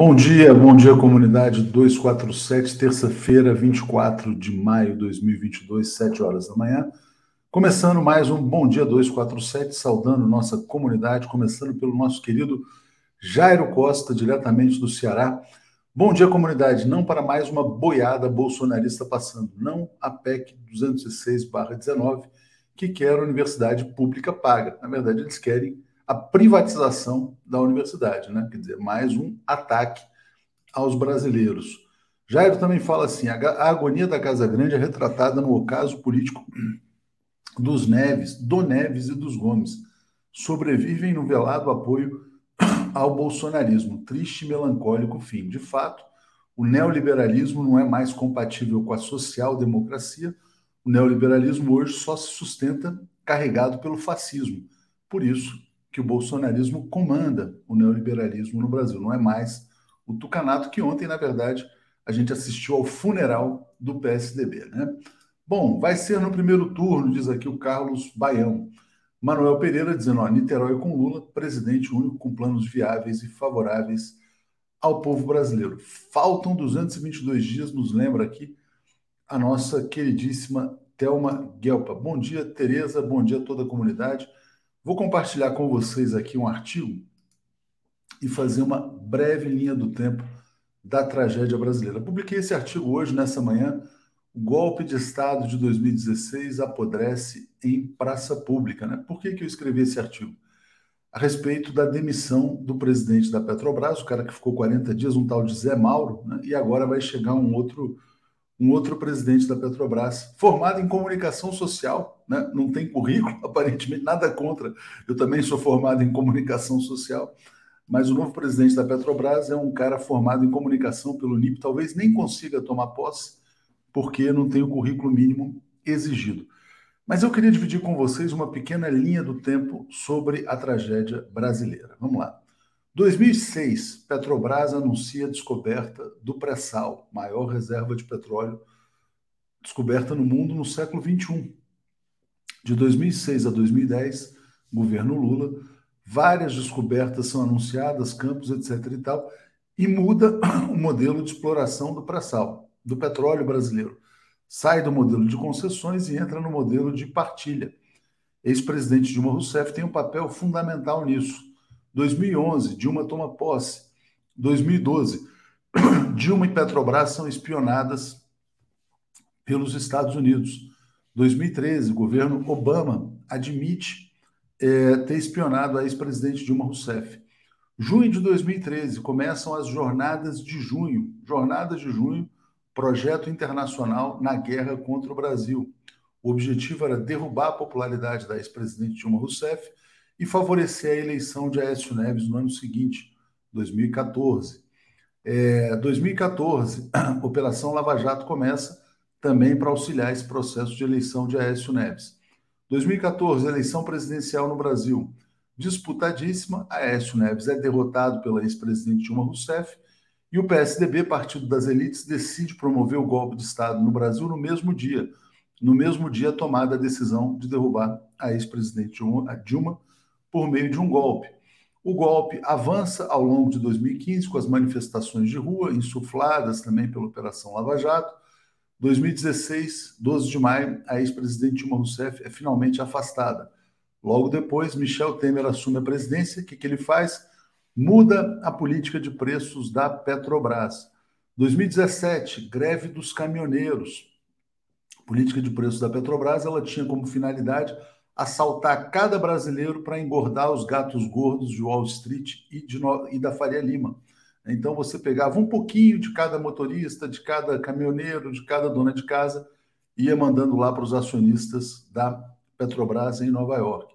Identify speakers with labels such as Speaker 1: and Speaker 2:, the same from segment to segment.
Speaker 1: Bom dia, bom dia comunidade 247, terça-feira, 24 de maio de 2022, 7 horas da manhã. Começando mais um Bom Dia 247, saudando nossa comunidade, começando pelo nosso querido Jairo Costa, diretamente do Ceará. Bom dia, comunidade. Não para mais uma boiada bolsonarista passando, não a PEC 206-19, que quer a universidade pública paga. Na verdade, eles querem a privatização da universidade, né? Quer dizer, mais um ataque aos brasileiros. Jairo também fala assim: a agonia da Casa Grande é retratada no ocaso político dos Neves, do Neves e dos Gomes. Sobrevivem no velado apoio ao bolsonarismo. Triste e melancólico fim. De fato, o neoliberalismo não é mais compatível com a social-democracia. O neoliberalismo hoje só se sustenta carregado pelo fascismo. Por isso, que o bolsonarismo comanda o neoliberalismo no Brasil. Não é mais o tucanato que ontem, na verdade, a gente assistiu ao funeral do PSDB. Né? Bom, vai ser no primeiro turno, diz aqui o Carlos Baião. Manuel Pereira dizendo, ó, Niterói com Lula, presidente único com planos viáveis e favoráveis ao povo brasileiro. Faltam 222 dias, nos lembra aqui a nossa queridíssima Thelma Guelpa. Bom dia, Tereza, bom dia a toda a comunidade. Vou compartilhar com vocês aqui um artigo e fazer uma breve linha do tempo da tragédia brasileira. Publiquei esse artigo hoje, nessa manhã. O golpe de Estado de 2016 apodrece em praça pública. Né? Por que, que eu escrevi esse artigo? A respeito da demissão do presidente da Petrobras, o cara que ficou 40 dias, um tal de Zé Mauro, né? e agora vai chegar um outro um outro presidente da Petrobras, formado em comunicação social, né? não tem currículo, aparentemente, nada contra. Eu também sou formado em comunicação social, mas o novo presidente da Petrobras é um cara formado em comunicação pelo NIP, talvez nem consiga tomar posse, porque não tem o currículo mínimo exigido. Mas eu queria dividir com vocês uma pequena linha do tempo sobre a tragédia brasileira. Vamos lá. 2006, Petrobras anuncia a descoberta do pré-sal, maior reserva de petróleo descoberta no mundo no século 21. De 2006 a 2010, governo Lula, várias descobertas são anunciadas, campos, etc. e tal, e muda o modelo de exploração do pré-sal, do petróleo brasileiro. Sai do modelo de concessões e entra no modelo de partilha. Ex-presidente Dilma Rousseff tem um papel fundamental nisso 2011, Dilma toma posse. 2012, Dilma e Petrobras são espionadas pelos Estados Unidos. 2013, o governo Obama admite é, ter espionado a ex-presidente Dilma Rousseff. Junho de 2013, começam as jornadas de junho. Jornadas de junho, projeto internacional na guerra contra o Brasil. O objetivo era derrubar a popularidade da ex-presidente Dilma Rousseff e favorecer a eleição de Aécio Neves no ano seguinte, 2014. É, 2014, a Operação Lava Jato começa também para auxiliar esse processo de eleição de Aécio Neves. 2014, eleição presidencial no Brasil. Disputadíssima, Aécio Neves é derrotado pela ex-presidente Dilma Rousseff e o PSDB, Partido das Elites, decide promover o golpe de Estado no Brasil no mesmo dia. No mesmo dia, tomada a decisão de derrubar a ex-presidente Dilma por meio de um golpe. O golpe avança ao longo de 2015 com as manifestações de rua, insufladas também pela Operação Lava Jato. 2016, 12 de maio, a ex-presidente Dilma Rousseff é finalmente afastada. Logo depois, Michel Temer assume a presidência. O que, que ele faz? Muda a política de preços da Petrobras. 2017, greve dos caminhoneiros. A política de preços da Petrobras ela tinha como finalidade assaltar cada brasileiro para engordar os gatos gordos de Wall Street e, de, e da Faria Lima. Então você pegava um pouquinho de cada motorista, de cada caminhoneiro, de cada dona de casa, e ia mandando lá para os acionistas da Petrobras em Nova York.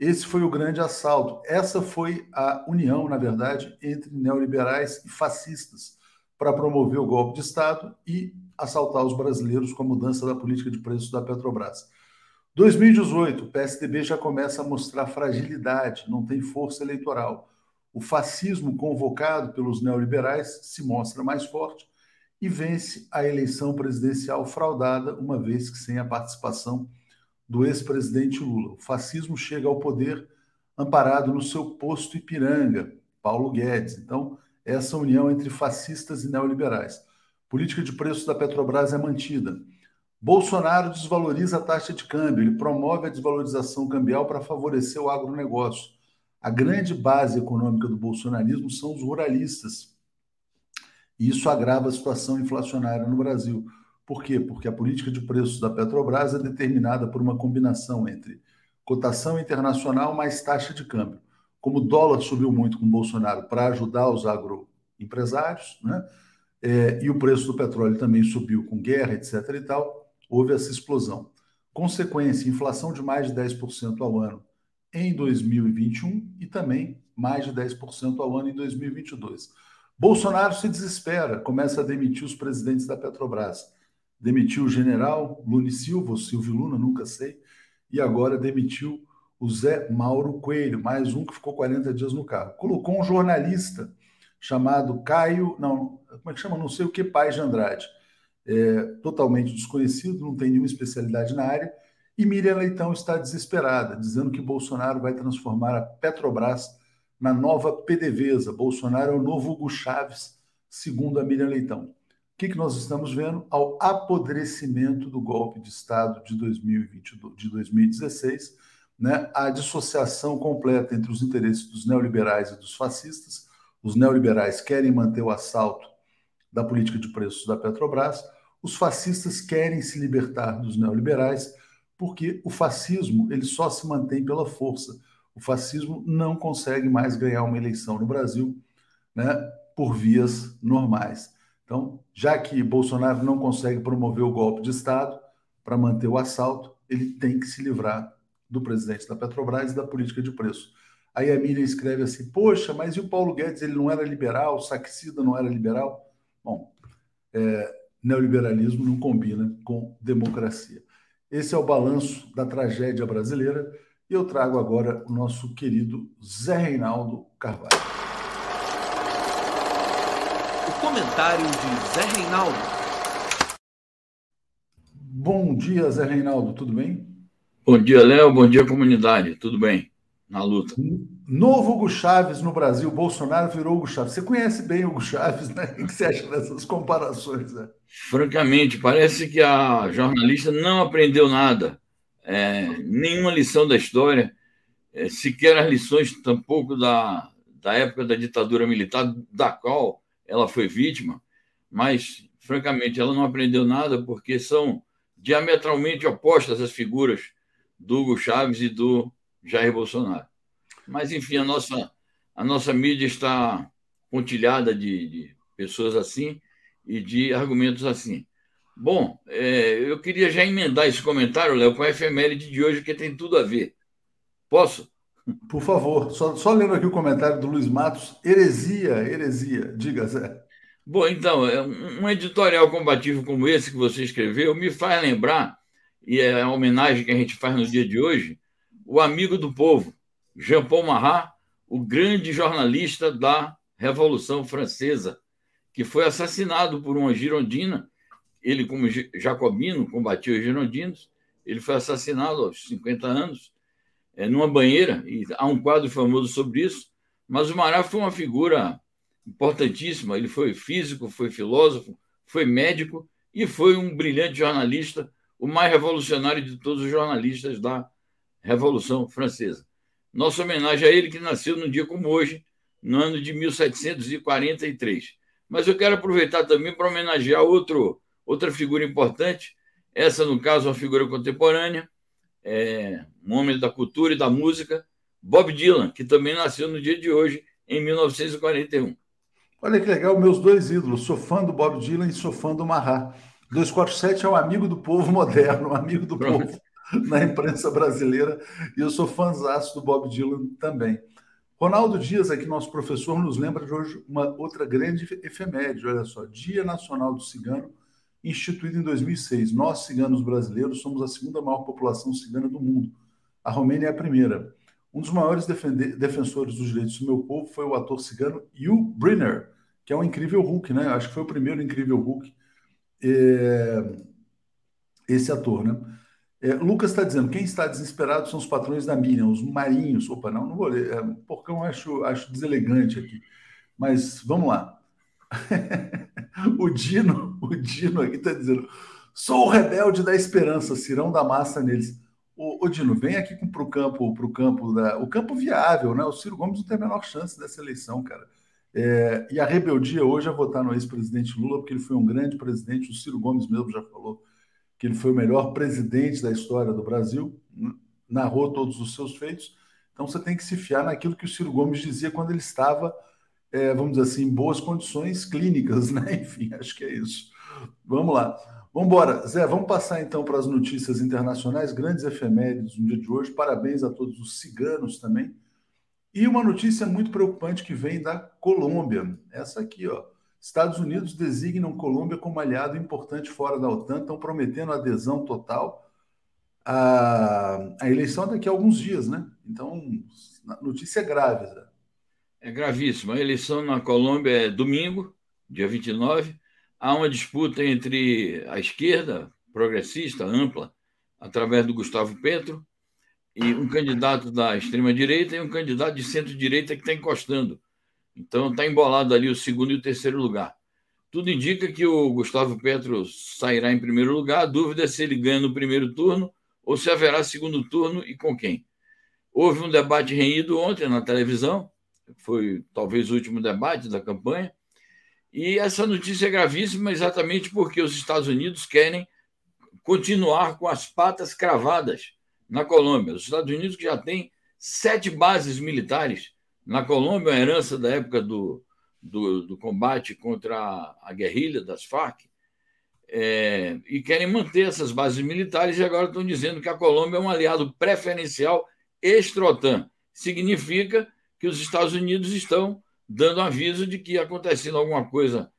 Speaker 1: Esse foi o grande assalto. Essa foi a união, na verdade, entre neoliberais e fascistas para promover o golpe de Estado e assaltar os brasileiros com a mudança da política de preços da Petrobras. 2018, o PSDB já começa a mostrar fragilidade, não tem força eleitoral. O fascismo convocado pelos neoliberais se mostra mais forte e vence a eleição presidencial fraudada, uma vez que sem a participação do ex-presidente Lula. O fascismo chega ao poder amparado no seu posto Ipiranga, Paulo Guedes. Então, essa união entre fascistas e neoliberais. Política de preços da Petrobras é mantida. Bolsonaro desvaloriza a taxa de câmbio, ele promove a desvalorização cambial para favorecer o agronegócio. A grande base econômica do bolsonarismo são os ruralistas. E isso agrava a situação inflacionária no Brasil. Por quê? Porque a política de preços da Petrobras é determinada por uma combinação entre cotação internacional mais taxa de câmbio. Como o dólar subiu muito com Bolsonaro para ajudar os agroempresários, né? É, e o preço do petróleo também subiu com guerra, etc. e tal, houve essa explosão. Consequência, inflação de mais de 10% ao ano em 2021 e também mais de 10% ao ano em 2022. Bolsonaro se desespera, começa a demitir os presidentes da Petrobras. Demitiu o general Lune Silva, ou Silvio Luna, nunca sei, e agora demitiu o Zé Mauro Coelho, mais um que ficou 40 dias no carro. Colocou um jornalista chamado Caio, não, como é que chama? Não sei o que, Paz de Andrade é, totalmente desconhecido, não tem nenhuma especialidade na área, e Miriam Leitão está desesperada, dizendo que Bolsonaro vai transformar a Petrobras na nova PDVSA. Bolsonaro é o novo Hugo Chaves, segundo a Miriam Leitão. O que, que nós estamos vendo? Ao apodrecimento do golpe de Estado de, 2022, de 2016, né, a dissociação completa entre os interesses dos neoliberais e dos fascistas. Os neoliberais querem manter o assalto da política de preços da Petrobras, os fascistas querem se libertar dos neoliberais, porque o fascismo ele só se mantém pela força. O fascismo não consegue mais ganhar uma eleição no Brasil né, por vias normais. Então, já que Bolsonaro não consegue promover o golpe de Estado para manter o assalto, ele tem que se livrar do presidente da Petrobras e da política de preço. Aí a Miriam escreve assim: Poxa, mas e o Paulo Guedes? Ele não era liberal, o Saxida não era liberal? Bom, é, neoliberalismo não combina com democracia. Esse é o balanço da tragédia brasileira e eu trago agora o nosso querido Zé Reinaldo Carvalho.
Speaker 2: O comentário de Zé Reinaldo.
Speaker 1: Bom dia, Zé Reinaldo, tudo bem?
Speaker 3: Bom dia, Léo, bom dia, comunidade, tudo bem? Na luta.
Speaker 1: Novo Hugo Chaves no Brasil, Bolsonaro virou Hugo Chaves. Você conhece bem Hugo Chaves, né? O que você acha dessas comparações? Né?
Speaker 3: Francamente, parece que a jornalista não aprendeu nada, é, nenhuma lição da história, é, sequer as lições tampouco da, da época da ditadura militar, da qual ela foi vítima, mas, francamente, ela não aprendeu nada porque são diametralmente opostas as figuras do Hugo Chaves e do Jair Bolsonaro. Mas, enfim, a nossa, a nossa mídia está pontilhada de, de pessoas assim e de argumentos assim. Bom, é, eu queria já emendar esse comentário, Léo, com a efeméride de hoje, que tem tudo a ver. Posso?
Speaker 1: Por favor, só, só lendo aqui o comentário do Luiz Matos. Heresia, heresia. Diga, Zé.
Speaker 3: Bom, então, é um editorial combativo como esse que você escreveu me faz lembrar, e é a homenagem que a gente faz no dia de hoje, o amigo do povo, Jean Paul Marat, o grande jornalista da Revolução Francesa, que foi assassinado por uma girondina. Ele, como jacobino, combatia os girondinos. Ele foi assassinado aos 50 anos, é, numa banheira, e há um quadro famoso sobre isso. Mas o Marat foi uma figura importantíssima. Ele foi físico, foi filósofo, foi médico e foi um brilhante jornalista, o mais revolucionário de todos os jornalistas da Revolução Francesa. Nossa homenagem a ele, que nasceu num dia como hoje, no ano de 1743. Mas eu quero aproveitar também para homenagear outro, outra figura importante, essa, no caso, uma figura contemporânea, é, um homem da cultura e da música, Bob Dylan, que também nasceu no dia de hoje, em 1941.
Speaker 1: Olha que legal, meus dois ídolos. Sou fã do Bob Dylan e sou fã do Marra. 247 é um amigo do povo moderno, um amigo do Pronto. povo. na imprensa brasileira, e eu sou fãzaço do Bob Dylan também. Ronaldo Dias, aqui nosso professor, nos lembra de hoje uma outra grande efeméride, olha só, Dia Nacional do Cigano, instituído em 2006. Nós, ciganos brasileiros, somos a segunda maior população cigana do mundo. A Romênia é a primeira. Um dos maiores defensores dos direitos do meu povo foi o ator cigano Hugh Brynner, que é um incrível Hulk, né? Acho que foi o primeiro incrível Hulk, é... esse ator, né? É, Lucas está dizendo, quem está desesperado são os patrões da Miriam, os marinhos. Opa, não, não vou ler. É, porcão acho, acho deselegante aqui. Mas vamos lá. o Dino, o Dino aqui está dizendo: sou o rebelde da esperança, Cirão da massa neles. Ô Dino, vem aqui para o campo, pro campo da, o campo viável, né? O Ciro Gomes não tem a menor chance dessa eleição, cara. É, e a rebeldia hoje é votar no ex-presidente Lula, porque ele foi um grande presidente. O Ciro Gomes mesmo já falou que ele foi o melhor presidente da história do Brasil, narrou todos os seus feitos. Então você tem que se fiar naquilo que o Ciro Gomes dizia quando ele estava, é, vamos dizer assim, em boas condições clínicas, né? Enfim, acho que é isso. Vamos lá. Vamos embora. Zé, vamos passar então para as notícias internacionais, grandes efemérides no dia de hoje. Parabéns a todos os ciganos também. E uma notícia muito preocupante que vem da Colômbia. Essa aqui, ó. Estados Unidos designam Colômbia como aliado importante fora da OTAN, estão prometendo adesão total. A, a eleição é daqui a alguns dias, né? Então, notícia grave, Zé.
Speaker 3: É gravíssima. A eleição na Colômbia é domingo, dia 29. Há uma disputa entre a esquerda progressista, ampla, através do Gustavo Petro, e um candidato da extrema-direita e um candidato de centro-direita que está encostando. Então está embolado ali o segundo e o terceiro lugar. Tudo indica que o Gustavo Petro sairá em primeiro lugar. A dúvida é se ele ganha no primeiro turno ou se haverá segundo turno e com quem. Houve um debate renhido ontem na televisão, foi talvez o último debate da campanha, e essa notícia é gravíssima exatamente porque os Estados Unidos querem continuar com as patas cravadas na Colômbia. Os Estados Unidos que já têm sete bases militares na Colômbia, uma herança da época do, do, do combate contra a, guerrilha das Farc, é, e querem manter essas bases militares e agora estão dizendo que a Colômbia é um aliado preferencial extra-OTAN. Significa que os Estados Unidos estão dando aviso de que acontecendo alguma coisa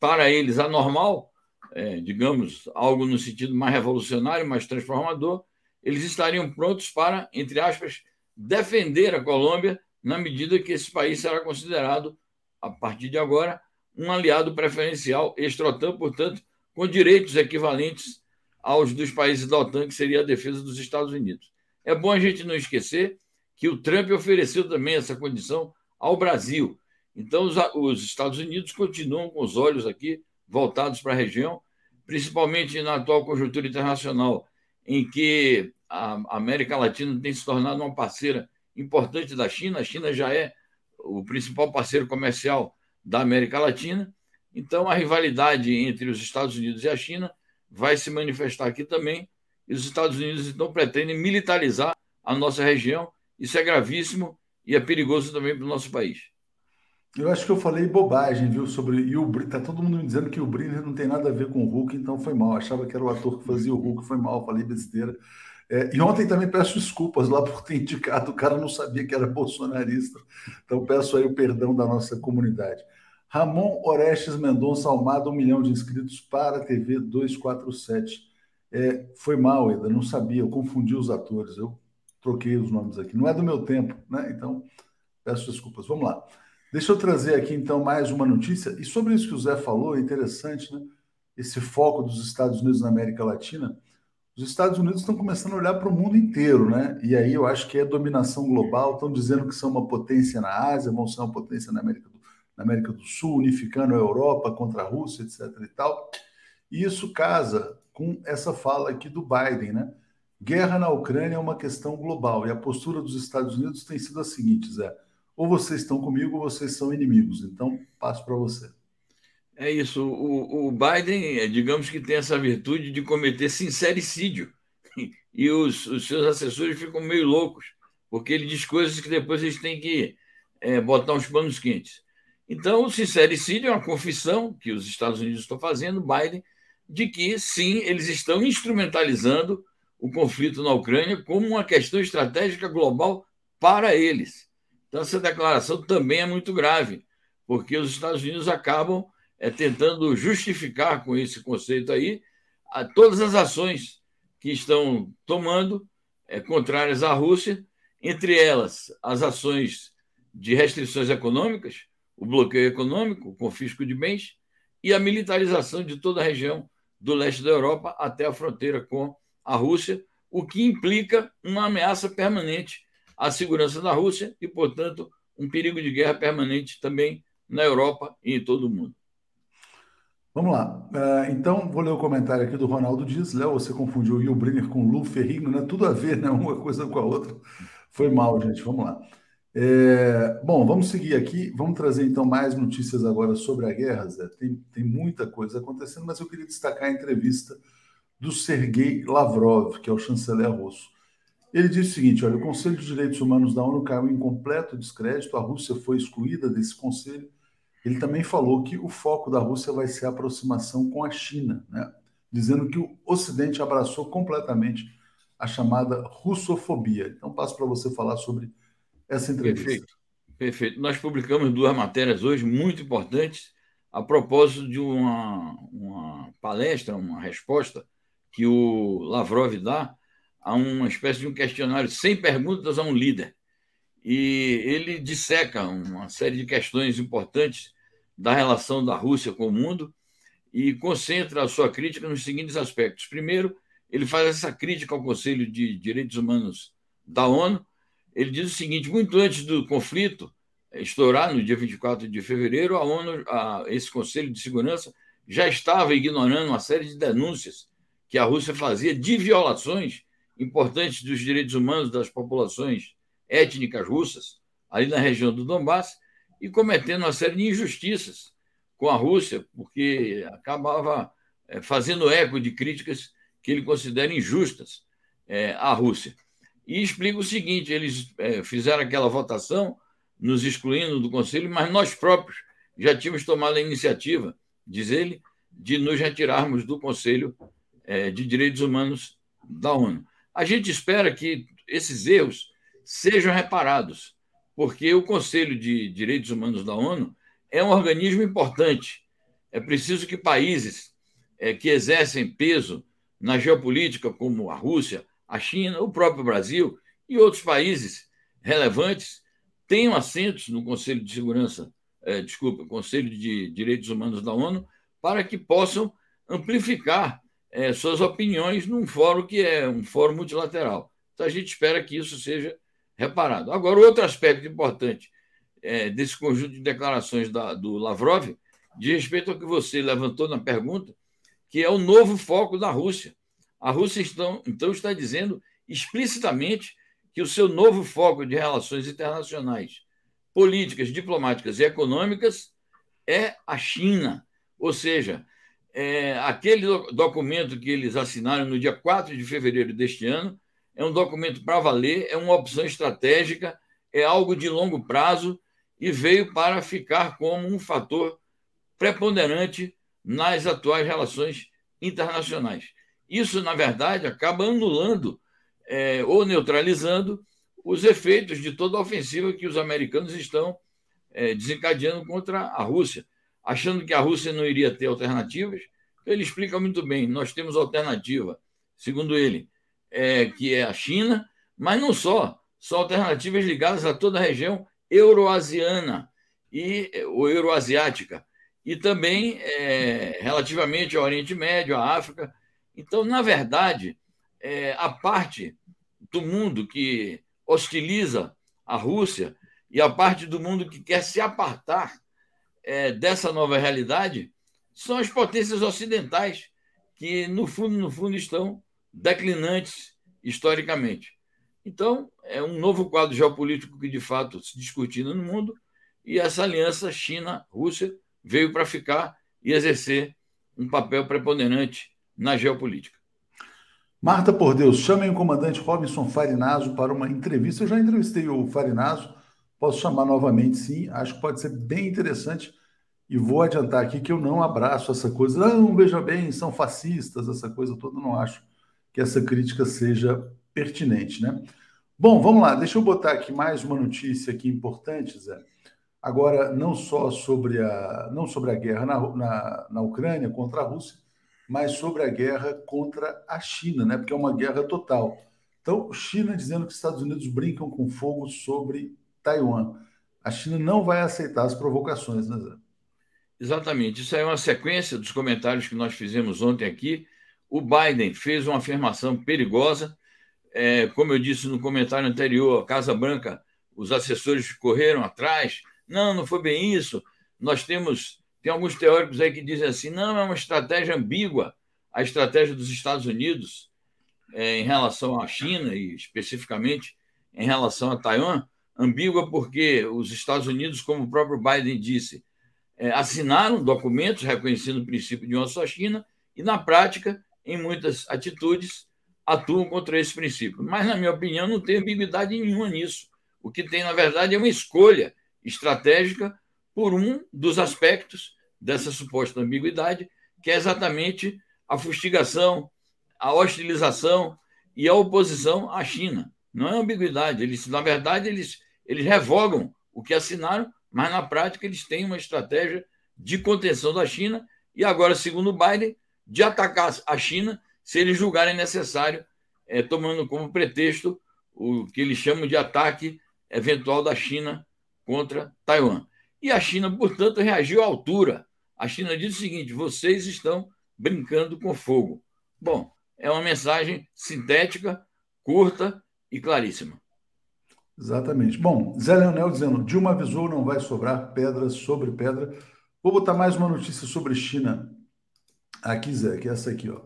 Speaker 3: para eles anormal, é, digamos, algo no sentido mais revolucionário, mais transformador, eles estariam prontos para, entre aspas, defender a Colômbia na medida que esse país será considerado, a partir de agora, um aliado preferencial extra-OTAN, portanto, com direitos equivalentes aos dos países da OTAN, que seria a defesa dos Estados Unidos. É bom a gente não esquecer que o Trump ofereceu também essa condição ao Brasil. Então, os, os Estados Unidos continuam com os olhos aqui voltados para a região, principalmente na atual conjuntura internacional, em que a América Latina tem se tornado uma parceira importante da China. A China já é o principal parceiro comercial da América Latina. Então, a rivalidade entre os Estados Unidos e a China vai se manifestar aqui também. E os Estados Unidos então pretendem militarizar a nossa região. Isso é gravíssimo e é perigoso também para o nosso país.
Speaker 1: Eu acho que eu falei bobagem, viu, sobre e o Tá todo mundo me dizendo que o Brenner não tem nada a ver com o Hulk, então foi mal. Achava que era o ator que fazia o Hulk, foi mal, falei besteira. É, e ontem também peço desculpas lá por ter indicado, o cara não sabia que era bolsonarista. Então peço aí o perdão da nossa comunidade. Ramon Orestes Mendonça Almada, um milhão de inscritos para a TV 247. É, foi mal, Eda, não sabia, eu confundi os atores, eu troquei os nomes aqui. Não é do meu tempo, né? Então peço desculpas. Vamos lá. Deixa eu trazer aqui então mais uma notícia. E sobre isso que o Zé falou, é interessante, né? Esse foco dos Estados Unidos na América Latina. Os Estados Unidos estão começando a olhar para o mundo inteiro, né? E aí eu acho que é dominação global. Estão dizendo que são uma potência na Ásia, vão ser uma potência na América do, na América do Sul, unificando a Europa contra a Rússia, etc. e tal. E isso casa com essa fala aqui do Biden, né? Guerra na Ucrânia é uma questão global e a postura dos Estados Unidos tem sido a seguinte, Zé ou vocês estão comigo ou vocês são inimigos. Então, passo para você.
Speaker 3: É isso. O, o, Biden, é, digamos que tem essa virtude de cometer sincericídio. E os, os seus assessores ficam meio loucos, porque ele diz coisas que depois eles têm que é, botar uns panos quentes. Então, o sincericídio é uma confissão que os Estados Unidos estão fazendo, Biden, de que sim, eles estão instrumentalizando o conflito na Ucrânia como uma questão estratégica global para eles. Então, essa declaração também é muito grave, porque os Estados Unidos acabam é, tentando justificar com esse conceito aí a, todas as ações que estão tomando é, contrárias à Rússia, entre elas as ações de restrições econômicas, o bloqueio econômico, o confisco de bens e a militarização de toda a região do leste da Europa até a fronteira com a Rússia, o que implica uma ameaça permanente à segurança da Rússia e, portanto, um perigo de guerra permanente também na Europa e em todo o mundo.
Speaker 1: Vamos lá. Uh, então, vou ler o comentário aqui do Ronaldo Dias. Léo, você confundiu o Will Brenner com Lu Ferrigno, né? Tudo a ver, né? Uma coisa com a outra. Foi mal, gente. Vamos lá. É, bom, vamos seguir aqui. Vamos trazer então mais notícias agora sobre a guerra, Zé. Tem, tem muita coisa acontecendo, mas eu queria destacar a entrevista do Sergei Lavrov, que é o chanceler russo. Ele disse o seguinte: olha, o Conselho de Direitos Humanos da ONU caiu em completo descrédito, a Rússia foi excluída desse conselho ele também falou que o foco da Rússia vai ser a aproximação com a China, né? dizendo que o Ocidente abraçou completamente a chamada russofobia. Então, passo para você falar sobre essa entrevista.
Speaker 3: Perfeito. Perfeito. Nós publicamos duas matérias hoje muito importantes a propósito de uma, uma palestra, uma resposta que o Lavrov dá a uma espécie de um questionário sem perguntas a um líder e ele disseca uma série de questões importantes da relação da Rússia com o mundo e concentra a sua crítica nos seguintes aspectos. Primeiro, ele faz essa crítica ao Conselho de Direitos Humanos da ONU. Ele diz o seguinte: muito antes do conflito estourar, no dia 24 de fevereiro, a ONU, a, esse Conselho de Segurança, já estava ignorando uma série de denúncias que a Rússia fazia de violações importantes dos direitos humanos das populações étnicas russas, ali na região do Donbass, e cometendo uma série de injustiças com a Rússia, porque acabava é, fazendo eco de críticas que ele considera injustas é, à Rússia. E explica o seguinte: eles é, fizeram aquela votação, nos excluindo do Conselho, mas nós próprios já tínhamos tomado a iniciativa, diz ele, de nos retirarmos do Conselho de Direitos Humanos da ONU. A gente espera que esses erros sejam reparados, porque o Conselho de Direitos Humanos da ONU é um organismo importante. É preciso que países é, que exercem peso na geopolítica, como a Rússia, a China, o próprio Brasil e outros países relevantes, tenham assentos no Conselho de Segurança, é, desculpa, Conselho de Direitos Humanos da ONU, para que possam amplificar é, suas opiniões num fórum que é um fórum multilateral. Então, a gente espera que isso seja reparado. Agora, outro aspecto importante é, desse conjunto de declarações da, do Lavrov, de respeito ao que você levantou na pergunta, que é o novo foco da Rússia. A Rússia, então, então está dizendo explicitamente que o seu novo foco de relações internacionais, políticas, diplomáticas e econômicas é a China. Ou seja, é, aquele documento que eles assinaram no dia 4 de fevereiro deste ano é um documento para valer, é uma opção estratégica, é algo de longo prazo e veio para ficar como um fator preponderante nas atuais relações internacionais. Isso, na verdade, acaba anulando é, ou neutralizando os efeitos de toda a ofensiva que os americanos estão é, desencadeando contra a Rússia, achando que a Rússia não iria ter alternativas. Ele explica muito bem: nós temos alternativa, segundo ele, é, que é a China, mas não só, são alternativas ligadas a toda a região euroasiana e ou euroasiática e também é, relativamente ao Oriente Médio, à África. Então, na verdade, é, a parte do mundo que hostiliza a Rússia e a parte do mundo que quer se apartar é, dessa nova realidade são as potências ocidentais que, no fundo, no fundo, estão declinantes historicamente. Então, é um novo quadro geopolítico que, de fato, se discutindo no mundo, e essa aliança China-Rússia veio para ficar e exercer um papel preponderante na geopolítica.
Speaker 1: Marta, por Deus, chamem o comandante Robinson Farinazo para uma entrevista. Eu já entrevistei o Farinazo, posso chamar novamente, sim. Acho que pode ser bem interessante. E vou adiantar aqui que eu não abraço essa coisa. Não, veja bem, são fascistas, essa coisa toda, não acho que essa crítica seja pertinente, né? Bom, vamos lá, deixa eu botar aqui mais uma notícia aqui importante, Zé. Agora, não só sobre a, não sobre a guerra na, na, na Ucrânia contra a Rússia, mas sobre a guerra contra a China, né? Porque é uma guerra total. Então, China dizendo que os Estados Unidos brincam com fogo sobre Taiwan. A China não vai aceitar as provocações, né, Zé?
Speaker 3: Exatamente. Isso é uma sequência dos comentários que nós fizemos ontem aqui o Biden fez uma afirmação perigosa. É, como eu disse no comentário anterior, a Casa Branca, os assessores correram atrás. Não, não foi bem isso. nós temos. Tem alguns teóricos aí que dizem assim: não, é uma estratégia ambígua a estratégia dos Estados Unidos é, em relação à China e especificamente em relação a Taiwan, ambígua porque os Estados Unidos, como o próprio Biden disse, é, assinaram documentos reconhecendo o princípio de uma só China e, na prática, em muitas atitudes, atuam contra esse princípio. Mas, na minha opinião, não tem ambiguidade nenhuma nisso. O que tem, na verdade, é uma escolha estratégica por um dos aspectos dessa suposta ambiguidade, que é exatamente a fustigação, a hostilização e a oposição à China. Não é ambiguidade. Eles, na verdade, eles, eles revogam o que assinaram, mas na prática eles têm uma estratégia de contenção da China e agora, segundo Biden, de atacar a China se eles julgarem necessário, é, tomando como pretexto o que eles chamam de ataque eventual da China contra Taiwan. E a China, portanto, reagiu à altura. A China diz o seguinte: vocês estão brincando com fogo. Bom, é uma mensagem sintética, curta e claríssima.
Speaker 1: Exatamente. Bom, Zé Leonel dizendo: Dilma avisou, não vai sobrar pedra sobre pedra. Vou botar mais uma notícia sobre China aqui, Zé, que é essa aqui, ó.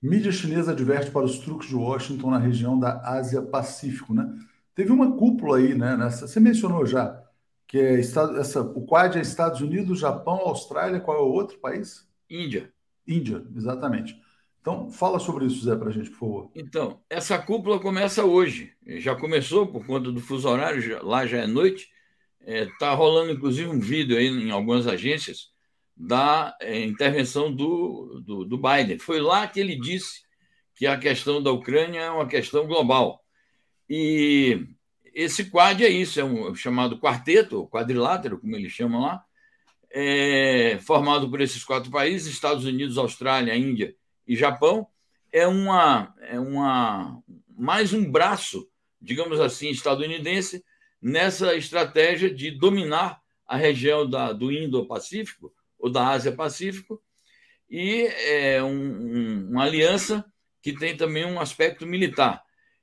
Speaker 1: Mídia chinesa adverte para os truques de Washington na região da Ásia-Pacífico, né? Teve uma cúpula aí, né? Nessa, você mencionou já que é essa, o Quad é Estados Unidos, Japão, Austrália, qual é o outro país?
Speaker 3: Índia.
Speaker 1: Índia, exatamente. Então, fala sobre isso, Zé, para a gente, por favor.
Speaker 3: Então, essa cúpula começa hoje. Já começou por conta do fuso horário, lá já é noite. Está é, tá rolando, inclusive, um vídeo aí em algumas agências da é, intervenção do, do, do, Biden. Foi lá que ele disse que a questão da Ucrânia é uma questão global. E esse quad é isso, é um chamado quarteto, quadrilátero, como eles chamam lá, é, formado por esses quatro países, Estados Unidos, Austrália, Índia e Japão, é uma, é uma mais um braço, digamos assim, estadunidense nessa estratégia de dominar a região da, do Indo-Pacífico, ou da Ásia-Pacífico, e é um, um, uma aliança que tem também um aspecto militar.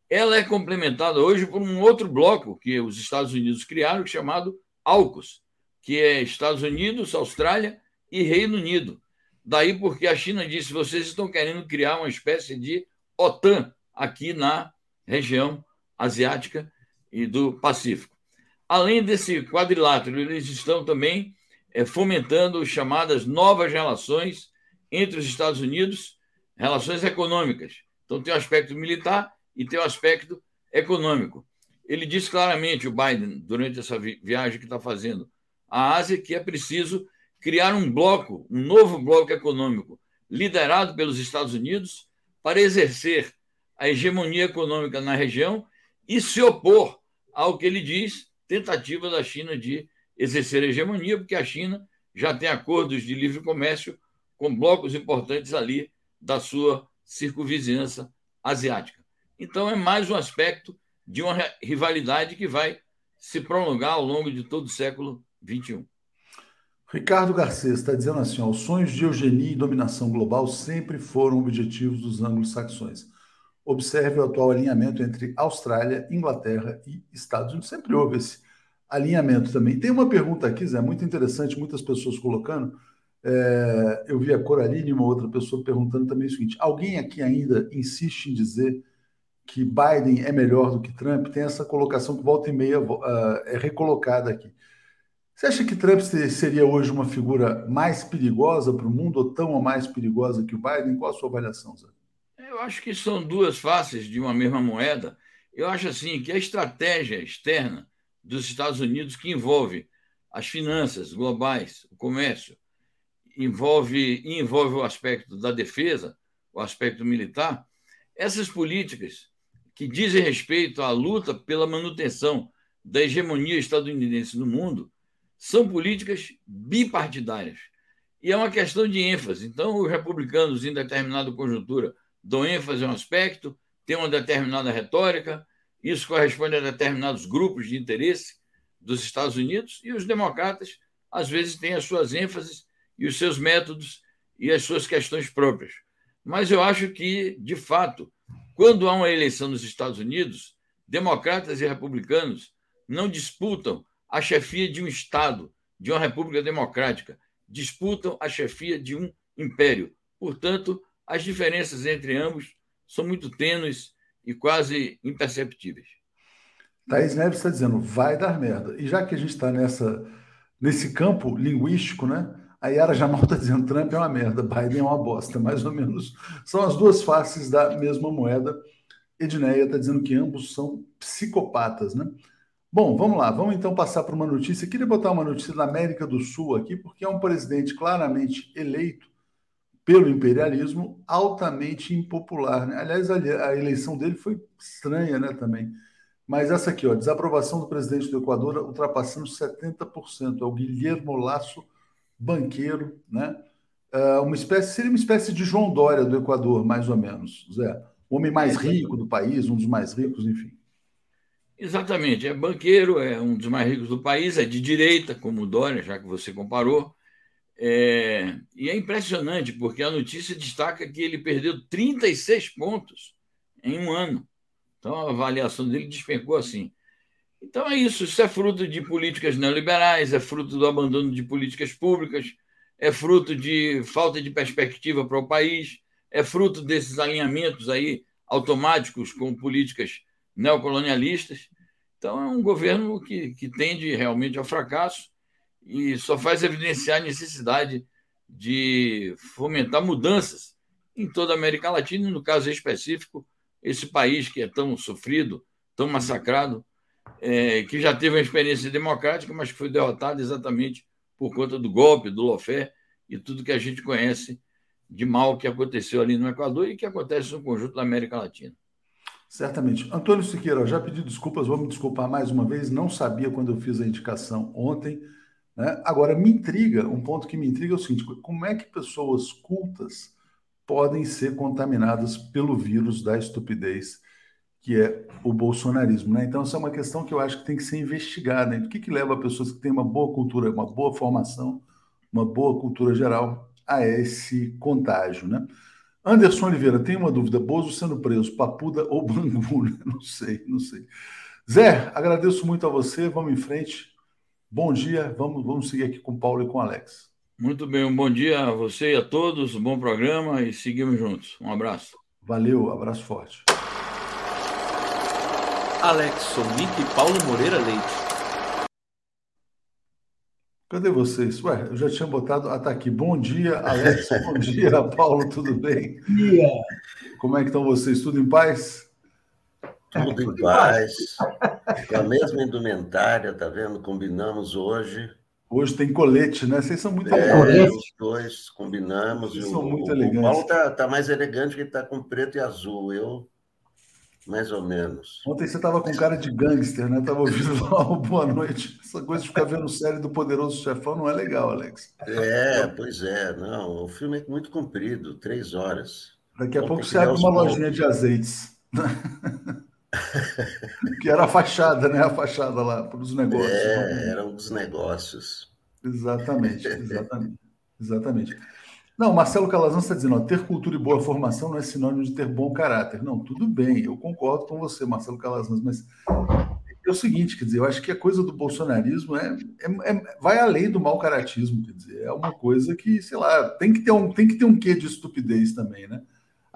Speaker 3: Ela é complementada hoje por um outro bloco que os Estados Unidos criaram, chamado AUKUS, que é Estados Unidos, Austrália e Reino Unido. Daí porque a China disse: vocês estão querendo criar uma espécie de OTAN aqui na região asiática e do Pacífico. Além desse quadrilátero, eles estão também fomentando chamadas novas relações entre os Estados Unidos, relações econômicas. Então, tem o aspecto militar e tem o aspecto econômico. Ele disse claramente, o Biden, durante essa viagem que está fazendo à Ásia, que é preciso criar um bloco, um novo bloco econômico, liderado pelos Estados Unidos, para exercer a hegemonia econômica na região e se opor ao que ele diz, tentativa da China de exercer hegemonia, porque a China já tem acordos de livre comércio com blocos importantes ali da sua circunvizinhança asiática. Então, é mais um aspecto de uma rivalidade que vai se prolongar ao longo de todo o século XXI.
Speaker 1: Ricardo Garcês está dizendo assim: ó, os sonhos de eugenia e dominação global sempre foram objetivos dos anglo-saxões. Observe o atual alinhamento entre Austrália, Inglaterra e Estados Unidos. Sempre houve esse alinhamento também. Tem uma pergunta aqui, Zé, muito interessante, muitas pessoas colocando. É, eu vi a Coraline e uma outra pessoa perguntando também o seguinte: alguém aqui ainda insiste em dizer que Biden é melhor do que Trump? Tem essa colocação que volta e meia uh, é recolocada aqui. Você acha que Trump seria hoje uma figura mais perigosa para o mundo ou tão ou mais perigosa que o Biden? Qual a sua avaliação, Zé?
Speaker 3: Eu acho que são duas faces de uma mesma moeda. Eu acho assim que a estratégia externa dos Estados Unidos que envolve as finanças globais, o comércio, envolve envolve o aspecto da defesa, o aspecto militar. Essas políticas que dizem respeito à luta pela manutenção da hegemonia estadunidense no mundo são políticas bipartidárias. E é uma questão de ênfase. Então, os republicanos, em determinada conjuntura, dão ênfase a um aspecto, têm uma determinada retórica, isso corresponde a determinados grupos de interesse dos Estados Unidos, e os democratas, às vezes, têm as suas ênfases e os seus métodos e as suas questões próprias. Mas eu acho que, de fato, quando há uma eleição nos Estados Unidos, democratas e republicanos não disputam a chefia de um Estado, de uma república democrática, disputam a chefia de um império. Portanto, as diferenças entre ambos são muito tênues e quase imperceptíveis.
Speaker 1: Thaís Neves está dizendo, vai dar merda. E já que a gente está nesse campo linguístico, né? A Yara Jamal está dizendo, Trump é uma merda, Biden é uma bosta, mais ou menos. São as duas faces da mesma moeda. Edneia está dizendo que ambos são psicopatas, né? Bom, vamos lá, vamos então passar para uma notícia. Queria botar uma notícia da América do Sul aqui, porque é um presidente claramente eleito pelo imperialismo, altamente impopular. Né? Aliás, a eleição dele foi estranha né, também. Mas essa aqui, ó, desaprovação do presidente do Equador ultrapassando 70%. É o Guilhermo Lasso, banqueiro, né? Uh, uma espécie, seria uma espécie de João Dória do Equador, mais ou menos, Zé. O homem mais é, rico do país, um dos mais ricos, enfim.
Speaker 3: Exatamente, é banqueiro, é um dos mais ricos do país, é de direita, como o Dória, já que você comparou. É, e é impressionante, porque a notícia destaca que ele perdeu 36 pontos em um ano. Então a avaliação dele despencou assim. Então é isso, isso é fruto de políticas neoliberais, é fruto do abandono de políticas públicas, é fruto de falta de perspectiva para o país, é fruto desses alinhamentos aí automáticos com políticas neocolonialistas. Então é um governo que, que tende realmente ao fracasso e só faz evidenciar a necessidade de fomentar mudanças em toda a América Latina, no caso específico, esse país que é tão sofrido, tão massacrado, é, que já teve uma experiência democrática, mas que foi derrotado exatamente por conta do golpe, do lofé e tudo que a gente conhece de mal que aconteceu ali no Equador e que acontece no conjunto da América Latina.
Speaker 1: Certamente. Antônio Siqueira, já pedi desculpas, vou me desculpar mais uma vez, não sabia quando eu fiz a indicação ontem. Né? Agora, me intriga, um ponto que me intriga é o seguinte: como é que pessoas cultas podem ser contaminadas pelo vírus da estupidez, que é o bolsonarismo? Né? Então, essa é uma questão que eu acho que tem que ser investigada. Né? O que, que leva pessoas que têm uma boa cultura, uma boa formação, uma boa cultura geral a esse contágio? Né? Anderson Oliveira, tem uma dúvida: Bozo sendo preso, Papuda ou Bangu? Não sei, não sei. Zé, agradeço muito a você, vamos em frente. Bom dia, vamos, vamos seguir aqui com o Paulo e com o Alex.
Speaker 3: Muito bem, um bom dia a você e a todos, um bom programa e seguimos juntos. Um abraço.
Speaker 1: Valeu, abraço forte.
Speaker 2: Alex Sonic e Paulo Moreira Leite.
Speaker 1: Cadê vocês? Ué, eu já tinha botado. Ah, tá aqui. Bom dia, Alex. bom dia, Paulo, tudo bem?
Speaker 4: Bom dia.
Speaker 1: Como é que estão vocês? Tudo em paz?
Speaker 5: Tudo em paz. Com a mesma indumentária, tá vendo? Combinamos hoje.
Speaker 1: Hoje tem colete, né? Vocês são muito
Speaker 5: é, elegantes. Os dois combinamos.
Speaker 1: Vocês são muito o, elegantes. O
Speaker 5: Paulo tá, tá mais elegante que ele tá com preto e azul. Eu, mais ou menos.
Speaker 1: Ontem você estava com cara de gangster, né? Tava ouvindo lá o Boa Noite. Essa coisa de ficar vendo série do Poderoso Chefão não é legal, Alex.
Speaker 5: É, pois é. Não, o filme é muito comprido, três horas.
Speaker 1: Daqui a pouco você abre uma lojinha de azeites. que era a fachada, né? A fachada lá para os negócios.
Speaker 5: É, eram os negócios.
Speaker 1: Exatamente, exatamente. exatamente. Não, Marcelo Calazans está dizendo, ó, ter cultura e boa formação não é sinônimo de ter bom caráter. Não, tudo bem, eu concordo com você, Marcelo Calazans, mas é o seguinte, quer dizer, eu acho que a coisa do bolsonarismo é, é, é, vai além do mau caratismo, quer dizer, é uma coisa que, sei lá, tem que ter um, tem que ter um quê de estupidez também, né?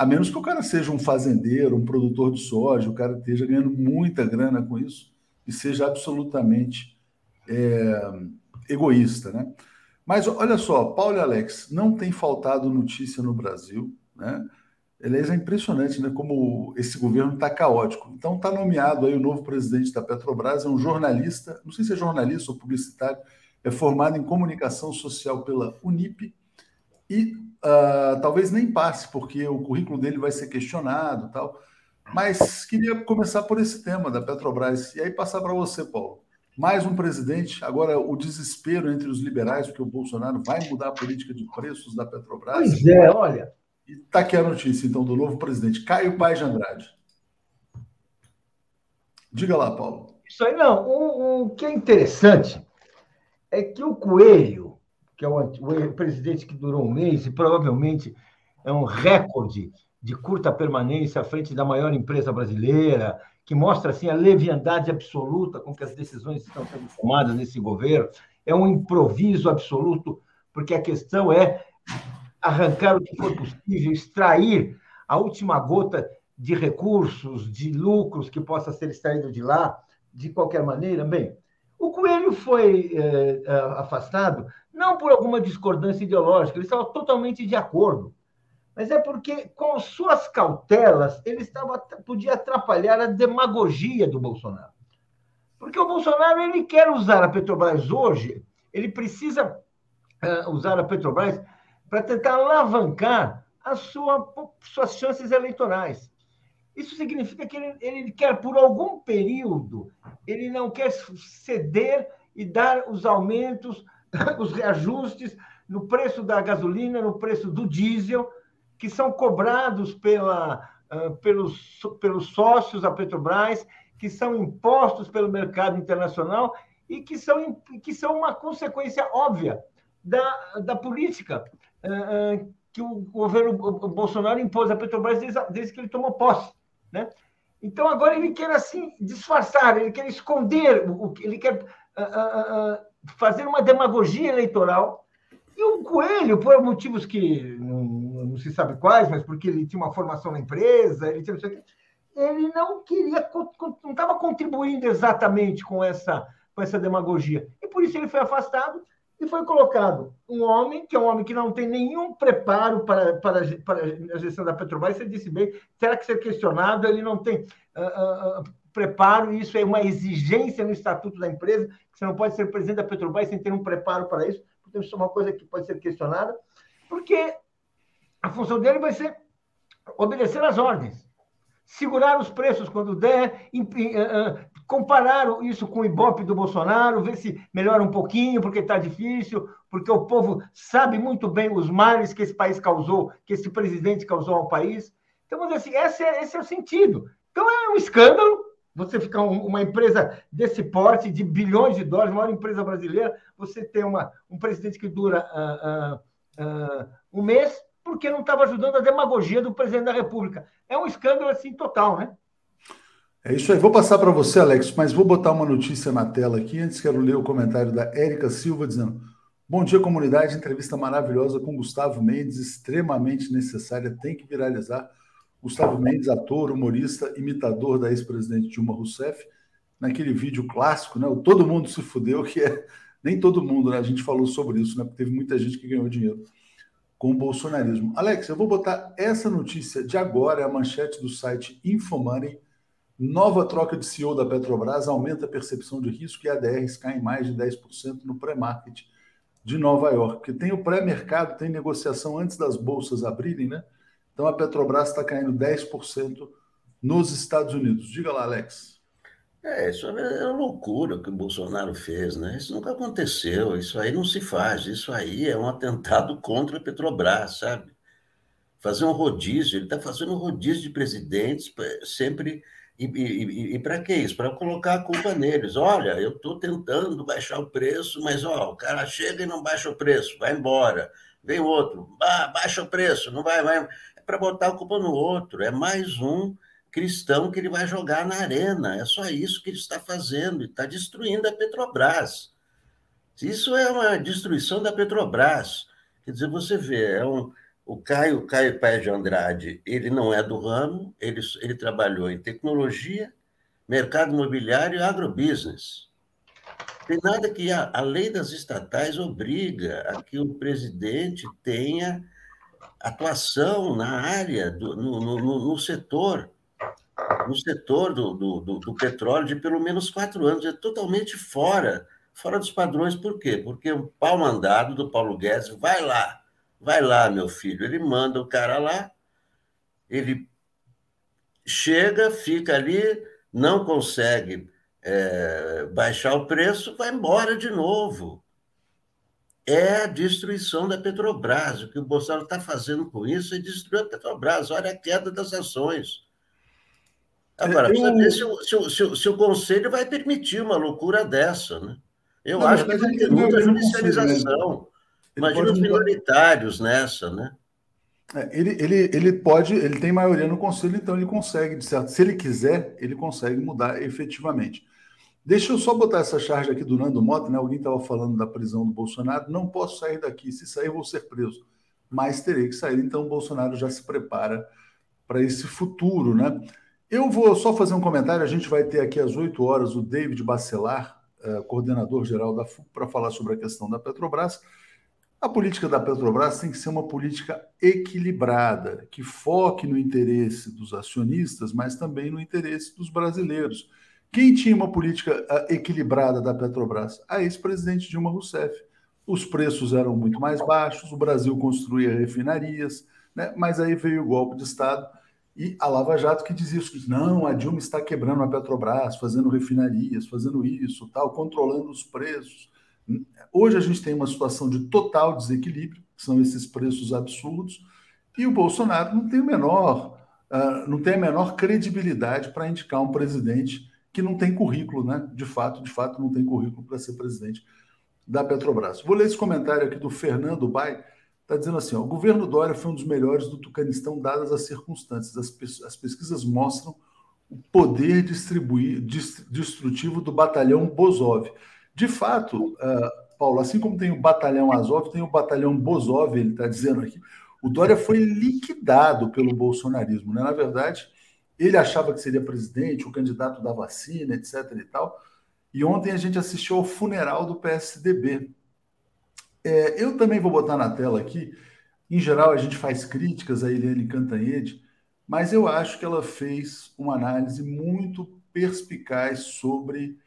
Speaker 1: A menos que o cara seja um fazendeiro, um produtor de soja, o cara esteja ganhando muita grana com isso e seja absolutamente é, egoísta, né? Mas olha só, Paulo e Alex, não tem faltado notícia no Brasil, né? Aliás, é impressionante, né? Como esse governo está caótico. Então, está nomeado aí o novo presidente da Petrobras, é um jornalista, não sei se é jornalista ou publicitário, é formado em comunicação social pela Unip e uh, talvez nem passe, porque o currículo dele vai ser questionado tal. Mas queria começar por esse tema da Petrobras e aí passar para você, Paulo. Mais um presidente, agora o desespero entre os liberais, porque o Bolsonaro vai mudar a política de preços da Petrobras.
Speaker 4: Pois é, olha.
Speaker 1: E está aqui a notícia, então, do novo presidente, Caio Paes de Andrade. Diga lá, Paulo.
Speaker 4: Isso aí, não. O, o que é interessante é que o Coelho, que é o, o presidente que durou um mês e provavelmente é um recorde de curta permanência à frente da maior empresa brasileira, que mostra assim a leviandade absoluta com que as decisões estão sendo tomadas nesse governo. é um improviso absoluto, porque a questão é arrancar o que for possível, extrair a última gota de recursos, de lucros que possa ser extraído de lá, de qualquer maneira. Bem, o Coelho foi é, afastado não por alguma discordância ideológica, ele estava totalmente de acordo, mas é porque, com suas cautelas, ele estava, podia atrapalhar a demagogia do Bolsonaro. Porque o Bolsonaro ele quer usar a Petrobras hoje, ele precisa uh, usar a Petrobras para tentar alavancar a sua, suas chances eleitorais. Isso significa que ele, ele quer, por algum período, ele não quer ceder e dar os aumentos, os reajustes no preço da gasolina, no preço do diesel, que são cobrados pela, uh, pelos, pelos sócios da Petrobras, que são impostos pelo mercado internacional e que são, que são uma consequência óbvia da, da política uh, que o governo Bolsonaro impôs à Petrobras desde, desde que ele tomou posse. Né? Então, agora ele quer assim disfarçar, ele quer esconder, ele quer uh, fazer uma demagogia eleitoral. E o Coelho, por motivos que não, não, se sabe quais, mas porque ele tinha uma formação na empresa, ele tinha ele não queria, não estava contribuindo exatamente com essa, com essa demagogia. E por isso ele foi afastado e foi colocado um homem, que é um homem que não tem nenhum preparo para, para, para a gestão da Petrobras. Você disse bem, terá que ser questionado, ele não tem uh, uh, preparo, e isso é uma exigência no estatuto da empresa, que você não pode ser presidente da Petrobras sem ter um preparo para isso. Isso é uma coisa que pode ser questionada, porque a função dele vai ser obedecer às ordens segurar os preços quando der, eh, eh, comparar isso com o Ibope do Bolsonaro, ver se melhora um pouquinho, porque está difícil, porque o povo sabe muito bem os males que esse país causou, que esse presidente causou ao país. Então, vamos dizer assim, esse é, esse é o sentido. Então, é um escândalo você ficar uma empresa desse porte, de bilhões de dólares, maior empresa brasileira, você ter uma, um presidente que dura uh, uh, uh, um mês, porque não estava ajudando a demagogia do presidente da República. É um escândalo assim total, né?
Speaker 1: É isso aí. Vou passar para você, Alex, mas vou botar uma notícia na tela aqui. Antes quero ler o comentário da Érica Silva dizendo: Bom dia, comunidade. Entrevista maravilhosa com Gustavo Mendes, extremamente necessária, tem que viralizar. Gustavo Mendes, ator, humorista, imitador da ex-presidente Dilma Rousseff, naquele vídeo clássico, né? O Todo Mundo se fudeu, que é nem todo mundo, né? A gente falou sobre isso, né? Porque teve muita gente que ganhou dinheiro com o bolsonarismo. Alex, eu vou botar essa notícia de agora, é a manchete do site Infomoney. Nova troca de CEO da Petrobras aumenta a percepção de risco e ADRs caem mais de 10% no pré-market de Nova York. Porque tem o pré-mercado, tem negociação antes das bolsas abrirem, né? Então a Petrobras está caindo 10% nos Estados Unidos. Diga lá, Alex.
Speaker 5: É, isso é uma loucura que o Bolsonaro fez, né? Isso nunca aconteceu, isso aí não se faz, isso aí é um atentado contra a Petrobras, sabe? Fazer um rodízio, ele está fazendo um rodízio de presidentes sempre. E, e, e para que isso? Para colocar a culpa neles. Olha, eu estou tentando baixar o preço, mas ó, o cara chega e não baixa o preço, vai embora. Vem outro, baixa o preço, não vai, vai. É para botar a culpa no outro, é mais um cristão que ele vai jogar na arena. É só isso que ele está fazendo, está destruindo a Petrobras. Isso é uma destruição da Petrobras. Quer dizer, você vê, é um, o Caio, Caio Pé de Andrade, ele não é do ramo, ele, ele trabalhou em tecnologia, mercado imobiliário e agrobusiness. Tem nada que a, a lei das estatais obriga a que o presidente tenha atuação na área, do, no, no, no setor no setor do, do, do, do, petróleo de pelo menos quatro anos, é totalmente fora, fora dos padrões. Por quê? Porque o pau mandado do Paulo Guedes, vai lá, vai lá, meu filho. Ele manda o cara lá, ele chega, fica ali, não consegue é, baixar o preço, vai embora de novo. É a destruição da Petrobras. O que o Bolsonaro está fazendo com isso é destruir a Petrobras. Olha a queda das ações. Agora, precisa ver se o, se, o, se, o, se o Conselho vai permitir uma loucura dessa, né? Eu não, acho que vai ter muita judicialização. Imagina os minoritários nessa, né?
Speaker 1: É, ele, ele, ele pode, ele tem maioria no conselho, então ele consegue, de certo, se ele quiser, ele consegue mudar efetivamente. Deixa eu só botar essa charge aqui do Nando Mota, né? Alguém estava falando da prisão do Bolsonaro. Não posso sair daqui. Se sair, vou ser preso. Mas terei que sair. Então, o Bolsonaro já se prepara para esse futuro, né? Eu vou só fazer um comentário. A gente vai ter aqui às 8 horas o David Bacelar, eh, coordenador geral da FUC, para falar sobre a questão da Petrobras. A política da Petrobras tem que ser uma política equilibrada, que foque no interesse dos acionistas, mas também no interesse dos brasileiros. Quem tinha uma política ah, equilibrada da Petrobras? A ex-presidente Dilma Rousseff. Os preços eram muito mais baixos, o Brasil construía refinarias, né? mas aí veio o golpe de Estado e a Lava Jato que dizia isso, não, a Dilma está quebrando a Petrobras, fazendo refinarias, fazendo isso, tal, controlando os preços. Hoje a gente tem uma situação de total desequilíbrio, que são esses preços absurdos, e o Bolsonaro não tem o menor, uh, não tem a menor credibilidade para indicar um presidente que não tem currículo, né? De fato, de fato, não tem currículo para ser presidente da Petrobras. Vou ler esse comentário aqui do Fernando Bai, está dizendo assim: ó, o governo Dória foi um dos melhores do Tucanistão, dadas as circunstâncias. As, as pesquisas mostram o poder distribuir, destrutivo do batalhão Bozov. De fato, uh, Paulo, assim como tem o batalhão Azov, tem o batalhão Bozov, ele está dizendo aqui. O Dória foi liquidado pelo bolsonarismo. Né? Na verdade, ele achava que seria presidente, o candidato da vacina, etc. e tal. E ontem a gente assistiu ao funeral do PSDB. É, eu também vou botar na tela aqui. Em geral, a gente faz críticas a Eliane Cantanhede, mas eu acho que ela fez uma análise muito perspicaz sobre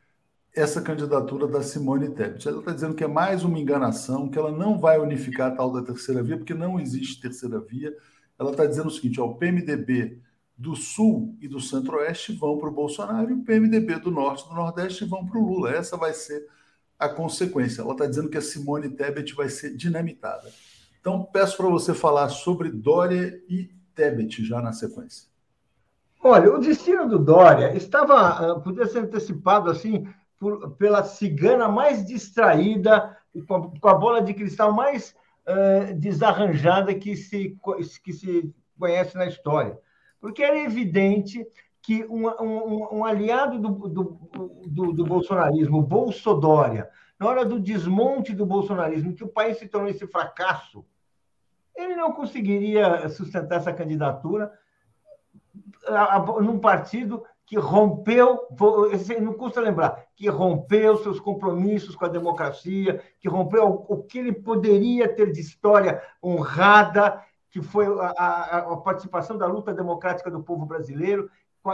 Speaker 1: essa candidatura da Simone Tebet. Ela está dizendo que é mais uma enganação, que ela não vai unificar a tal da terceira via, porque não existe terceira via. Ela está dizendo o seguinte: ó, o PMDB do Sul e do Centro-Oeste vão para o Bolsonaro e o PMDB do Norte e do Nordeste vão para o Lula. Essa vai ser a consequência. Ela está dizendo que a Simone Tebet vai ser dinamitada. Então, peço para você falar sobre Dória e Tebet já na sequência.
Speaker 4: Olha, o destino do Dória estava, ah, podia ser antecipado assim, por, pela cigana mais distraída, com a, com a bola de cristal mais uh, desarranjada que se, que se conhece na história. Porque era evidente que um, um, um aliado do, do, do, do, bolsonarismo, Bolsodória, na hora do desmonte do bolsonarismo, que o país se tornou esse fracasso, ele não conseguiria sustentar essa candidatura num partido que rompeu, não custa lembrar, que rompeu seus compromissos com a democracia, que rompeu o que ele poderia ter de história honrada que foi a, a, a, participação da luta democrática do povo brasileiro,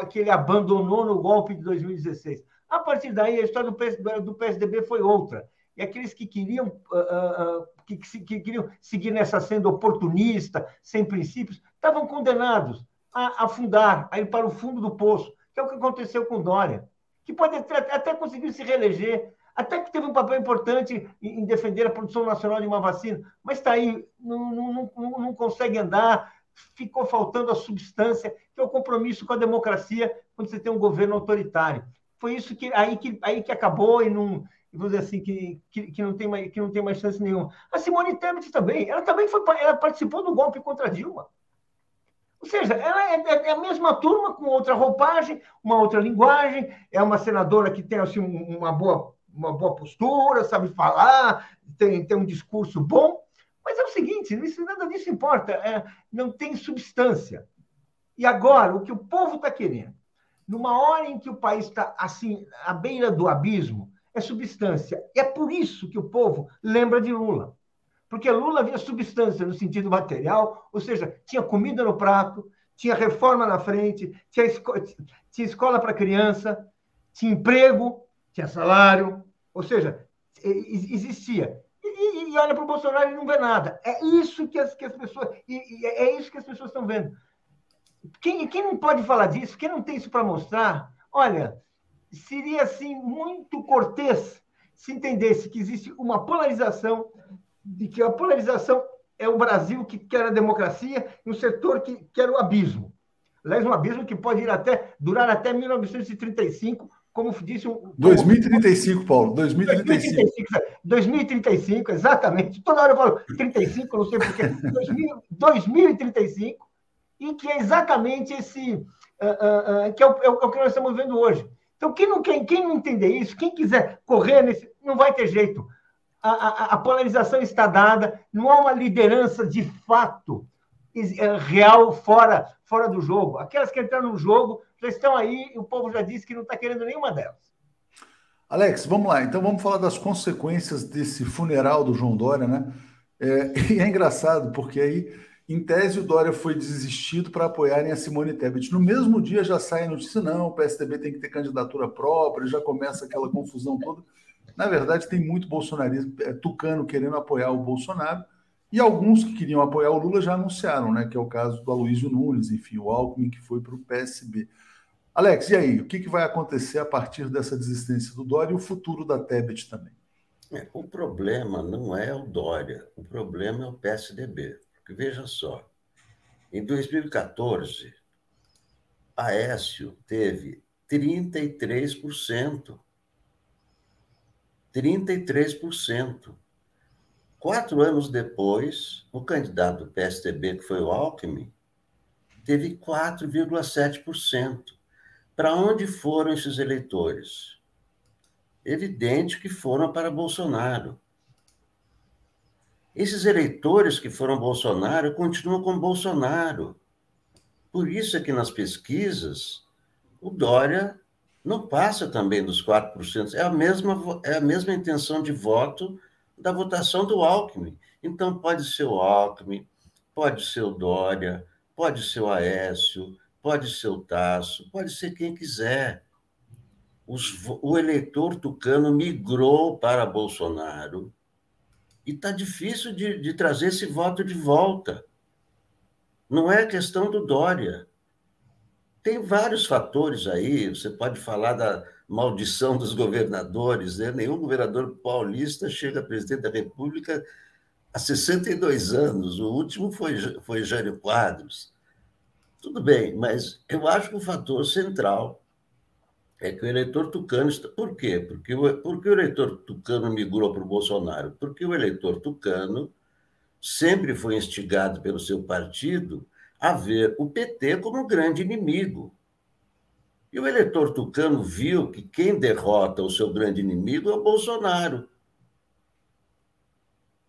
Speaker 4: que ele abandonou no golpe de 2016. A partir daí, a história do, PS, do PSDB foi outra. E aqueles que queriam, uh, uh, que, que, queriam seguir nessa senda oportunista, sem princípios, estavam condenados a afundar, a ir para o fundo do poço, que é o que aconteceu com Dória, que pode até, até conseguir se reeleger, até que teve um papel importante em defender a produção nacional de uma vacina, mas está aí, não, não, não, não consegue andar, ficou faltando a substância, que é o compromisso com a democracia quando você tem um governo autoritário. Foi isso que aí que, aí que acabou e não vou dizer assim que, que, que, não tem mais, que não tem mais chance nenhuma. A Simone Tebet também, ela também foi, ela participou do golpe contra Dilma. Ou seja, ela é, é, é, a mesma turma com outra roupagem, uma outra linguagem, é uma senadora que tem assim, uma boa uma boa postura, sabe falar, tem, tem um discurso bom, mas é o seguinte, isso, nada disso importa, é, não tem substância. E agora, o que o povo está querendo, numa hora em que o país está assim, à beira do abismo, é substância. E é por isso que o povo lembra de Lula. Porque Lula havia substância no sentido material, ou seja, tinha comida no prato, tinha reforma na frente, tinha, esco tinha escola para criança, tinha emprego, tinha salário, ou seja, existia. E, e olha para o Bolsonaro e não vê nada. É isso que as, que as pessoas. E, é isso que as pessoas estão vendo. Quem, quem não pode falar disso, quem não tem isso para mostrar, olha, seria assim muito cortês se entendesse que existe uma polarização, de que a polarização é o Brasil que quer a democracia e um setor que quer o abismo. Aliás, um abismo que pode ir até durar até 1935 como disse um.
Speaker 1: 2035, Paulo, 2035.
Speaker 4: 2035, 2035, exatamente. Toda hora eu falo 35, não sei porquê. 2035, e que é exatamente esse. Uh, uh, uh, que é o, é o, que nós estamos vendo hoje. Então, quem não, quem, quem não entender isso, quem quiser correr nesse. Não vai ter jeito. A, a, polarização está dada, não há uma liderança de fato é, real fora, fora do jogo. Aquelas que entraram no jogo já estão aí e o povo já disse que não está querendo nenhuma delas.
Speaker 1: Alex, vamos lá. Então vamos falar das consequências desse funeral do João Dória, né? É, e é engraçado porque aí em tese, o Dória foi desistido para apoiarem a Simone Tebet. No mesmo dia já sai a notícia: não, o PSDB tem que ter candidatura própria, já começa aquela confusão toda. Na verdade, tem muito bolsonarismo, é, tucano querendo apoiar o Bolsonaro, e alguns que queriam apoiar o Lula já anunciaram, né? Que é o caso do Aloysio Nunes, enfim, o Alckmin que foi para o PSB. Alex, e aí? O que, que vai acontecer a partir dessa desistência do Dória e o futuro da Tebet também?
Speaker 5: É, o problema não é o Dória, o problema é o PSDB. Porque veja só, em 2014, Aécio teve 33%. 33%. Quatro anos depois, o candidato do PSDB, que foi o Alckmin, teve 4,7%. Para onde foram esses eleitores? Evidente que foram para Bolsonaro. Esses eleitores que foram Bolsonaro continuam com Bolsonaro. Por isso é que nas pesquisas o Dória não passa também dos 4%. É a mesma, é a mesma intenção de voto da votação do Alckmin. Então pode ser o Alckmin, pode ser o Dória, pode ser o Aécio, pode ser o Tasso, pode ser quem quiser. Os, o eleitor tucano migrou para Bolsonaro e está difícil de, de trazer esse voto de volta. Não é questão do Dória. Tem vários fatores aí. Você pode falar da maldição dos governadores. Né? Nenhum governador paulista chega a presidente da República há 62 anos. O último foi, foi Jânio Quadros. Tudo bem, mas eu acho que o fator central é que o eleitor tucano. Está... Por quê? Porque o, porque o eleitor tucano migrou para o Bolsonaro? Porque o eleitor tucano sempre foi instigado pelo seu partido a ver o PT como um grande inimigo. E o eleitor tucano viu que quem derrota o seu grande inimigo é o Bolsonaro,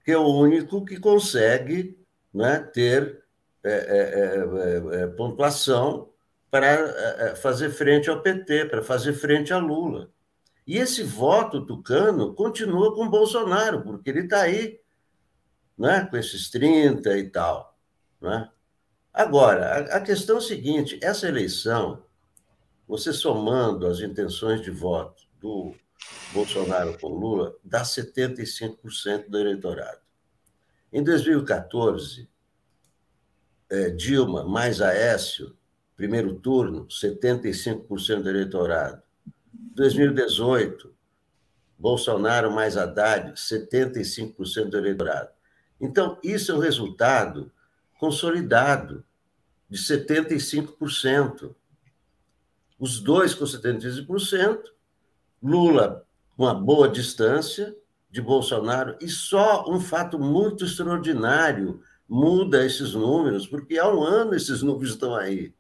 Speaker 5: que é o único que consegue né, ter é, é, é, pontuação para eh, eh, fazer frente ao PT, para fazer frente a Lula. E esse voto tucano continua com Bolsonaro, porque ele está aí, né, com esses 30 e tal. Né? Agora, a, questão é a seguinte: essa eleição, você somando as intenções de voto do Bolsonaro com Lula, dá 75% do eleitorado. Em 2014, é, Dilma mais Aécio primeiro turno, 75% do eleitorado. 2018, Bolsonaro mais Haddad, 75% do eleitorado. Então, isso é o resultado consolidado de 75%. Os dois com 75%, Lula com uma boa distância de Bolsonaro, e só um fato muito extraordinário muda esses números, porque há um ano esses números estão aí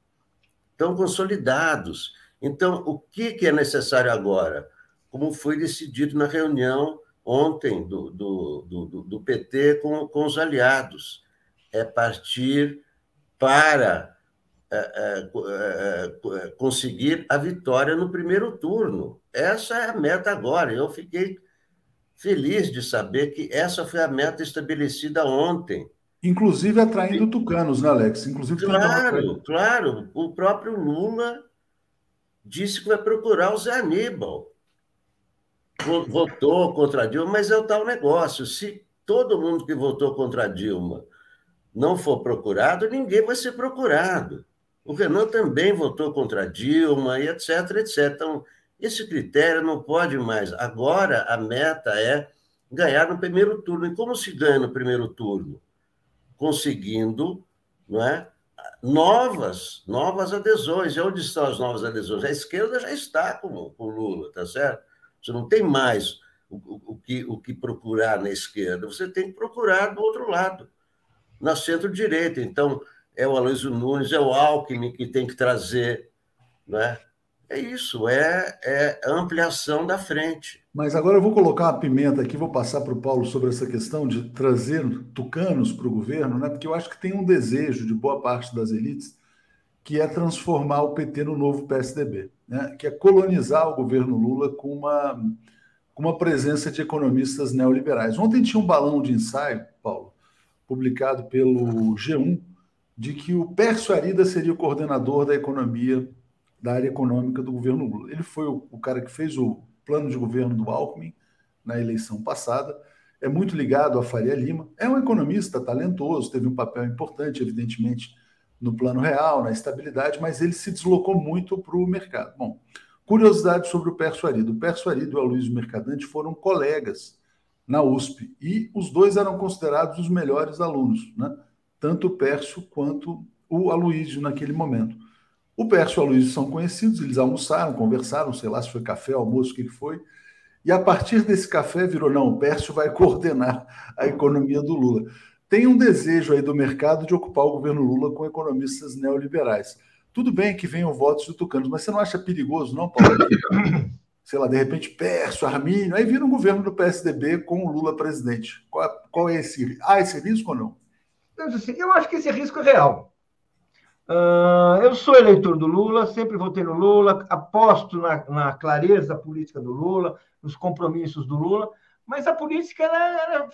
Speaker 5: estão consolidados. Então, o que, que é necessário agora? Como foi decidido na reunião ontem do, do, do, do PT com, com os aliados, é partir para é, é, é, conseguir a vitória no primeiro turno. Essa é a meta agora. Eu fiquei feliz de saber que essa foi a meta estabelecida ontem.
Speaker 1: Inclusive atraindo tucanos, né, Alex? Inclusive
Speaker 5: claro, claro. O próprio Lula disse que vai procurar o Zé Aníbal. Votou contra a Dilma, mas é o tal negócio. Se todo mundo que votou contra a Dilma não for procurado, ninguém vai ser procurado. O Renan também votou contra Dilma, e etc, etc. Então, esse critério não pode mais. Agora, a meta é ganhar no primeiro turno. E como se ganha no primeiro turno? conseguindo não é, novas, novas adesões. E onde estão as novas adesões? A esquerda já está com, com Lula, tá certo? Você não tem mais o, o, o, que, o que procurar na esquerda, você tem que procurar do outro lado, na centro-direita. Então, é o Aloysio Nunes, é o Alckmin que tem que trazer, né? É isso, é, é ampliação da frente.
Speaker 1: Mas agora eu vou colocar uma pimenta aqui, vou passar para o Paulo sobre essa questão de trazer tucanos para o governo, né? porque eu acho que tem um desejo de boa parte das elites que é transformar o PT no novo PSDB, né? que é colonizar o governo Lula com uma, com uma presença de economistas neoliberais. Ontem tinha um balão de ensaio, Paulo, publicado pelo G1, de que o Pércio Arida seria o coordenador da economia, da área econômica do governo Lula. Ele foi o, o cara que fez o plano de governo do Alckmin na eleição passada, é muito ligado a Faria Lima, é um economista talentoso, teve um papel importante, evidentemente, no plano real, na estabilidade, mas ele se deslocou muito para o mercado. Bom, curiosidade sobre o Pércio Arida. O Pércio Arida e o Aloysio Mercadante foram colegas na USP e os dois eram considerados os melhores alunos, né? tanto o Pércio quanto o Aloysio naquele momento. O Pércio e o Aloysio são conhecidos, eles almoçaram, conversaram, sei lá se foi café, almoço, o que foi. E a partir desse café virou, não, o Pércio vai coordenar a economia do Lula. Tem um desejo aí do mercado de ocupar o governo Lula com economistas neoliberais. Tudo bem que venham votos de tucanos, mas você não acha perigoso, não, Paulo? sei lá, de repente Pércio, Armínio, aí vira um governo do PSDB com o Lula presidente. Qual, qual é esse? Há esse risco ou não?
Speaker 4: Assim, eu acho que esse risco é real. Uh, eu sou eleitor do Lula, sempre votei no Lula, aposto na, na, clareza política do Lula, nos compromissos do Lula, mas a política ela, ela,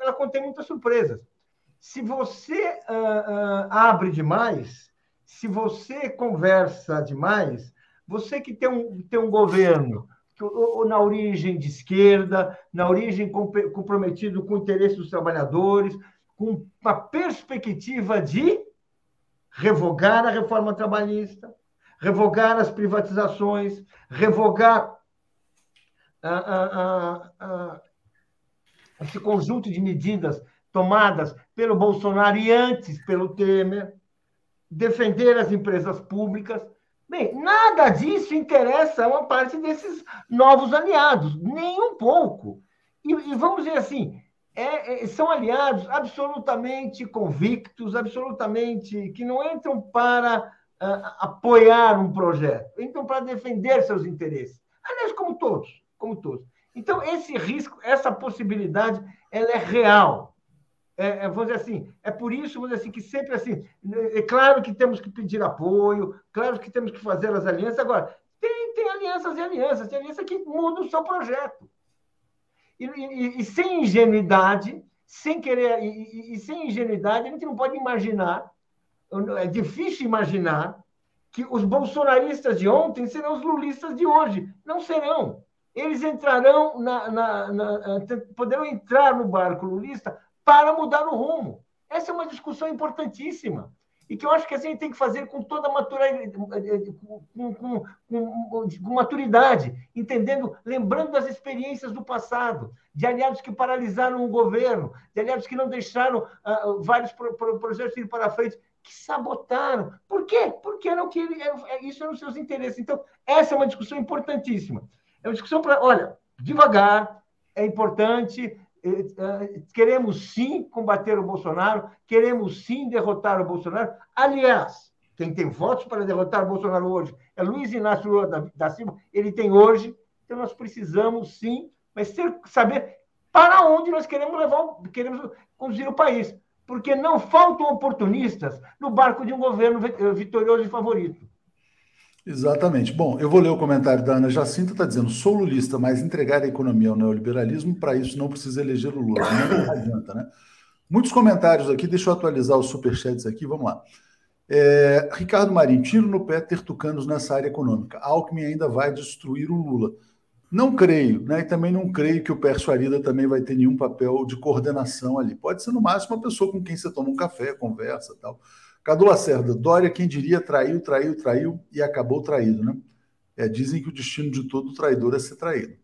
Speaker 4: ela contém muitas surpresas. Se você uh, uh, abre demais, se você conversa demais, você que tem um, tem um governo ou na origem de esquerda, na origem comprometido com o interesse dos trabalhadores, com uma perspectiva de revogar a reforma trabalhista, revogar as privatizações, revogar esse conjunto de medidas tomadas pelo Bolsonaro e antes pelo Temer, defender as empresas públicas. Bem, nada disso interessa a uma parte desses novos aliados, nem um pouco. E, e vamos dizer assim, é, é, são aliados absolutamente convictos, absolutamente que não entram para uh, apoiar um projeto, entram para defender seus interesses. Aliás, como todos, como todos. Então, esse risco, essa possibilidade, ela é real. É, é, vamos dizer assim, é por isso, vamos dizer assim, que sempre assim, é claro que temos que pedir apoio, claro que temos que fazer as alianças. Agora, tem, tem alianças e alianças, tem aliança que muda o seu projeto. E, e, e sem ingenuidade, sem querer, e, e, sem ingenuidade, a gente não pode imaginar, é difícil imaginar que os bolsonaristas de ontem serão os lulistas de hoje. Não serão. Eles entrarão na, na, na, poderão entrar no barco lulista para mudar o rumo. Essa é uma discussão importantíssima e que eu acho que a gente tem que fazer com toda maturidade, com, com, com, com, maturidade, entendendo, lembrando das experiências do passado, de aliados que paralisaram o governo, de aliados que não deixaram uh, vários pro, pro, projetos ir para frente, que sabotaram. Por quê? Porque não que é, isso é nos seus interesses. Então, essa é uma discussão importantíssima. É uma discussão para, olha, devagar, é importante, queremos sim combater o Bolsonaro, queremos sim derrotar o Bolsonaro. Aliás, quem tem votos para derrotar o Bolsonaro hoje é Luiz Inácio Lula da, da Silva, ele tem hoje, então nós precisamos sim, mas saber para onde nós queremos levar, queremos conduzir o país, porque não faltam oportunistas no barco de um governo vitorioso e favorito.
Speaker 1: Exatamente. Bom, eu vou ler o comentário da Ana Jacinta, está dizendo: sou lulista, mas entregar a economia ao neoliberalismo, para isso não precisa eleger o Lula. Não adianta, né? Muitos comentários aqui, deixa eu atualizar os superchats aqui, vamos lá. É, Ricardo Marinho, tiro no pé ter tucanos nessa área econômica. Alckmin ainda vai destruir o Lula. Não creio, né? E também não creio que o Pércio Arida também vai ter nenhum papel de coordenação ali. Pode ser, no máximo, uma pessoa com quem você toma um café, conversa tal. Cadu Lacerda, Dória, quem diria, traiu, traiu, traiu e acabou traído, né? É, dizem que o destino de todo traidor é ser traído.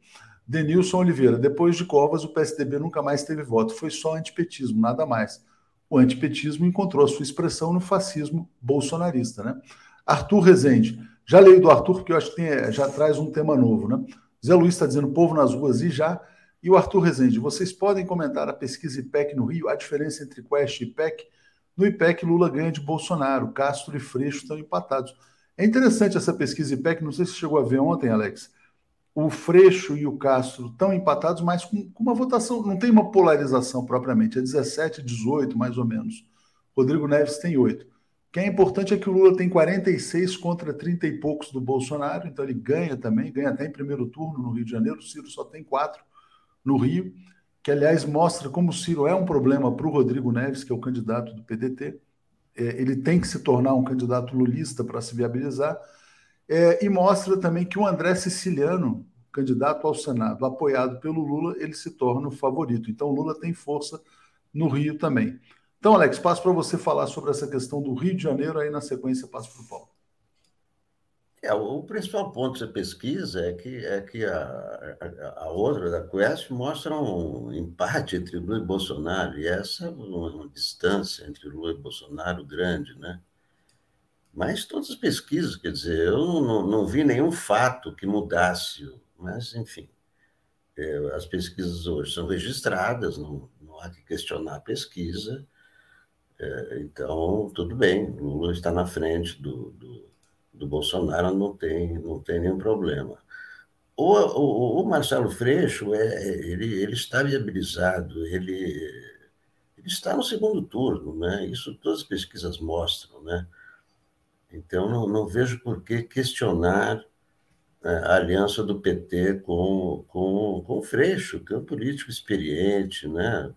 Speaker 1: Denilson Oliveira, depois de Covas, o PSDB nunca mais teve voto, foi só antipetismo, nada mais. O antipetismo encontrou a sua expressão no fascismo bolsonarista, né? Arthur Rezende, já leio do Arthur, porque eu acho que tem, já traz um tema novo, né? Zé Luiz está dizendo povo nas ruas e já. E o Arthur Rezende, vocês podem comentar a pesquisa IPEC no Rio, a diferença entre Quest e IPEC? No IPEC, Lula ganha de Bolsonaro, Castro e Freixo estão empatados. É interessante essa pesquisa IPEC, não sei se chegou a ver ontem, Alex. O Freixo e o Castro estão empatados, mas com, com uma votação, não tem uma polarização propriamente, é 17, 18, mais ou menos. Rodrigo Neves tem 8. O que é importante é que o Lula tem 46 contra 30 e poucos do Bolsonaro, então ele ganha também, ganha até em primeiro turno no Rio de Janeiro, o Ciro só tem 4 no Rio, que aliás mostra como o Ciro é um problema para o Rodrigo Neves, que é o candidato do PDT é, ele tem que se tornar um candidato lulista para se viabilizar, é, e mostra também que o André Siciliano, candidato ao Senado, apoiado pelo Lula, ele se torna o favorito. Então, o Lula tem força no Rio também. Então, Alex, passo para você falar sobre essa questão do Rio de Janeiro, aí na sequência passo para o Paulo.
Speaker 5: É, o principal ponto da pesquisa é que, é que a, a, a outra, da Quest, mostra um empate entre Lula e Bolsonaro, e essa é uma, uma distância entre Lula e Bolsonaro grande, né? Mas todas as pesquisas, quer dizer, eu não, não vi nenhum fato que mudasse, mas, enfim, é, as pesquisas hoje são registradas, não, não há que questionar a pesquisa, é, então, tudo bem, Lula está na frente do, do do Bolsonaro não tem, não tem nenhum problema. O, o, o Marcelo Freixo, é, ele, ele está viabilizado, ele, ele está no segundo turno, né? isso todas as pesquisas mostram. Né? Então, não, não vejo por que questionar né, a aliança do PT com, com, com o Freixo, que é um político experiente, né?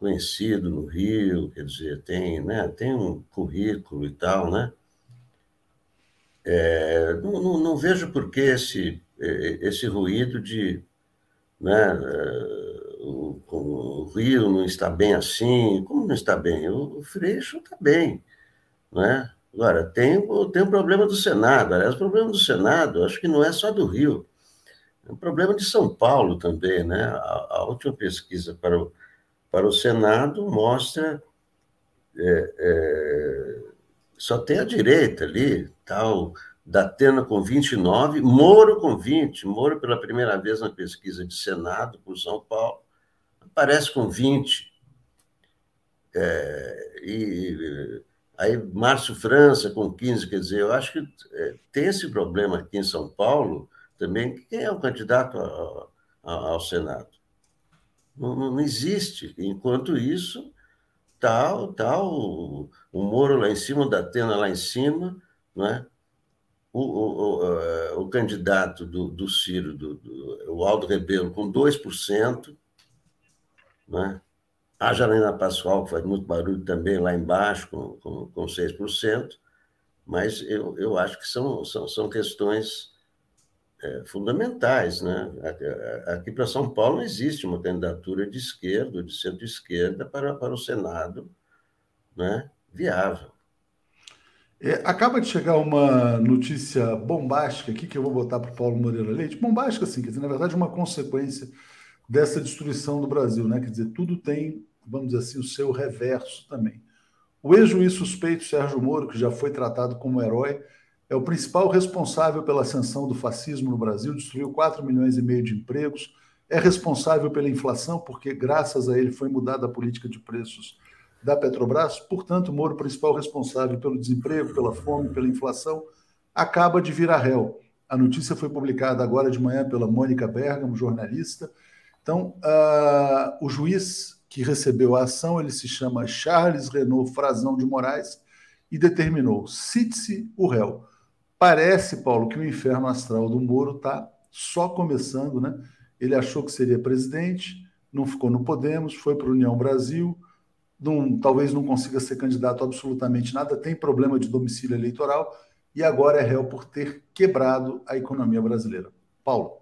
Speaker 5: conhecido no Rio, quer dizer, tem, né? tem um currículo e tal, né? É, não, não, não, vejo por que esse, é, esse ruído de né, é, o, o, Rio não está bem assim, como não está bem? O, Freixo está bem. Né? Agora, tem, tem o problema do Senado. Aliás, o problema do Senado, acho que não é só do Rio, é um problema de São Paulo também. Né? A, a última pesquisa para o, para o Senado mostra. É, é, só tem a direita ali, tal, Datena com 29, Moro com 20, Moro pela primeira vez na pesquisa de Senado por São Paulo, aparece com 20. É, e aí Márcio França com 15, quer dizer, eu acho que é, tem esse problema aqui em São Paulo também, quem é o candidato ao, ao Senado? Não, não, existe. Enquanto isso, tal, tal, o, o Moro lá em cima, o Datena lá em cima, é? o, o, o, eh, o candidato do, do Ciro, do, do, o Aldo Rebelo, com 2%, né? a Janina Pascoal, que faz muito barulho também lá embaixo, com, com, com 6%, mas eu, eu acho que são, são, são questões é, fundamentais. Né? Aqui para São Paulo não existe uma candidatura de esquerda, de centro-esquerda, para, para o Senado né? viável.
Speaker 1: É, acaba de chegar uma notícia bombástica aqui que eu vou botar para o Paulo Moreira Leite. Bombástica, sim, quer dizer, na verdade, uma consequência dessa destruição do Brasil, né? Quer dizer, tudo tem, vamos dizer assim, o seu reverso também. O ex-juiz suspeito Sérgio Moro, que já foi tratado como herói, é o principal responsável pela ascensão do fascismo no Brasil, destruiu 4 milhões e meio de empregos, é responsável pela inflação, porque graças a ele foi mudada a política de preços da Petrobras, portanto, Moro, principal responsável pelo desemprego, pela fome, pela inflação, acaba de virar réu. A notícia foi publicada agora de manhã pela Mônica Bergamo, jornalista. Então, uh, o juiz que recebeu a ação, ele se chama Charles Renault Frazão de Moraes e determinou, cite-se o réu. Parece, Paulo, que o inferno astral do Moro está só começando, né? Ele achou que seria presidente, não ficou no Podemos, foi para a União Brasil, não, talvez não consiga ser candidato absolutamente nada, tem problema de domicílio eleitoral e agora é réu por ter quebrado a economia brasileira. Paulo.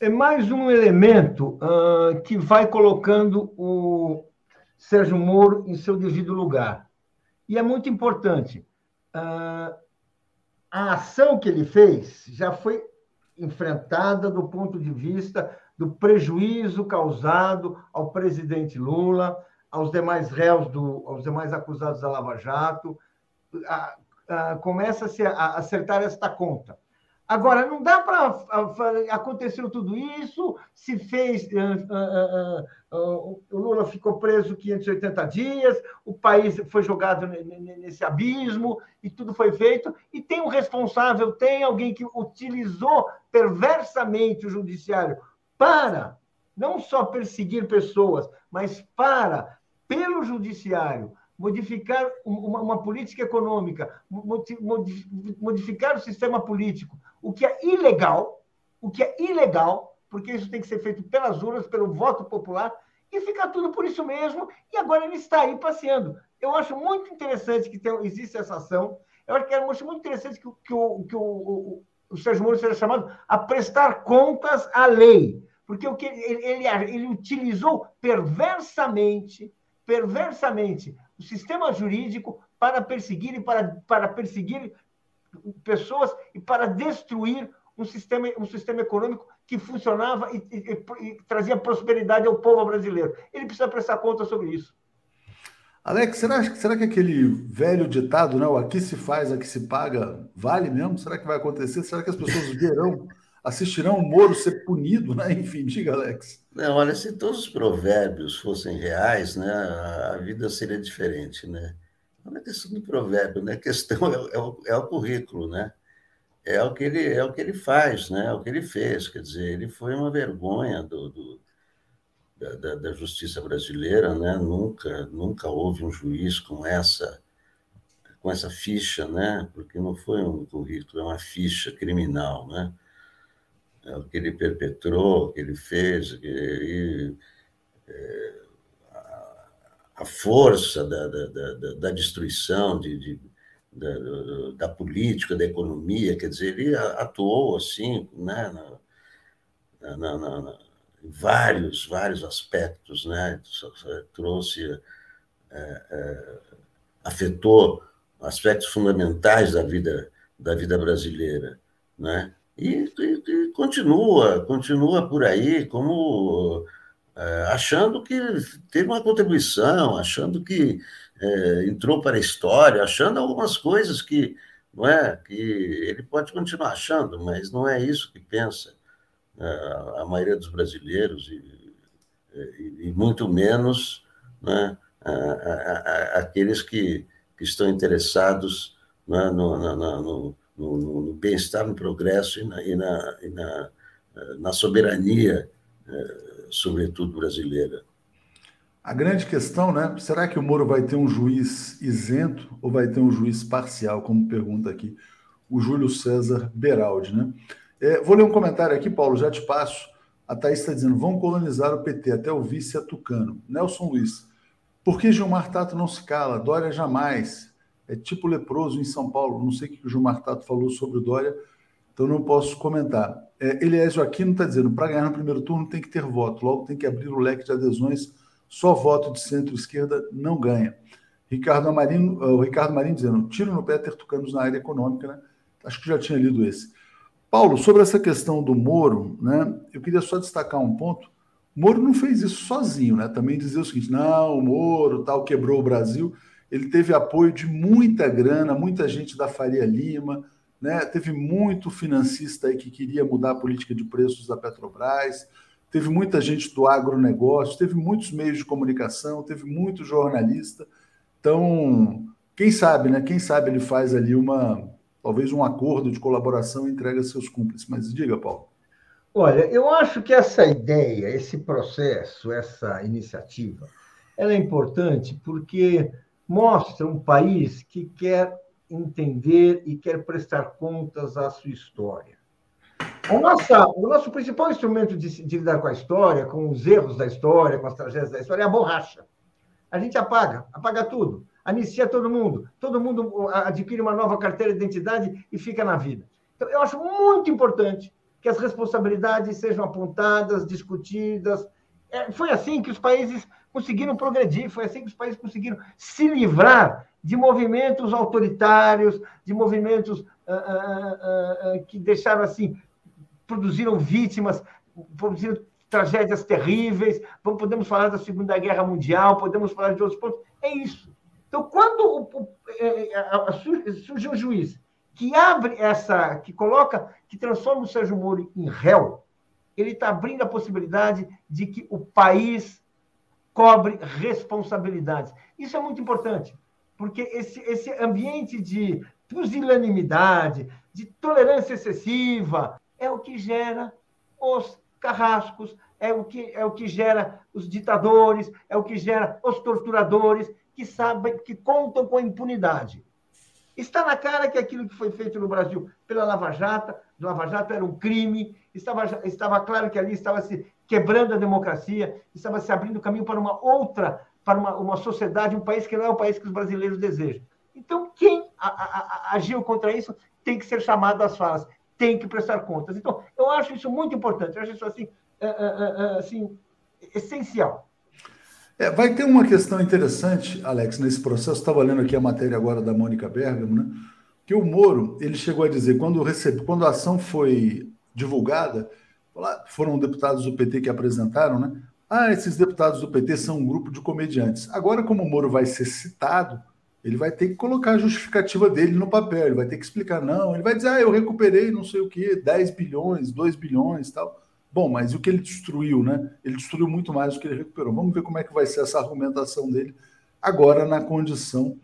Speaker 4: É mais um elemento uh, que vai colocando o Sérgio Moro em seu devido lugar. E é muito importante. Uh, a ação que ele fez já foi enfrentada do ponto de vista do prejuízo causado ao presidente Lula, aos demais réus, do, aos demais acusados da Lava Jato, começa-se a acertar esta conta. Agora, não dá para. Aconteceu tudo isso, se fez. Uh, uh, uh, o Lula ficou preso 580 dias, o país foi jogado nesse abismo e tudo foi feito. E tem um responsável, tem alguém que utilizou perversamente o judiciário para não só perseguir pessoas, mas para, pelo judiciário, modificar uma, uma política econômica, modificar o sistema político, o que é ilegal, o que é ilegal, porque isso tem que ser feito pelas urnas, pelo voto popular, e fica tudo por isso mesmo, e agora ele está aí passeando. Eu acho muito interessante que tem, existe essa ação, eu acho que é muito interessante que, que, o, que o, o, o Sérgio Moro seja chamado a prestar contas à lei, porque o que ele, ele, ele utilizou perversamente, perversamente o sistema jurídico para perseguir e para, para perseguir pessoas e para destruir um sistema, um sistema econômico que funcionava e, e, e, trazia prosperidade ao povo brasileiro. Ele precisa prestar conta sobre isso.
Speaker 1: Alex, será, será que aquele velho ditado, né, o aqui se faz, aqui se paga, vale mesmo? Será que vai acontecer? Será que as pessoas verão, assistirão o Moro ser punido? Né? Enfim, diga, Alex.
Speaker 5: Não, olha, se todos os provérbios fossem reais, né, a vida seria diferente, né? Não é questão do provérbio, né? A questão é, é, o, é o currículo, né? É o que ele é o que ele faz, né? É o que ele fez, quer dizer, ele foi uma vergonha do, do da, da, justiça brasileira, né? Nunca nunca houve um juiz com essa com essa ficha, né? Porque não foi um currículo, é uma ficha criminal, né? É o que ele perpetrou, o que ele fez, e, é, a força da, da, da, da destruição de, de da, da, política, da economia, quer dizer, ele atuou assim, né, na, na, na, em vários, vários aspectos, né, trouxe, é, é, afetou aspectos fundamentais da vida, da vida brasileira, né, e, e, e continua, continua por aí como é, achando que teve uma contribuição, achando que é, entrou para a história, achando algumas coisas que não é que ele pode continuar achando, mas não é isso que pensa é, a maioria dos brasileiros e, e, e muito menos né, a, a, a, aqueles que, que estão interessados né, no, no, no, no bem-estar, no progresso e na, e na, e na, na soberania é, sobretudo brasileira.
Speaker 1: A grande questão, né? Será que o Moro vai ter um juiz isento ou vai ter um juiz parcial, como pergunta aqui o Júlio César Beraldi, né? É, vou ler um comentário aqui, Paulo, já te passo. A Thaís está dizendo: vão colonizar o PT, até o vice é tucano. Nelson Luiz, por que Gilmar Tato não se cala? Dória jamais. É tipo leproso em São Paulo. Não sei o que o Gilmar Tato falou sobre o Dória, então não posso comentar. É, Eliésio Aquino está dizendo: para ganhar no primeiro turno tem que ter voto, logo tem que abrir o leque de adesões, só voto de centro-esquerda não ganha. Ricardo Marinho, o Ricardo Marinho dizendo: tiro no pé ter tucanos na área econômica, né? Acho que já tinha lido esse. Paulo, sobre essa questão do Moro, né? Eu queria só destacar um ponto. Moro não fez isso sozinho, né? Também dizer o seguinte: não, o Moro tal quebrou o Brasil. Ele teve apoio de muita grana, muita gente da Faria Lima, né? Teve muito financista aí que queria mudar a política de preços da Petrobras, teve muita gente do agronegócio, teve muitos meios de comunicação, teve muito jornalista. Então, quem sabe, né? Quem sabe ele faz ali uma talvez um acordo de colaboração e entrega seus cúmplices. Mas diga, Paulo.
Speaker 4: Olha, eu acho que essa ideia, esse processo, essa iniciativa, ela é importante porque mostra um país que quer entender e quer prestar contas à sua história. O nosso principal instrumento de, de, lidar com a história, com os erros da história, com as tragédias da história, é a borracha. A gente apaga, apaga tudo, anistia todo mundo, todo mundo adquire uma nova carteira de identidade e fica na vida. Então, eu acho muito importante que as responsabilidades sejam apontadas, discutidas. É, foi assim que os países conseguiram progredir, foi assim que os países conseguiram se livrar de movimentos autoritários, de movimentos ah, ah, ah, que deixaram assim, produziram vítimas, produziram tragédias terríveis. Podemos falar da Segunda Guerra Mundial, podemos falar de outros pontos. É isso. Então, quando é, é, surge um juiz que abre essa, que coloca, que transforma o Sérgio Moro em réu, ele está abrindo a possibilidade de que o país cobre responsabilidades. Isso é muito importante, porque esse, esse ambiente de pusilanimidade, de tolerância excessiva, é o que gera os carrascos, é o que, é o que gera os ditadores, é o que gera os torturadores, que sabem, que contam com a impunidade. Está na cara que aquilo que foi feito no Brasil pela Lava Jato, Lava Jato era um crime, estava, estava claro que ali estava se quebrando a democracia, estava se abrindo caminho para uma outra, para uma, uma sociedade, um país que não é o país que os brasileiros desejam. Então, quem a, a, a, agiu contra isso tem que ser chamado às falas, tem que prestar contas. Então, eu acho isso muito importante, eu acho isso assim, é, é, é, assim essencial.
Speaker 1: É, vai ter uma questão interessante, Alex, nesse processo. Estava lendo aqui a matéria agora da Mônica Bergamo, né? Que o Moro ele chegou a dizer quando recebe, quando a ação foi divulgada, foram deputados do PT que apresentaram, né? Ah, esses deputados do PT são um grupo de comediantes. Agora, como o Moro vai ser citado, ele vai ter que colocar a justificativa dele no papel, ele vai ter que explicar, não, ele vai dizer, ah, eu recuperei não sei o quê, 10 bilhões, 2 bilhões tal. Bom, mas o que ele destruiu, né? Ele destruiu muito mais do que ele recuperou. Vamos ver como é que vai ser essa argumentação dele agora na condição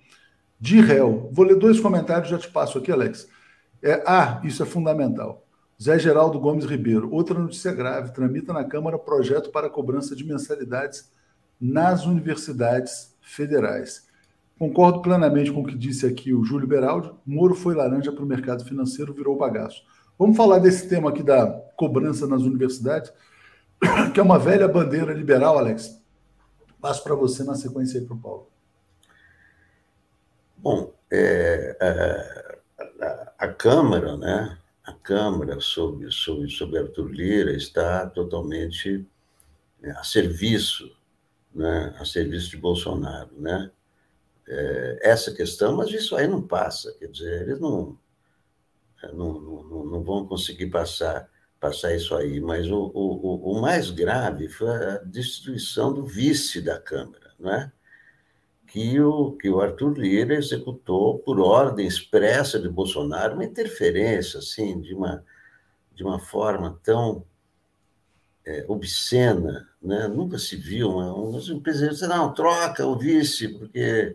Speaker 1: de réu. Vou ler dois comentários, já te passo aqui, Alex. É, ah, isso é fundamental. Zé Geraldo Gomes Ribeiro. Outra notícia grave: tramita na Câmara projeto para cobrança de mensalidades nas universidades federais. Concordo plenamente com o que disse aqui o Júlio Beraldi. Moro foi laranja para o mercado financeiro, virou bagaço. Vamos falar desse tema aqui da cobrança nas universidades, que é uma velha bandeira liberal, Alex. Passo para você na sequência aí para o Paulo.
Speaker 5: Bom, é, a, a, a, Câmara, né? A Câmara sob, sob, sob Arthur Lira está totalmente é, a serviço, né? A serviço de Bolsonaro, né? É, essa questão, mas isso aí não passa, quer dizer, eles não não, não, não vão conseguir passar, passar isso aí. Mas o, o, o mais grave foi a destruição do vice da Câmara, não é? Que o, que o Arthur Lira executou por ordem expressa de Bolsonaro, uma interferência assim, de uma, de uma forma tão é, obscena, né? nunca se viu uma, um, um presidente não, troca o vice, porque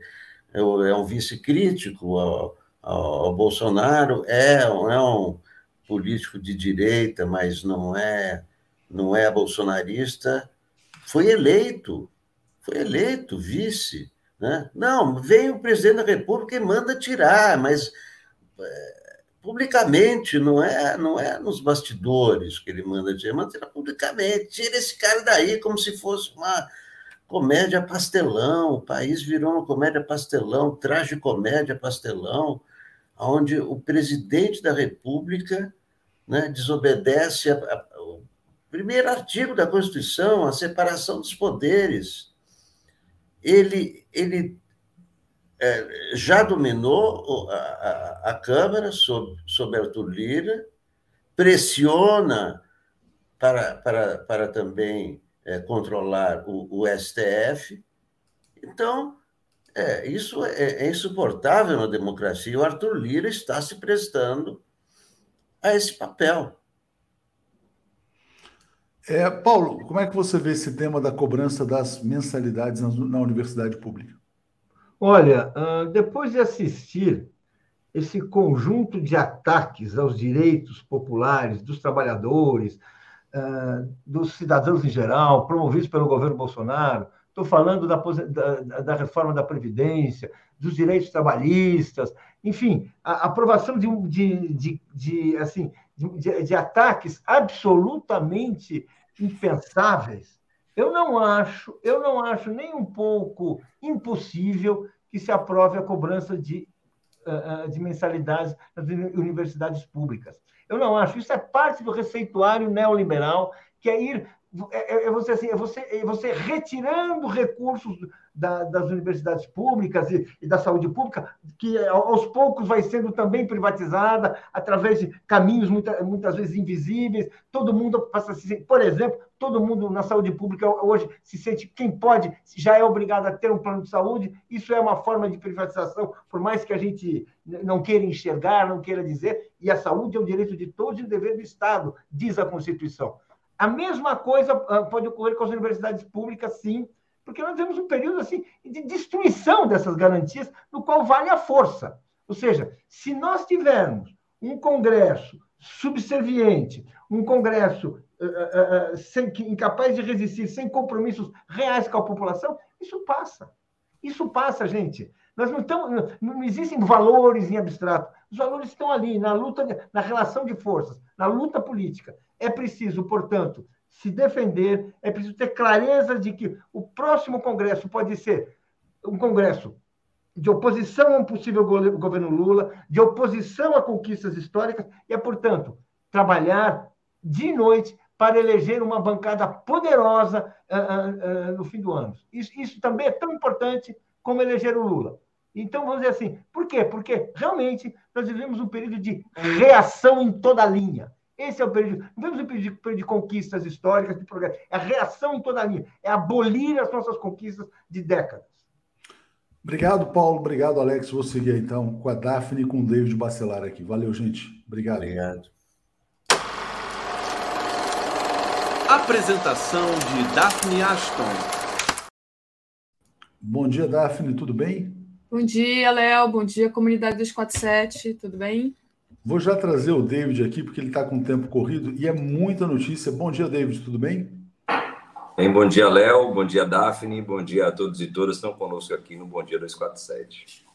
Speaker 5: é, é um vice crítico ao, ao Bolsonaro é, é um político de direita, mas não é não é bolsonarista, foi eleito, foi eleito vice, né? Não, vem o presidente da República e manda tirar, mas é, publicamente, não é, não é nos bastidores que ele manda tirar, manda tirar publicamente, tira esse cara daí como se fosse uma comédia pastelão, o país virou uma comédia pastelão, traje comédia pastelão, onde o presidente da República né, desobedece a, a, o primeiro artigo da Constituição, a separação dos poderes. Ele, ele é, já dominou a, a, a Câmara sob, sob Arthur Lira, pressiona para, para, para também é, controlar o, o STF. Então, é, isso é, é insuportável na democracia. O Arthur Lira está se prestando a esse papel.
Speaker 1: É, Paulo, como é que você vê esse tema da cobrança das mensalidades na, universidade pública?
Speaker 4: Olha, depois de assistir esse conjunto de ataques aos direitos populares dos trabalhadores, dos cidadãos em geral, promovidos pelo governo Bolsonaro, estou falando da, da, da, reforma da Previdência, dos direitos trabalhistas, enfim, a aprovação de, de, de, de assim, de, de, ataques absolutamente impensáveis. Eu não acho, eu não acho nem um pouco impossível que se aprove a cobrança de, uh, de mensalidades nas universidades públicas. Eu não acho. Isso é parte do receituário neoliberal, que é ir é, é, você, assim, é, você, é você retirando recursos da, das universidades públicas e, e, da saúde pública, que aos poucos vai sendo também privatizada através de caminhos muita, muitas vezes invisíveis. Todo mundo passa a se por exemplo, todo mundo na saúde pública hoje se sente, quem pode, já é obrigado a ter um plano de saúde. Isso é uma forma de privatização, por mais que a gente não queira enxergar, não queira dizer, e a saúde é o direito de todos e o dever do Estado, diz a Constituição. A mesma coisa ah, pode ocorrer com as universidades públicas, sim, porque nós temos um período assim de destruição dessas garantias, no qual vale a força. Ou seja, se nós tivermos um Congresso subserviente, um Congresso uh, uh, sem, incapaz de resistir, sem compromissos reais com a população, isso passa. Isso passa, gente. Nós não, estamos, não existem valores em abstrato. Os valores estão ali, na luta, na relação de forças, na luta política. É preciso, portanto, se defender, é preciso ter clareza de que o próximo Congresso pode ser um Congresso de oposição a um possível governo Lula, de oposição a conquistas históricas, e é, portanto, trabalhar de noite para eleger uma bancada poderosa uh, uh, uh, no fim do ano. Isso, isso também é tão importante como eleger o Lula. Então, vamos dizer assim, por quê? Porque realmente nós vivemos um período de reação em toda a linha. Esse é o período. Não vemos período, período de conquistas históricas, de progresso. É a reação em toda a linha. É abolir as nossas conquistas de décadas.
Speaker 1: Obrigado, Paulo. Obrigado, Alex. Vou seguir então com a Daphne e com o David Bacelar aqui. Valeu, gente. Obrigado.
Speaker 5: Obrigado.
Speaker 2: Apresentação de Daphne Ashton.
Speaker 1: Bom dia, Daphne. Tudo bem?
Speaker 6: Bom dia, Léo. Bom dia, comunidade 247. Tudo bem?
Speaker 1: Vou já trazer o David aqui, porque ele está com o tempo corrido e é muita notícia. Bom dia, David, tudo bem?
Speaker 7: Bem, bom dia, Léo, bom dia, Daphne, bom dia a todos e todas que estão conosco aqui no Bom Dia 247.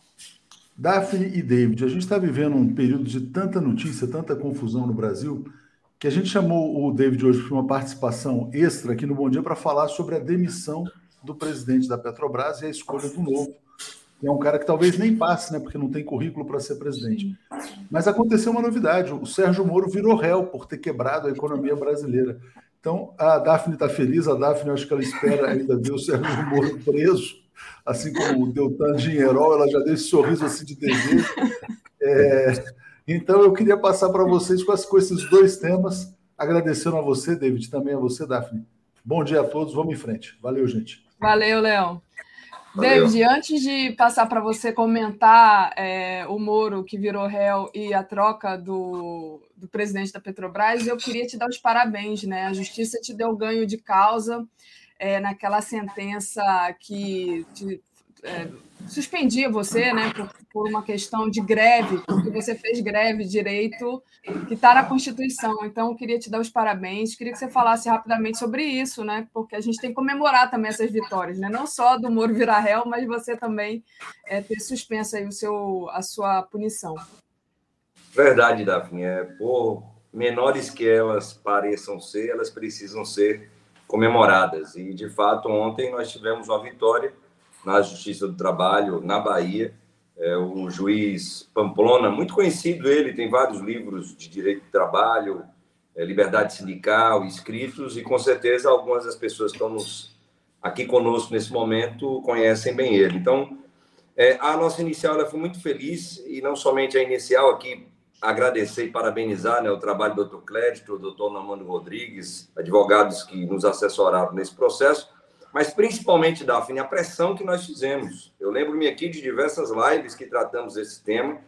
Speaker 1: Daphne e David, a gente está vivendo um período de tanta notícia, tanta confusão no Brasil, que a gente chamou o David hoje para uma participação extra aqui no Bom Dia para falar sobre a demissão do presidente da Petrobras e a escolha do novo é um cara que talvez nem passe, né, porque não tem currículo para ser presidente. Mas aconteceu uma novidade: o Sérgio Moro virou réu por ter quebrado a economia brasileira. Então, a Daphne está feliz, a Daphne acho que ela espera ainda ver o Sérgio Moro preso, assim como o Deltan Dinheirol, ela já deu esse sorriso assim de desejo. É, então, eu queria passar para vocês com, com esses dois temas, agradecendo a você, David, também a você, Daphne. Bom dia a todos, vamos em frente. Valeu, gente.
Speaker 6: Valeu, Léo. David, antes de passar para você comentar é, o Moro que virou réu e a troca do, do presidente da Petrobras, eu queria te dar os parabéns, né? A justiça te deu ganho de causa é, naquela sentença que te, é, suspendia você, né, por, por, uma questão de greve, porque você fez greve direito que está na Constituição. Então, queria te dar os parabéns, queria que você falasse rapidamente sobre isso, né, porque a gente tem que comemorar também essas vitórias, né, não só do Moro virar réu, mas você também é, ter suspenso aí o seu, a sua punição.
Speaker 7: Verdade, Daphne. É, por menores que elas pareçam ser, elas precisam ser comemoradas. E, de fato, ontem nós tivemos uma vitória na Justiça do Trabalho, na Bahia. É, o juiz Pamplona, muito conhecido ele, tem vários livros de direito do trabalho, é, liberdade sindical, escritos, e com certeza algumas das pessoas que estão nos, aqui conosco nesse momento conhecem bem ele. Então, é, a nossa inicial ela foi muito feliz, e não somente a inicial aqui, agradecer e parabenizar né, o trabalho do Dr. Clédito, do Dr. Namando Rodrigues, advogados que nos assessoraram nesse processo, mas principalmente, Daphne, a pressão que nós fizemos. Eu lembro-me aqui de diversas lives que tratamos esse tema.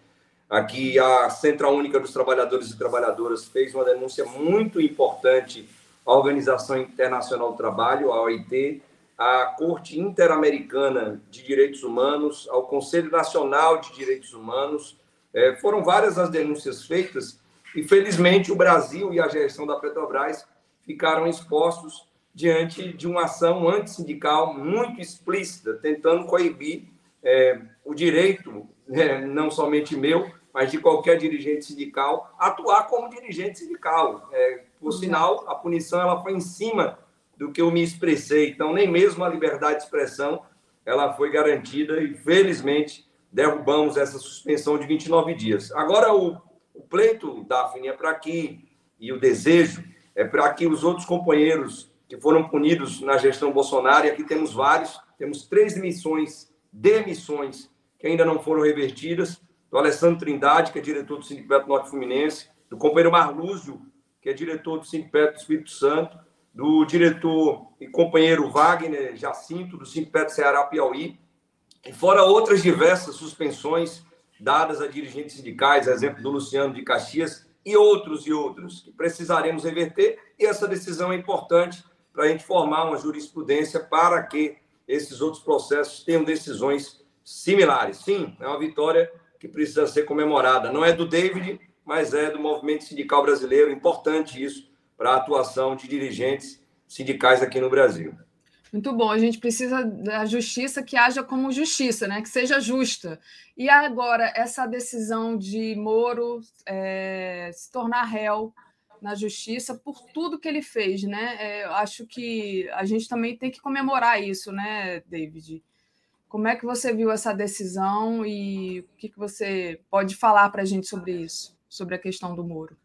Speaker 7: Aqui a Central Única dos Trabalhadores e Trabalhadoras fez uma denúncia muito importante à Organização Internacional do Trabalho, a OIT, à Corte Interamericana de Direitos Humanos, ao Conselho Nacional de Direitos Humanos. É, foram várias as denúncias feitas e, felizmente, o Brasil e a gestão da Petrobras ficaram expostos diante de uma ação antissindical muito explícita, tentando coibir é, o direito, né, não somente meu, mas de qualquer dirigente sindical, atuar como dirigente sindical. É, por sinal, a punição ela foi em cima do que eu me expressei, então nem mesmo a liberdade de expressão ela foi garantida e, felizmente, derrubamos essa suspensão de 29 dias. Agora, o, o pleito, Daphne, é para que, e o desejo, é para que os outros companheiros que foram punidos na gestão Bolsonaro, e aqui temos vários, temos três demissões, demissões, que ainda não foram revertidas, do Alessandro Trindade, que é diretor do Sindicato Norte Fluminense, do companheiro Marlúzio, que é diretor do Sindicato do Espírito Santo, do diretor e companheiro Wagner Jacinto, do Sindicato Ceará Piauí, e fora outras diversas suspensões dadas a dirigentes sindicais, exemplo do Luciano de Caxias, e outros e outros, que precisaremos reverter, e essa decisão é importante para a gente formar uma jurisprudência para que esses outros processos tenham decisões similares. Sim, é uma vitória que precisa ser comemorada. Não é do David, mas é do movimento sindical brasileiro. Importante isso para a atuação de dirigentes sindicais aqui no Brasil.
Speaker 6: Muito bom. A gente precisa da justiça que haja como justiça, né? que seja justa. E agora, essa decisão de Moro é, se tornar réu na justiça por tudo que ele fez, né? É, acho que a gente também tem que comemorar isso, né, David? Como é que você viu essa decisão e o que, que você pode falar para a gente sobre isso, sobre a questão do Moro?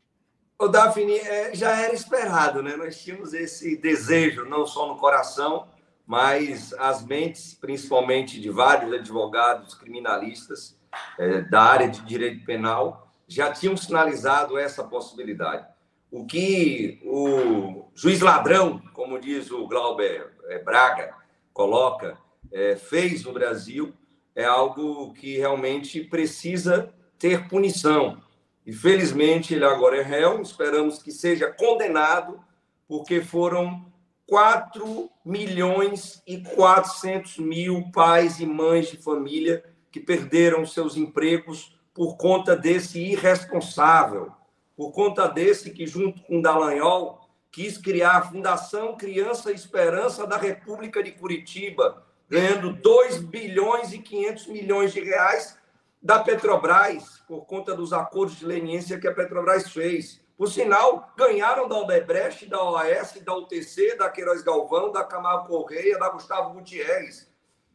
Speaker 7: O Daphne, é, já era esperado, né? Nós tínhamos esse desejo, não só no coração, mas as mentes, principalmente de vários advogados criminalistas é, da área de direito penal, já tinham sinalizado essa possibilidade. O que o juiz ladrão, como diz o Glauber é, Braga, coloca, é, fez no Brasil é algo que realmente precisa ter punição. E felizmente ele agora é réu, esperamos que seja condenado, porque foram 4 milhões e 400 mil pais e mães de família que perderam seus empregos por conta desse irresponsável, por conta desse que, junto com Dallagnol, quis criar a Fundação Criança Esperança da República de Curitiba, ganhando 2 bilhões e 500 milhões de reais da Petrobras, por conta dos acordos de leniência que a Petrobras fez. Por sinal, ganharam da Odebrecht, da OAS, da UTC, da Queiroz Galvão, da Camargo Correia, da Gustavo Gutierrez.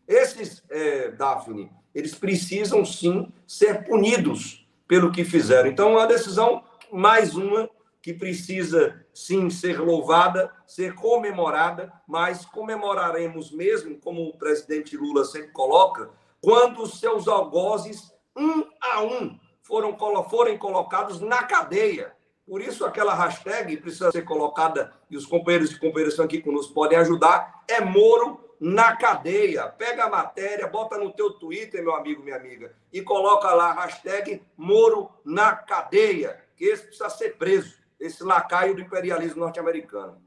Speaker 7: Esses, é, Daphne, eles precisam sim ser punidos pelo que fizeram. Então, é uma decisão, mais uma, que precisa sim ser louvada, ser comemorada, mas comemoraremos mesmo, como o presidente Lula sempre coloca, quando os seus algozes, um a um, foram, forem colocados na cadeia por isso, aquela hashtag precisa ser colocada, e os companheiros e companheiras estão aqui conosco podem ajudar, é Moro na cadeia. Pega a matéria, bota no teu Twitter, meu amigo, minha amiga, e coloca lá hashtag Moro na cadeia, que esse precisa ser preso, esse lacaio do imperialismo norte-americano.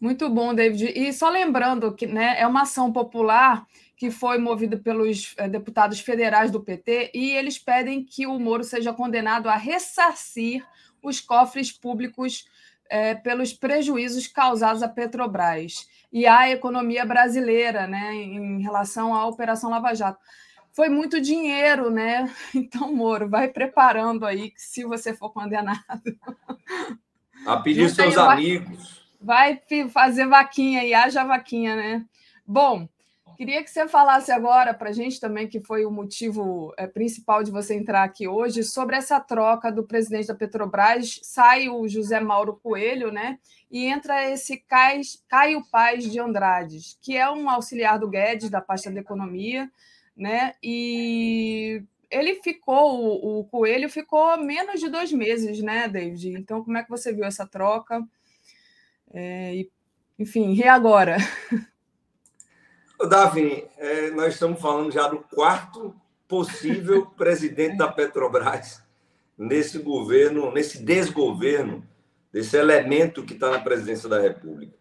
Speaker 6: Muito bom, David. E só lembrando que né, é uma ação popular que foi movida pelos é, deputados federais do PT e eles pedem que o Moro seja condenado a ressarcir os cofres públicos é, pelos prejuízos causados à Petrobras e à economia brasileira, né, em relação à Operação Lava Jato. Foi muito dinheiro, né? Então, Moro, vai preparando aí que se você for condenado.
Speaker 7: A pedir seus amigos.
Speaker 6: Vai fazer vaquinha e haja vaquinha, né? Bom, Queria que você falasse agora para a gente também, que foi o motivo é, principal de você entrar aqui hoje, sobre essa troca do presidente da Petrobras. Sai o José Mauro Coelho, né? E entra esse Caio Paz de Andrades, que é um auxiliar do Guedes, da pasta da economia, né? E ele ficou, o, o Coelho ficou menos de dois meses, né, David? Então, como é que você viu essa troca? É, e, enfim, e agora?
Speaker 7: Davi, é, nós estamos falando já do quarto possível presidente da Petrobras nesse governo, nesse desgoverno, desse elemento que está na presidência da República.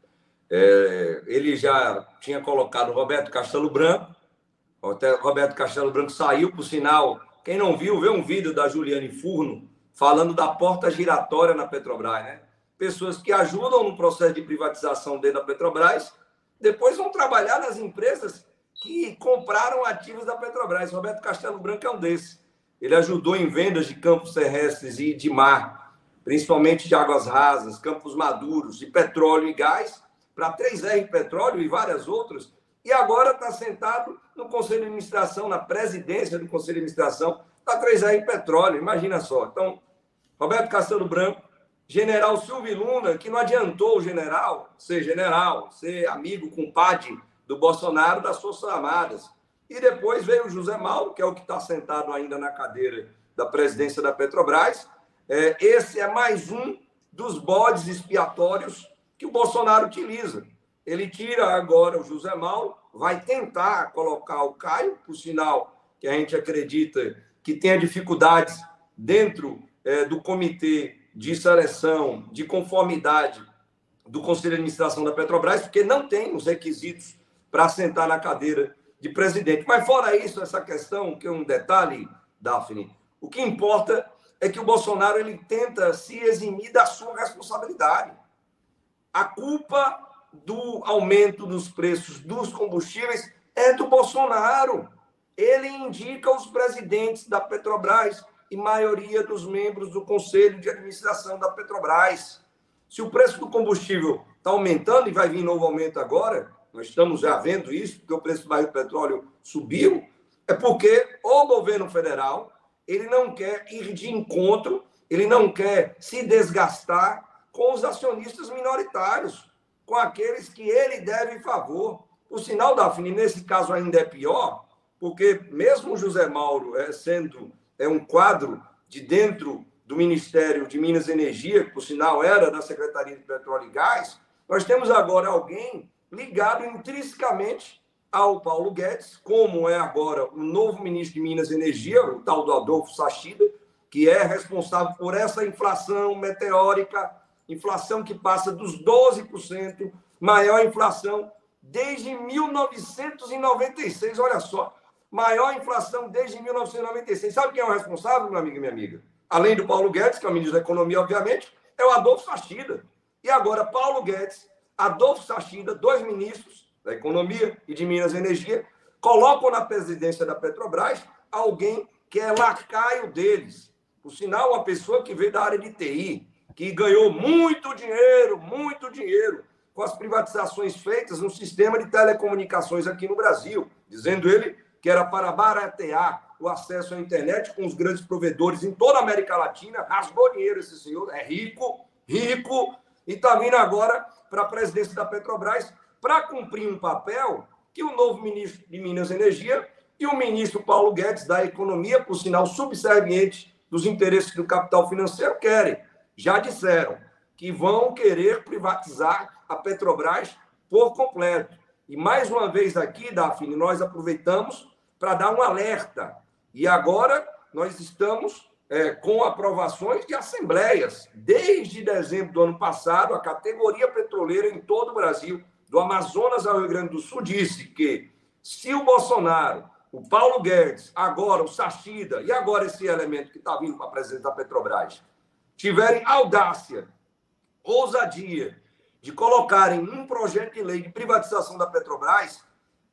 Speaker 7: É, ele já tinha colocado Roberto Castelo Branco, até Roberto Castelo Branco saiu, por sinal, quem não viu, vê um vídeo da Juliane Furno falando da porta giratória na Petrobras, né? Pessoas que ajudam no processo de privatização dentro da Petrobras depois vão trabalhar nas empresas que compraram ativos da Petrobras. Roberto Castelo Branco é um desses. Ele ajudou em vendas de campos terrestres e de mar, principalmente de águas rasas, campos maduros, de petróleo e gás, para 3R Petróleo e várias outras. E agora está sentado no Conselho de Administração, na presidência do Conselho de Administração da 3R Petróleo. Imagina só. Então, Roberto Castelo Branco general Silvio Luna, que não adiantou o general ser general, ser amigo, compadre do Bolsonaro, das Forças Armadas. E depois veio o José Mauro, que é o que está sentado ainda na cadeira da presidência da Petrobras. É, esse é mais um dos bodes expiatórios que o Bolsonaro utiliza. Ele tira agora o José Mauro, vai tentar colocar o Caio, por sinal que a gente acredita que tenha dificuldades dentro é, do comitê de seleção, de conformidade do Conselho de Administração da Petrobras, porque não tem os requisitos para sentar na cadeira de presidente. Mas fora isso, essa questão, que é um detalhe, Daphne, o que importa é que o Bolsonaro ele tenta se eximir da sua responsabilidade. A culpa do aumento dos preços dos combustíveis é do Bolsonaro. Ele indica os presidentes da Petrobras e maioria dos membros do conselho de administração da Petrobras. Se o preço do combustível está aumentando e vai vir novo aumento agora, nós estamos já vendo isso, porque o preço do barril de petróleo subiu, é porque o governo federal ele não quer ir de encontro, ele não quer se desgastar com os acionistas minoritários, com aqueles que ele deve favor. O sinal, Daphne, nesse caso ainda é pior, porque mesmo José Mauro é, sendo é um quadro de dentro do Ministério de Minas e Energia, que por sinal era da Secretaria de Petróleo e Gás, nós temos agora alguém ligado intrinsecamente ao Paulo Guedes, como é agora o novo ministro de Minas e Energia, o tal do Adolfo Sachida, que é responsável por essa inflação meteórica, inflação que passa dos 12%, maior inflação desde 1996, olha só, maior inflação desde 1996. Sabe quem é o responsável, meu amigo e minha amiga? Além do Paulo Guedes, que é o ministro da Economia, obviamente, é o Adolfo Sachida. E agora, Paulo Guedes, Adolfo Sachida, dois ministros da Economia e de Minas e Energia, colocam na presidência da Petrobras alguém que é lacaio deles. Por sinal, uma pessoa que veio da área de TI, que ganhou muito dinheiro, muito dinheiro, com as privatizações feitas no sistema de telecomunicações aqui no Brasil, dizendo ele que era para baratear o acesso à internet com os grandes provedores em toda a América Latina, rasgou dinheiro esse senhor, é rico, rico, e está vindo agora para a presidência da Petrobras para cumprir um papel que o novo ministro de Minas e Energia e o ministro Paulo Guedes da Economia, por sinal subserviente dos interesses do capital financeiro, querem. Já disseram que vão querer privatizar a Petrobras por completo. E mais uma vez aqui, Daphne, nós aproveitamos para dar um alerta. E agora nós estamos é, com aprovações de assembleias. Desde dezembro do ano passado, a categoria petroleira em todo o Brasil, do Amazonas ao Rio Grande do Sul, disse que se o Bolsonaro, o Paulo Guedes, agora o Sachida e agora esse elemento que está vindo para a presidência da Petrobras, tiverem audácia, ousadia de colocarem um projeto de lei de privatização da Petrobras,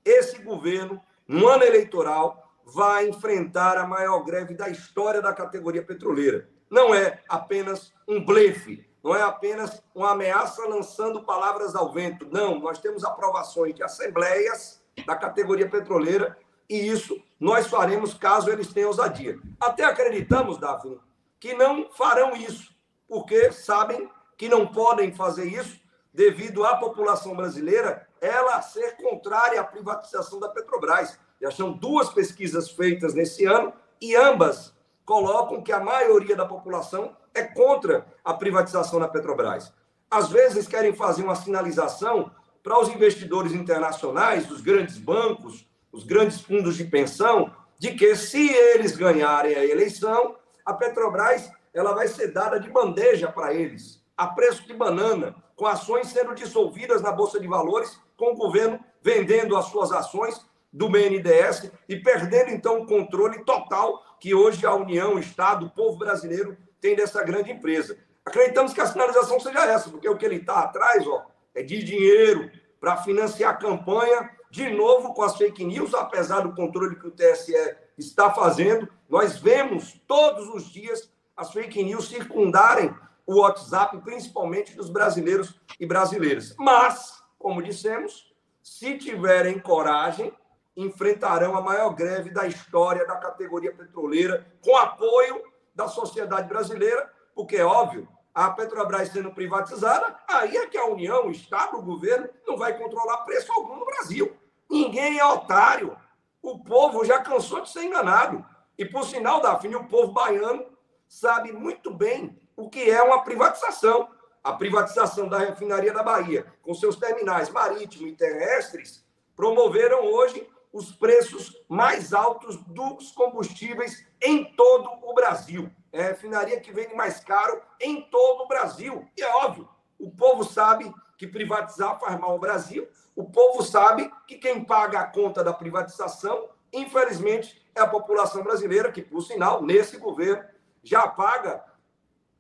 Speaker 7: esse governo, no ano eleitoral, vai enfrentar a maior greve da história da categoria petroleira. Não é apenas um blefe, não é apenas uma ameaça lançando palavras ao vento. Não, nós temos aprovações de assembleias da categoria petroleira e isso nós faremos caso eles tenham ousadia. Até acreditamos, Daphne, que não farão isso, porque sabem que não podem fazer isso devido à população brasileira ela ser contrária à privatização da Petrobras. Já são duas pesquisas feitas nesse ano e ambas colocam que a maioria da população é contra a privatização da Petrobras. Às vezes querem fazer uma sinalização para os investidores internacionais, os grandes bancos, os grandes fundos de pensão, de que se eles ganharem a eleição, a Petrobras ela vai ser dada de bandeja para eles, a preço de banana, com ações sendo dissolvidas na bolsa de valores, com o governo vendendo as suas ações do BNDES e perdendo, então, o controle total que hoje a União, o Estado, o povo brasileiro tem dessa grande empresa. Acreditamos que a sinalização seja essa, porque o que ele está atrás ó, é de dinheiro para financiar a campanha, de novo com as fake news, apesar do controle que o TSE está fazendo. Nós vemos todos os dias as fake news circundarem o WhatsApp, principalmente dos brasileiros e brasileiras. Mas, como dissemos, se tiverem coragem, enfrentarão a maior greve da história da categoria petroleira, com apoio da sociedade brasileira, porque é óbvio, a Petrobras sendo privatizada, aí é que a União, o Estado, o governo, não vai controlar preço algum no Brasil. Ninguém é otário. O povo já cansou de ser enganado. E, por sinal, Daphne, o povo baiano sabe muito bem o que é uma privatização. A privatização da refinaria da Bahia, com seus terminais marítimos e terrestres, promoveram hoje os preços mais altos dos combustíveis em todo o Brasil. É a refinaria que vende mais caro em todo o Brasil. E é óbvio, o povo sabe que privatizar faz mal ao Brasil, o povo sabe que quem paga a conta da privatização, infelizmente, é a população brasileira, que, por sinal, nesse governo, já paga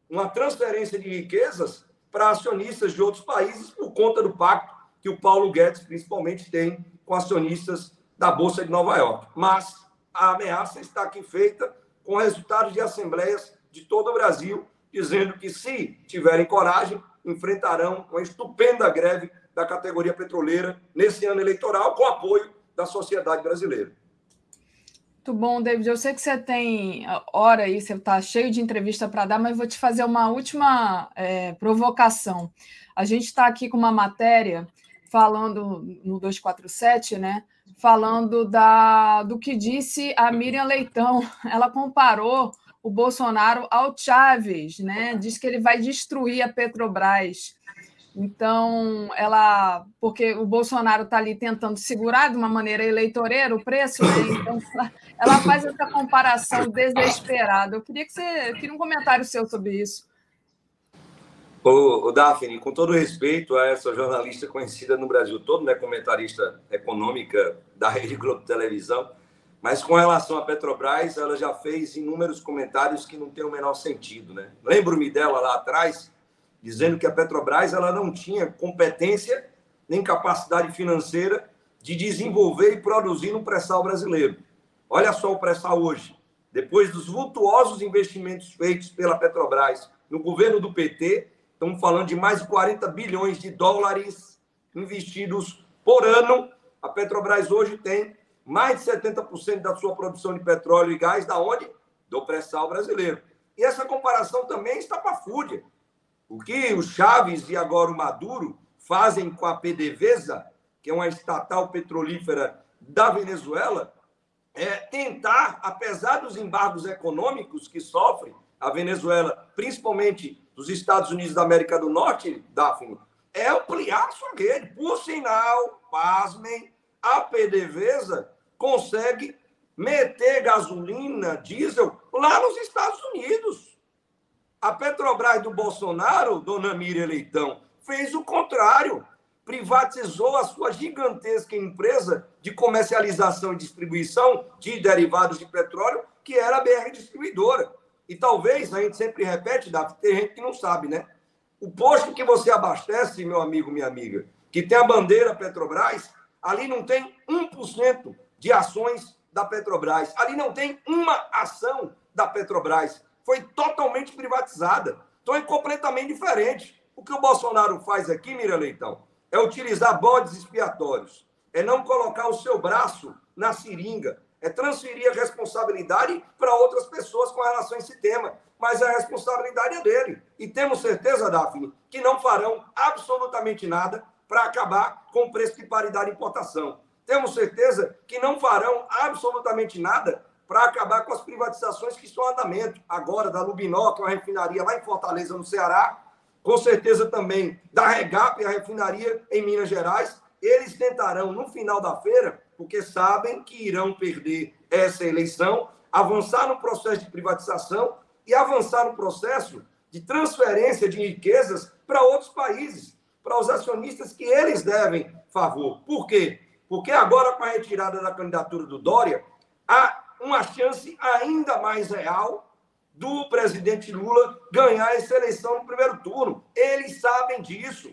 Speaker 7: uma transferência de riquezas para acionistas de outros países por conta do pacto que o Paulo Guedes, principalmente, tem com acionistas da Bolsa de Nova York. Mas a ameaça está aqui feita com resultados de assembleias de todo o Brasil, dizendo que, se tiverem coragem, enfrentarão uma estupenda greve da categoria petroleira nesse ano eleitoral, com apoio da sociedade brasileira.
Speaker 6: Muito bom, David. Eu sei que você tem hora aí, você está cheio de entrevista para dar, mas vou te fazer uma última é, provocação. A gente está aqui com uma matéria falando no 247, né? Falando da, do que disse a Miriam Leitão. Ela comparou o Bolsonaro ao Chaves, né? Diz que ele vai destruir a Petrobras. Então, ela, porque o Bolsonaro está ali tentando segurar de uma maneira eleitoreira o preço, né? então ela, faz essa comparação desesperada. Eu queria que você queria um comentário seu sobre isso.
Speaker 7: O, o Daphne, com todo respeito a essa jornalista conhecida no Brasil todo, né, comentarista econômica da Rede Globo Televisão, mas com relação à Petrobras, ela já fez inúmeros comentários que não têm o menor sentido, né? Lembro-me dela lá atrás dizendo que a Petrobras ela não tinha competência nem capacidade financeira de desenvolver e produzir no pré-sal brasileiro. Olha só o pré-sal hoje. Depois dos vultuosos investimentos feitos pela Petrobras no governo do PT, estamos falando de mais de 40 bilhões de dólares investidos por ano. A Petrobras hoje tem mais de 70% da sua produção de petróleo e gás da onde? Do pré-sal brasileiro. E essa comparação também está para fúria. O que o Chaves e agora o Maduro fazem com a PDVSA, que é uma estatal petrolífera da Venezuela, é tentar, apesar dos embargos econômicos que sofre a Venezuela, principalmente dos Estados Unidos da América do Norte, Daphne, é ampliar sua rede. Por sinal, pasmem, a PDVSA consegue meter gasolina, diesel lá nos Estados Unidos. A Petrobras do Bolsonaro, dona Miriam Leitão, fez o contrário. Privatizou a sua gigantesca empresa de comercialização e distribuição de derivados de petróleo, que era a BR Distribuidora. E talvez, a gente sempre repete, Davi, tem gente que não sabe, né? O posto que você abastece, meu amigo, minha amiga, que tem a bandeira Petrobras, ali não tem 1% de ações da Petrobras. Ali não tem uma ação da Petrobras foi totalmente privatizada. Então é completamente diferente. O que o Bolsonaro faz aqui, Mira Leitão, é utilizar bodes expiatórios, é não colocar o seu braço na seringa, é transferir a responsabilidade para outras pessoas com relação a esse tema. Mas a responsabilidade é dele. E temos certeza, Daphne, que não farão absolutamente nada para acabar com o preço de paridade de importação. Temos certeza que não farão absolutamente nada para acabar com as privatizações que estão em andamento. Agora, da Lubinó, que é uma refinaria lá em Fortaleza, no Ceará, com certeza também da Regap, a refinaria em Minas Gerais. Eles tentarão, no final da feira, porque sabem que irão perder essa eleição, avançar no processo de privatização e avançar no processo de transferência de riquezas para outros países, para os acionistas que eles devem favor. Por quê? Porque agora, com a retirada da candidatura do Dória, a uma chance ainda mais real do presidente Lula ganhar essa eleição no primeiro turno. Eles sabem disso.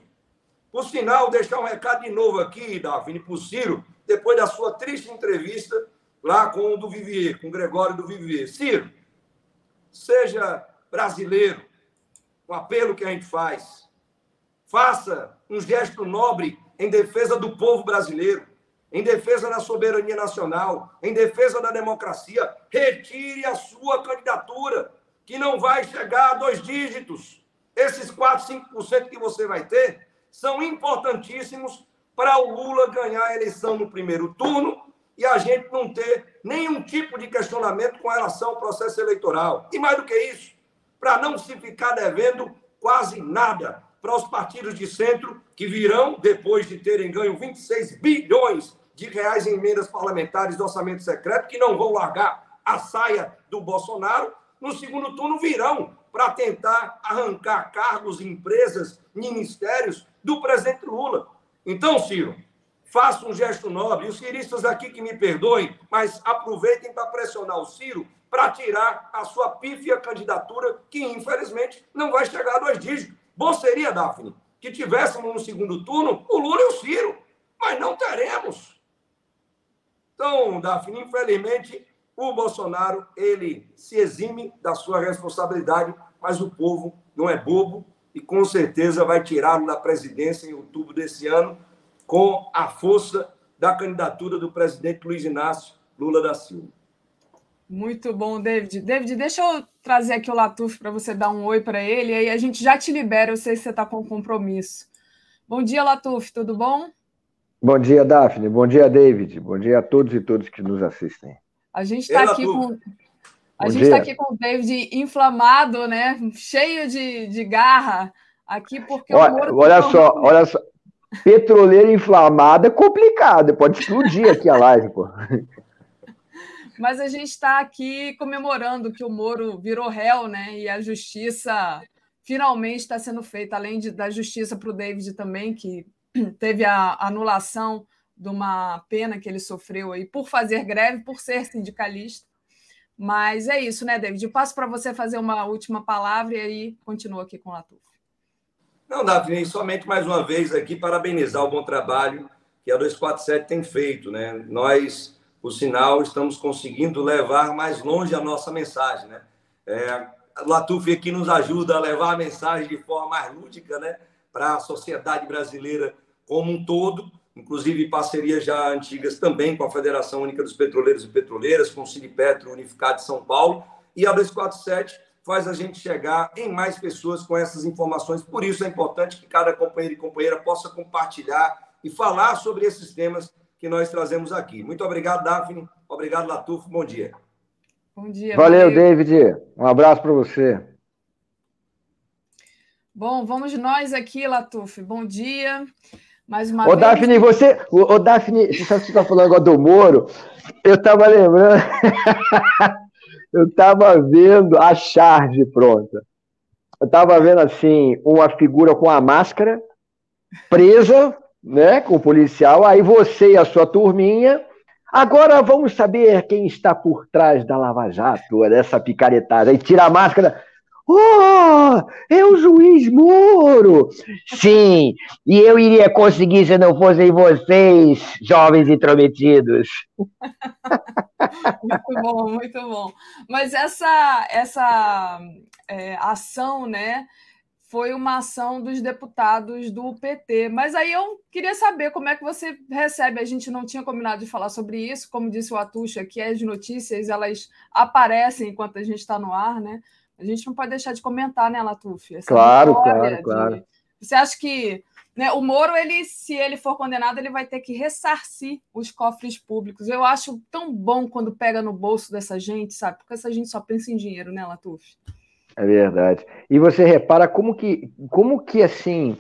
Speaker 7: Por sinal, deixar um recado de novo aqui, Daphne, para o Ciro, depois da sua triste entrevista lá com o do Vivier, com o Gregório do Vivier. Ciro, seja brasileiro, o apelo que a gente faz. Faça um gesto nobre em defesa do povo brasileiro em defesa da soberania nacional, em defesa da democracia, retire a sua candidatura, que não vai chegar a dois dígitos. Esses 4, 5% que você vai ter são importantíssimos para o Lula ganhar a eleição no primeiro turno e a gente não ter nenhum tipo de questionamento com relação ao processo eleitoral. E mais do que isso, para não se ficar devendo quase nada para os partidos de centro que virão, depois de terem ganho 26 bilhões de reais em emendas parlamentares do orçamento secreto, que não vão largar a saia do Bolsonaro, no segundo turno virão para tentar arrancar cargos, empresas, ministérios do presidente Lula. Então, Ciro, faça um gesto nobre. Os ciristas aqui que me perdoem, mas aproveitem para pressionar o Ciro para tirar a sua pífia candidatura, que infelizmente não vai chegar a dois dígitos. Bom seria, Daphne, que tivéssemos no segundo turno o Lula e o Ciro, mas não teremos. Então, Daphne, infelizmente, o Bolsonaro ele se exime da sua responsabilidade, mas o povo não é bobo e com certeza vai tirá-lo da presidência em outubro desse ano com a força da candidatura do presidente Luiz Inácio Lula da Silva.
Speaker 6: Muito bom, David. David, deixa eu trazer aqui o Latuf para você dar um oi para ele, aí a gente já te libera, eu sei que você está com compromisso. Bom dia, Latuf, tudo bom?
Speaker 8: Bom dia, Daphne. Bom dia, David. Bom dia a todos e todas que nos assistem.
Speaker 6: A gente está aqui com. A gente está aqui com o David inflamado, né? Cheio de, de garra aqui, porque
Speaker 8: olha, o Olha só, olha só. Petroleira inflamada é complicado, pode explodir aqui a live, pô.
Speaker 6: Mas a gente está aqui comemorando que o Moro virou réu, né? E a justiça finalmente está sendo feita, além de, da justiça para o David também, que teve a anulação de uma pena que ele sofreu aí por fazer greve, por ser sindicalista. Mas é isso, né, David? Eu passo para você fazer uma última palavra e aí continua aqui com o Latuf.
Speaker 7: Não, Davi, somente mais uma vez aqui parabenizar o bom trabalho que a 247 tem feito, né? Nós, por sinal, estamos conseguindo levar mais longe a nossa mensagem, né? É, Latuf aqui nos ajuda a levar a mensagem de forma mais lúdica, né? Para a sociedade brasileira como um todo inclusive parcerias já antigas também com a Federação Única dos Petroleiros e Petroleiras, com o Sinipetro Unificado de São Paulo, e a 247 faz a gente chegar em mais pessoas com essas informações. Por isso é importante que cada companheiro e companheira possa compartilhar e falar sobre esses temas que nós trazemos aqui. Muito obrigado, Daphne. Obrigado, Latufo. Bom dia.
Speaker 8: Bom dia. Valeu, valeu. David. Um abraço para você.
Speaker 6: Bom, vamos nós aqui, Latuf. Bom dia. Mais uma
Speaker 8: ô, vez. Daphne, você. Ô, Daphne, você sabe que você está falando agora do Moro? Eu estava lembrando. eu estava vendo a charge pronta. Eu estava vendo assim, uma figura com a máscara, presa, né, com o policial, aí você e a sua turminha. Agora vamos saber quem está por trás da Lava Jato, dessa picaretada. Aí tira a máscara. Oh, é o juiz Moro! Sim, e eu iria conseguir se não fossem vocês, jovens intrometidos.
Speaker 6: muito bom, muito bom. Mas essa, essa é, ação, né, foi uma ação dos deputados do PT. Mas aí eu queria saber como é que você recebe. A gente não tinha combinado de falar sobre isso, como disse o Atucha, que as notícias elas aparecem enquanto a gente está no ar, né? A gente não pode deixar de comentar, né, Latuf?
Speaker 8: Essa claro, claro, de... claro.
Speaker 6: Você acha que né, o Moro, ele, se ele for condenado, ele vai ter que ressarcir os cofres públicos. Eu acho tão bom quando pega no bolso dessa gente, sabe? Porque essa gente só pensa em dinheiro, né, Latuf?
Speaker 8: É verdade. E você repara como que, como que assim,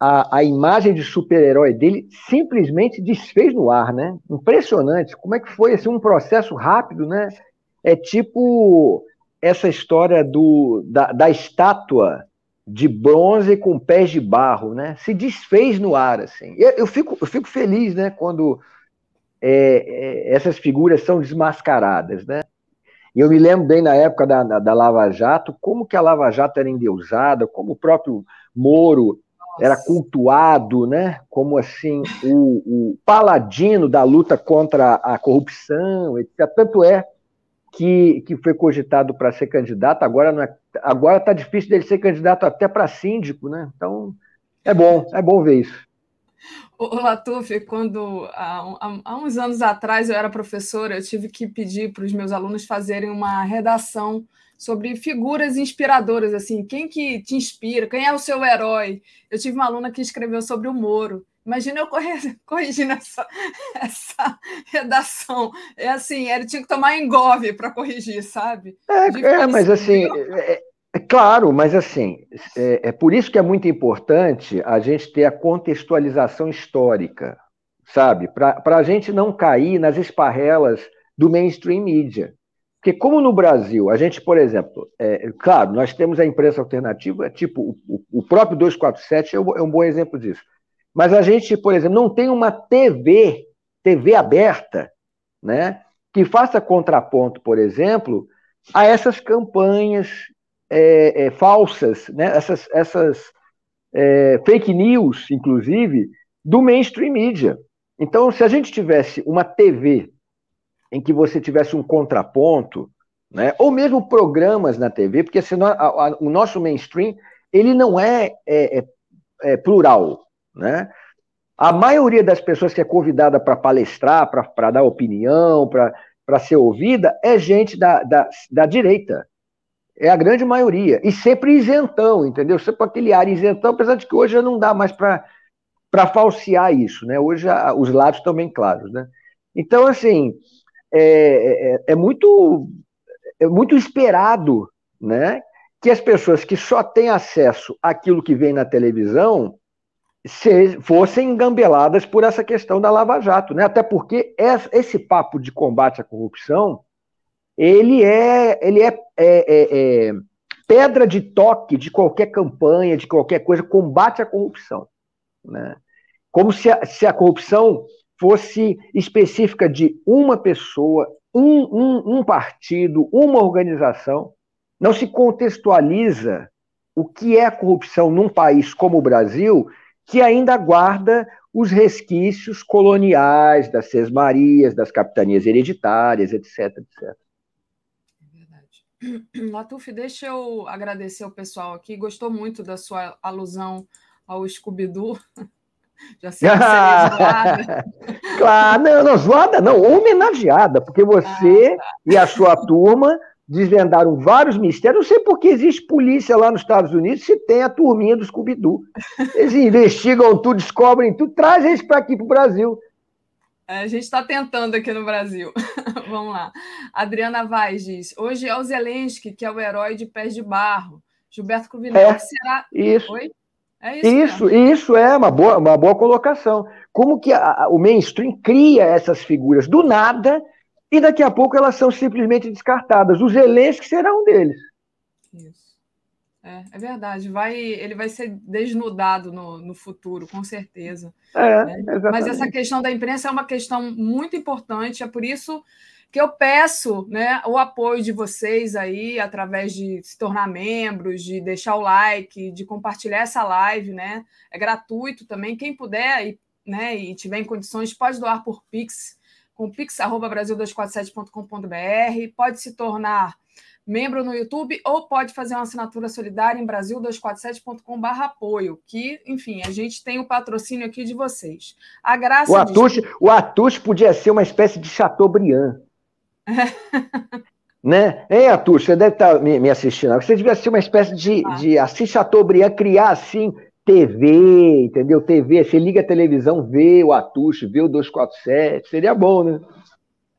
Speaker 8: a, a imagem de super-herói dele simplesmente desfez no ar, né? Impressionante. Como é que foi assim, um processo rápido, né? É tipo essa história do, da, da estátua de bronze com pés de barro, né? Se desfez no ar, assim. Eu, eu fico, eu fico feliz, né, quando é, é, essas figuras são desmascaradas, né? E eu me lembro bem na época da, da, da, Lava Jato, como que a Lava Jato era endeusada, como o próprio Moro era cultuado, né? Como assim o, o paladino da luta contra a corrupção, etc. Tanto é que, que foi cogitado para ser candidato, agora não é, agora está difícil dele ser candidato até para síndico, né? Então é bom, é bom ver isso.
Speaker 6: O Latuf, quando há, há, uns anos atrás eu era professora, eu tive que pedir para os meus alunos fazerem uma redação sobre figuras inspiradoras, assim, quem que te inspira, quem é o seu herói. Eu tive uma aluna que escreveu sobre o Moro. Imagina eu corrigindo essa, essa redação. É assim, ele tinha que tomar engove para corrigir, sabe?
Speaker 8: É, é mas assim, é, é claro, mas assim, é, é, por isso que é muito importante a gente ter a contextualização histórica, sabe? Para a gente não cair nas esparrelas do mainstream media. Porque como no Brasil, a gente, por exemplo, é, claro, nós temos a imprensa alternativa, tipo, o, o próprio 247 é um, é um bom exemplo disso. Mas a gente, por exemplo, não tem uma TV, TV aberta, né, que faça contraponto, por exemplo, a essas campanhas é, é, falsas, né? essas, essas é, fake news, inclusive, do mainstream media. Então, se a gente tivesse uma TV em que você tivesse um contraponto, né? ou mesmo programas na TV, porque senão a, a, o nosso mainstream ele não é, é, é, é plural. Né? A maioria das pessoas que é convidada para palestrar, para dar opinião, para ser ouvida, é gente da, da, da direita. É a grande maioria. E sempre isentão, entendeu? Sempre aquele ar isentão, apesar de que hoje já não dá mais para falsear isso, né? Hoje os lados estão bem claros, né? Então, assim, é, é, é, muito, é muito esperado, né? Que as pessoas que só têm acesso àquilo que vem na televisão se, fossem engambeladas por essa questão da Lava Jato, né? Até porque esse papo de combate à corrupção ele é, ele é, é, é, é pedra de toque de qualquer campanha, de qualquer coisa, combate à corrupção. Né? Como se a, se a corrupção fosse específica de uma pessoa, um, um, um partido, uma organização. Não se contextualiza o que é corrupção num país como o Brasil, que ainda guarda os resquícios coloniais das sesmarias, das capitanias hereditárias, etc, etc.
Speaker 6: Latuf, deixa eu agradecer ao pessoal aqui. Gostou muito da sua alusão ao Scooby-Doo. Já sei que zoada.
Speaker 8: claro, não, não, zoada não, homenageada, porque você ah, tá. e a sua turma desvendaram vários mistérios. Não sei por que existe polícia lá nos Estados Unidos se tem a turminha do Scooby-Doo. Eles investigam tudo, descobrem tudo, trazem isso para aqui para o Brasil.
Speaker 6: É, a gente está tentando aqui no Brasil. Vamos lá. Adriana Vaz diz: hoje é o Zelensky, que é o herói de pés de barro. Gilberto Cruvinel, é, será.
Speaker 8: Isso. Oi? É isso, isso, isso, é uma boa, uma boa colocação. Como que a, a, o mainstream cria essas figuras do nada e daqui a pouco elas são simplesmente descartadas. O Zelensky será um deles.
Speaker 6: Isso. É, é, verdade. Vai, ele vai ser desnudado no, no futuro, com certeza. É, né? Mas essa questão da imprensa é uma questão muito importante, é por isso que eu peço né, o apoio de vocês aí, através de se tornar membros, de deixar o like, de compartilhar essa live, né? É gratuito também. Quem puder e, né, e tiver em condições, pode doar por Pix, com pix.brasil247.com.br, pode se tornar membro no YouTube ou pode fazer uma assinatura solidária em brasil247.com.br apoio, que, enfim, a gente tem o patrocínio aqui de vocês. A graça
Speaker 8: o Atush, de... o Atush podia ser uma espécie de Chateaubriand. né? Hein, Atush, você deve estar me, me assistindo. Você devia ser uma espécie de, ah. de assim, Chateaubriand, criar assim TV, entendeu? TV, você liga a televisão, vê o Atush, vê o 247, seria bom, né?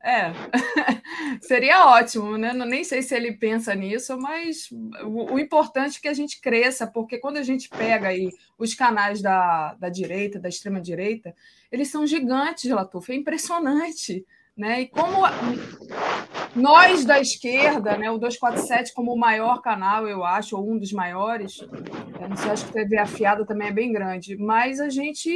Speaker 6: É, seria ótimo, né? Nem sei se ele pensa nisso, mas o, o, importante é que a gente cresça, porque quando a gente pega aí os canais da, da direita, da extrema-direita, eles são gigantes, Latuf, é impressionante. Né? E como nós da esquerda, né, o 247 como o maior canal, eu acho, ou um dos maiores, eu não sei, acho que a TV afiada também é bem grande, mas a gente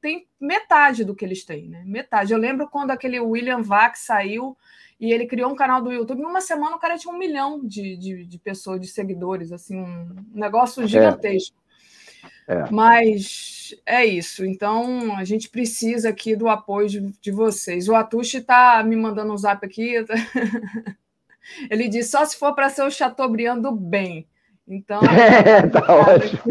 Speaker 6: tem metade do que eles têm, né? Metade. Eu lembro quando aquele William Vac saiu e ele criou um canal do YouTube, em uma semana o cara tinha um milhão de, de, de pessoas, de seguidores, assim, um negócio é. gigantesco. É. É. Mas é isso. Então, a gente precisa aqui do apoio de, de vocês. O Atushi está me mandando um zap aqui. Ele diz só se for para ser o Chateaubriand do bem. Então. É, tá ótimo.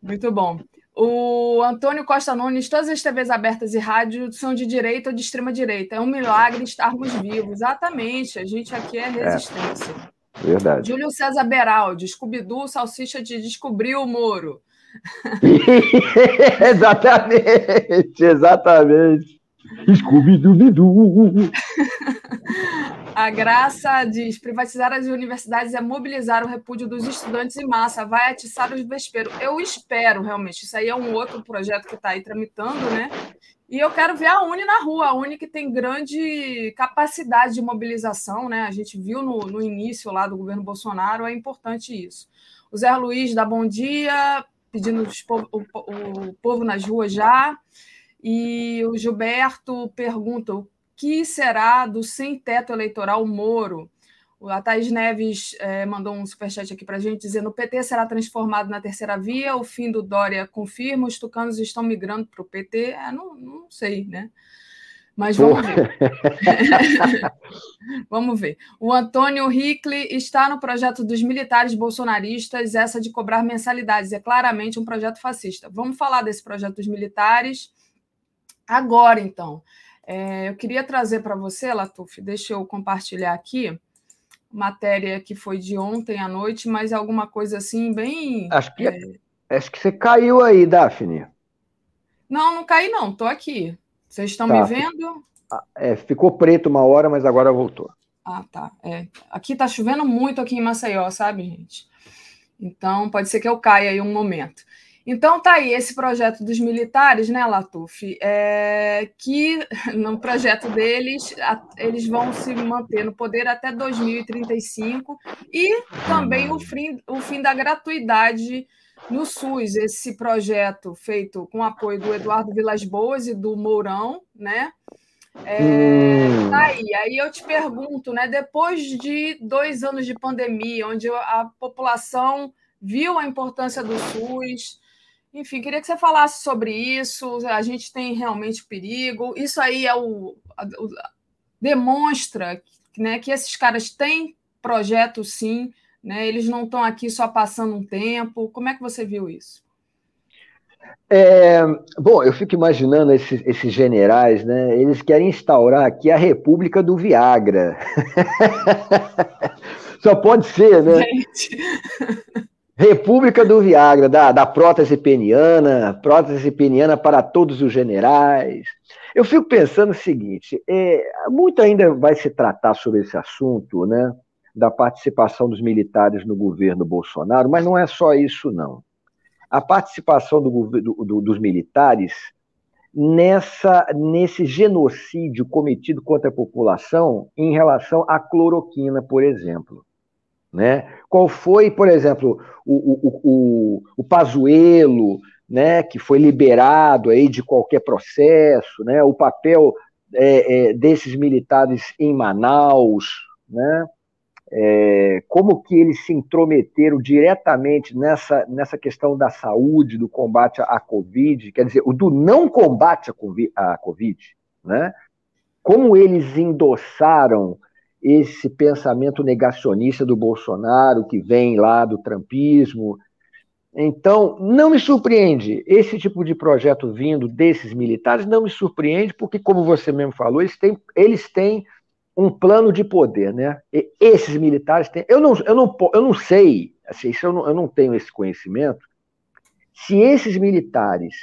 Speaker 6: Muito bom. O Antônio Costa Nunes, todas as TVs abertas e rádio são de direita ou de extrema direita. É um milagre estarmos vivos. Exatamente. A gente aqui é resistência.
Speaker 8: É, verdade.
Speaker 6: Júlio César Beraldi, Scooby-Doo, salsicha de descobrir o Moro.
Speaker 8: exatamente, exatamente. Scooby-Doo.
Speaker 6: A graça diz: privatizar as universidades é mobilizar o repúdio dos estudantes em massa, vai atiçar os vesperos. Eu espero, realmente. Isso aí é um outro projeto que está aí tramitando, né? E eu quero ver a Uni na rua, a Uni que tem grande capacidade de mobilização, né? A gente viu no, no início lá do governo Bolsonaro, é importante isso. O Zé Luiz dá bom dia, pedindo o, o povo nas ruas já. E o Gilberto pergunta: o que será do sem-teto eleitoral Moro? A Thaís Neves é, mandou um superchat aqui para a gente dizendo: o PT será transformado na terceira via, o fim do Dória confirma, os tucanos estão migrando para o PT. É, não, não sei, né? Mas vamos ver. vamos ver. O Antônio Hickley está no projeto dos militares bolsonaristas, essa de cobrar mensalidades. É claramente um projeto fascista. Vamos falar desse projeto dos militares agora, então. É, eu queria trazer para você, Latuf, deixa eu compartilhar aqui, matéria que foi de ontem à noite, mas alguma coisa assim, bem.
Speaker 8: Acho que, é... acho que você caiu aí, Daphne.
Speaker 6: Não, não caí, não, estou aqui. Vocês estão tá. me vendo?
Speaker 8: É, ficou preto uma hora, mas agora voltou.
Speaker 6: Ah, tá. É. Aqui está chovendo muito aqui em Maceió, sabe, gente? Então, pode ser que eu caia aí um momento. Então tá aí esse projeto dos militares, né, Latuf? É, que no projeto deles eles vão se manter no poder até 2035 e também o fim, o fim da gratuidade no SUS. Esse projeto feito com apoio do Eduardo Vilas Boas e do Mourão, né? É, hum. tá aí. aí eu te pergunto, né? Depois de dois anos de pandemia, onde a população viu a importância do SUS, enfim, queria que você falasse sobre isso. A gente tem realmente perigo. Isso aí é o, o demonstra né, que esses caras têm projeto, sim. Né? Eles não estão aqui só passando um tempo. Como é que você viu isso?
Speaker 8: É, bom, eu fico imaginando esses, esses, generais, né? Eles querem instaurar aqui a República do Viagra. Só pode ser, né? Gente. República do Viagra, da, da prótese peniana, prótese peniana para todos os generais. Eu fico pensando o seguinte: é, muito ainda vai se tratar sobre esse assunto, né? Da participação dos militares no governo Bolsonaro, mas não é só isso, não. A participação do, do, dos militares nessa, nesse genocídio cometido contra a população em relação à cloroquina, por exemplo. Né? Qual foi, por exemplo, o, o, o, o Pazuello, né, que foi liberado aí de qualquer processo, né, o papel é, é, desses militares em Manaus, né, é, como que eles se intrometeram diretamente nessa, nessa questão da saúde, do combate à Covid, quer dizer, do não combate à Covid, né, como eles endossaram esse pensamento negacionista do Bolsonaro, que vem lá do trampismo. Então, não me surpreende esse tipo de projeto vindo desses militares, não me surpreende, porque, como você mesmo falou, eles têm, eles têm um plano de poder, né? E esses militares têm. Eu não, eu não, eu não sei, assim, eu, não, eu não tenho esse conhecimento, se esses militares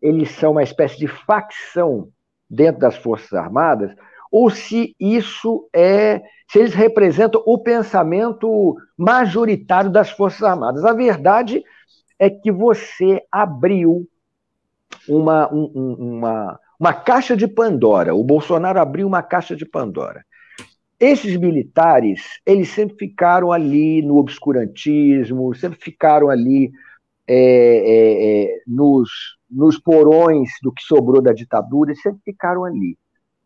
Speaker 8: eles são uma espécie de facção dentro das Forças Armadas, ou se isso é, se eles representam o pensamento majoritário das Forças Armadas. A verdade é que você abriu uma, um, uma, uma caixa de Pandora. O Bolsonaro abriu uma caixa de Pandora. Esses militares, eles sempre ficaram ali no obscurantismo, sempre ficaram ali é, é, é, nos, nos porões do que sobrou da ditadura, sempre ficaram ali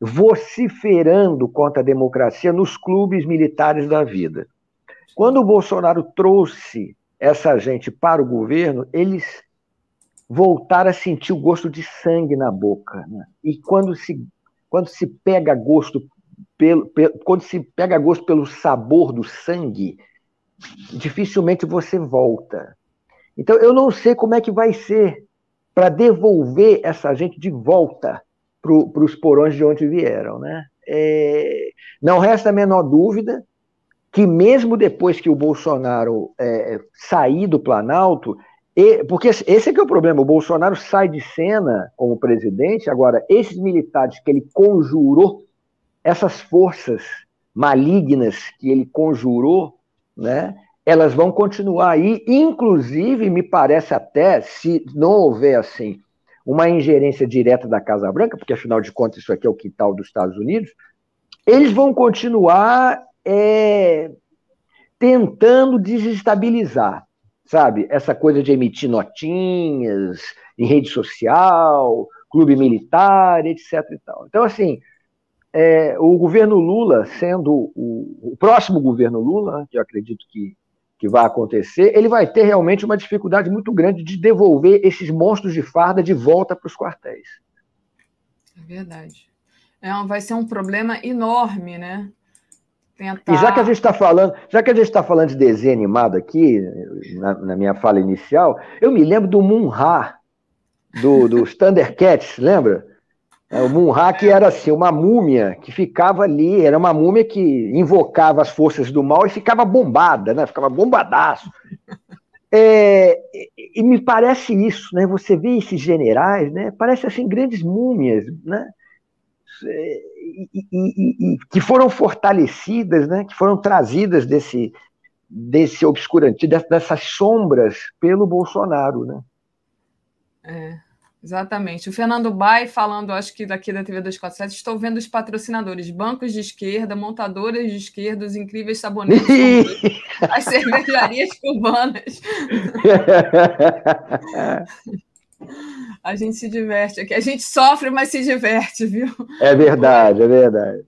Speaker 8: vociferando contra a democracia nos clubes militares da vida. Quando o Bolsonaro trouxe essa gente para o governo, eles voltaram a sentir o gosto de sangue na boca. Né? E quando se, quando se pega gosto pelo, pelo, quando se pega gosto pelo sabor do sangue, dificilmente você volta. Então, eu não sei como é que vai ser para devolver essa gente de volta para os porões de onde vieram. Né? É, não resta a menor dúvida que, mesmo depois que o Bolsonaro é, sair do Planalto, e, porque esse é que é o problema, o Bolsonaro sai de cena como presidente, agora, esses militares que ele conjurou, essas forças malignas que ele conjurou, né, elas vão continuar aí, inclusive, me parece até, se não houver assim uma ingerência direta da Casa Branca, porque afinal de contas isso aqui é o quintal dos Estados Unidos, eles vão continuar é, tentando desestabilizar, sabe? Essa coisa de emitir notinhas em rede social, clube militar, etc. E tal. Então, assim, é, o governo Lula, sendo o, o, próximo governo Lula, que eu acredito que, que vai acontecer, ele vai ter realmente uma dificuldade muito grande de devolver esses monstros de farda de volta para os quartéis.
Speaker 6: É verdade. É, vai ser um problema enorme, né?
Speaker 8: Tentar... E já que a gente está falando, já que a gente está falando de desenho animado aqui, na, na, minha fala inicial, eu me lembro do Munra, do, dos Thundercats, lembra? É, o Munra que era assim, uma múmia que ficava ali, era uma múmia que invocava as forças do mal e ficava bombada, né? Ficava bombadaço. É, e, e me parece isso, né? Você vê esses generais, né? Parece assim grandes múmias, né? É, e, e, e, que foram fortalecidas, né? Que foram trazidas desse desse obscurantismo, dessas sombras pelo Bolsonaro, né?
Speaker 6: É. Exatamente. O Fernando Bai falando, acho que daqui da TV 247, estou vendo os patrocinadores, bancos de esquerda, montadoras de esquerda, os incríveis sabonetes, as cervejarias cubanas. a gente se diverte aqui. A gente sofre, mas se diverte, viu?
Speaker 8: É verdade, é verdade.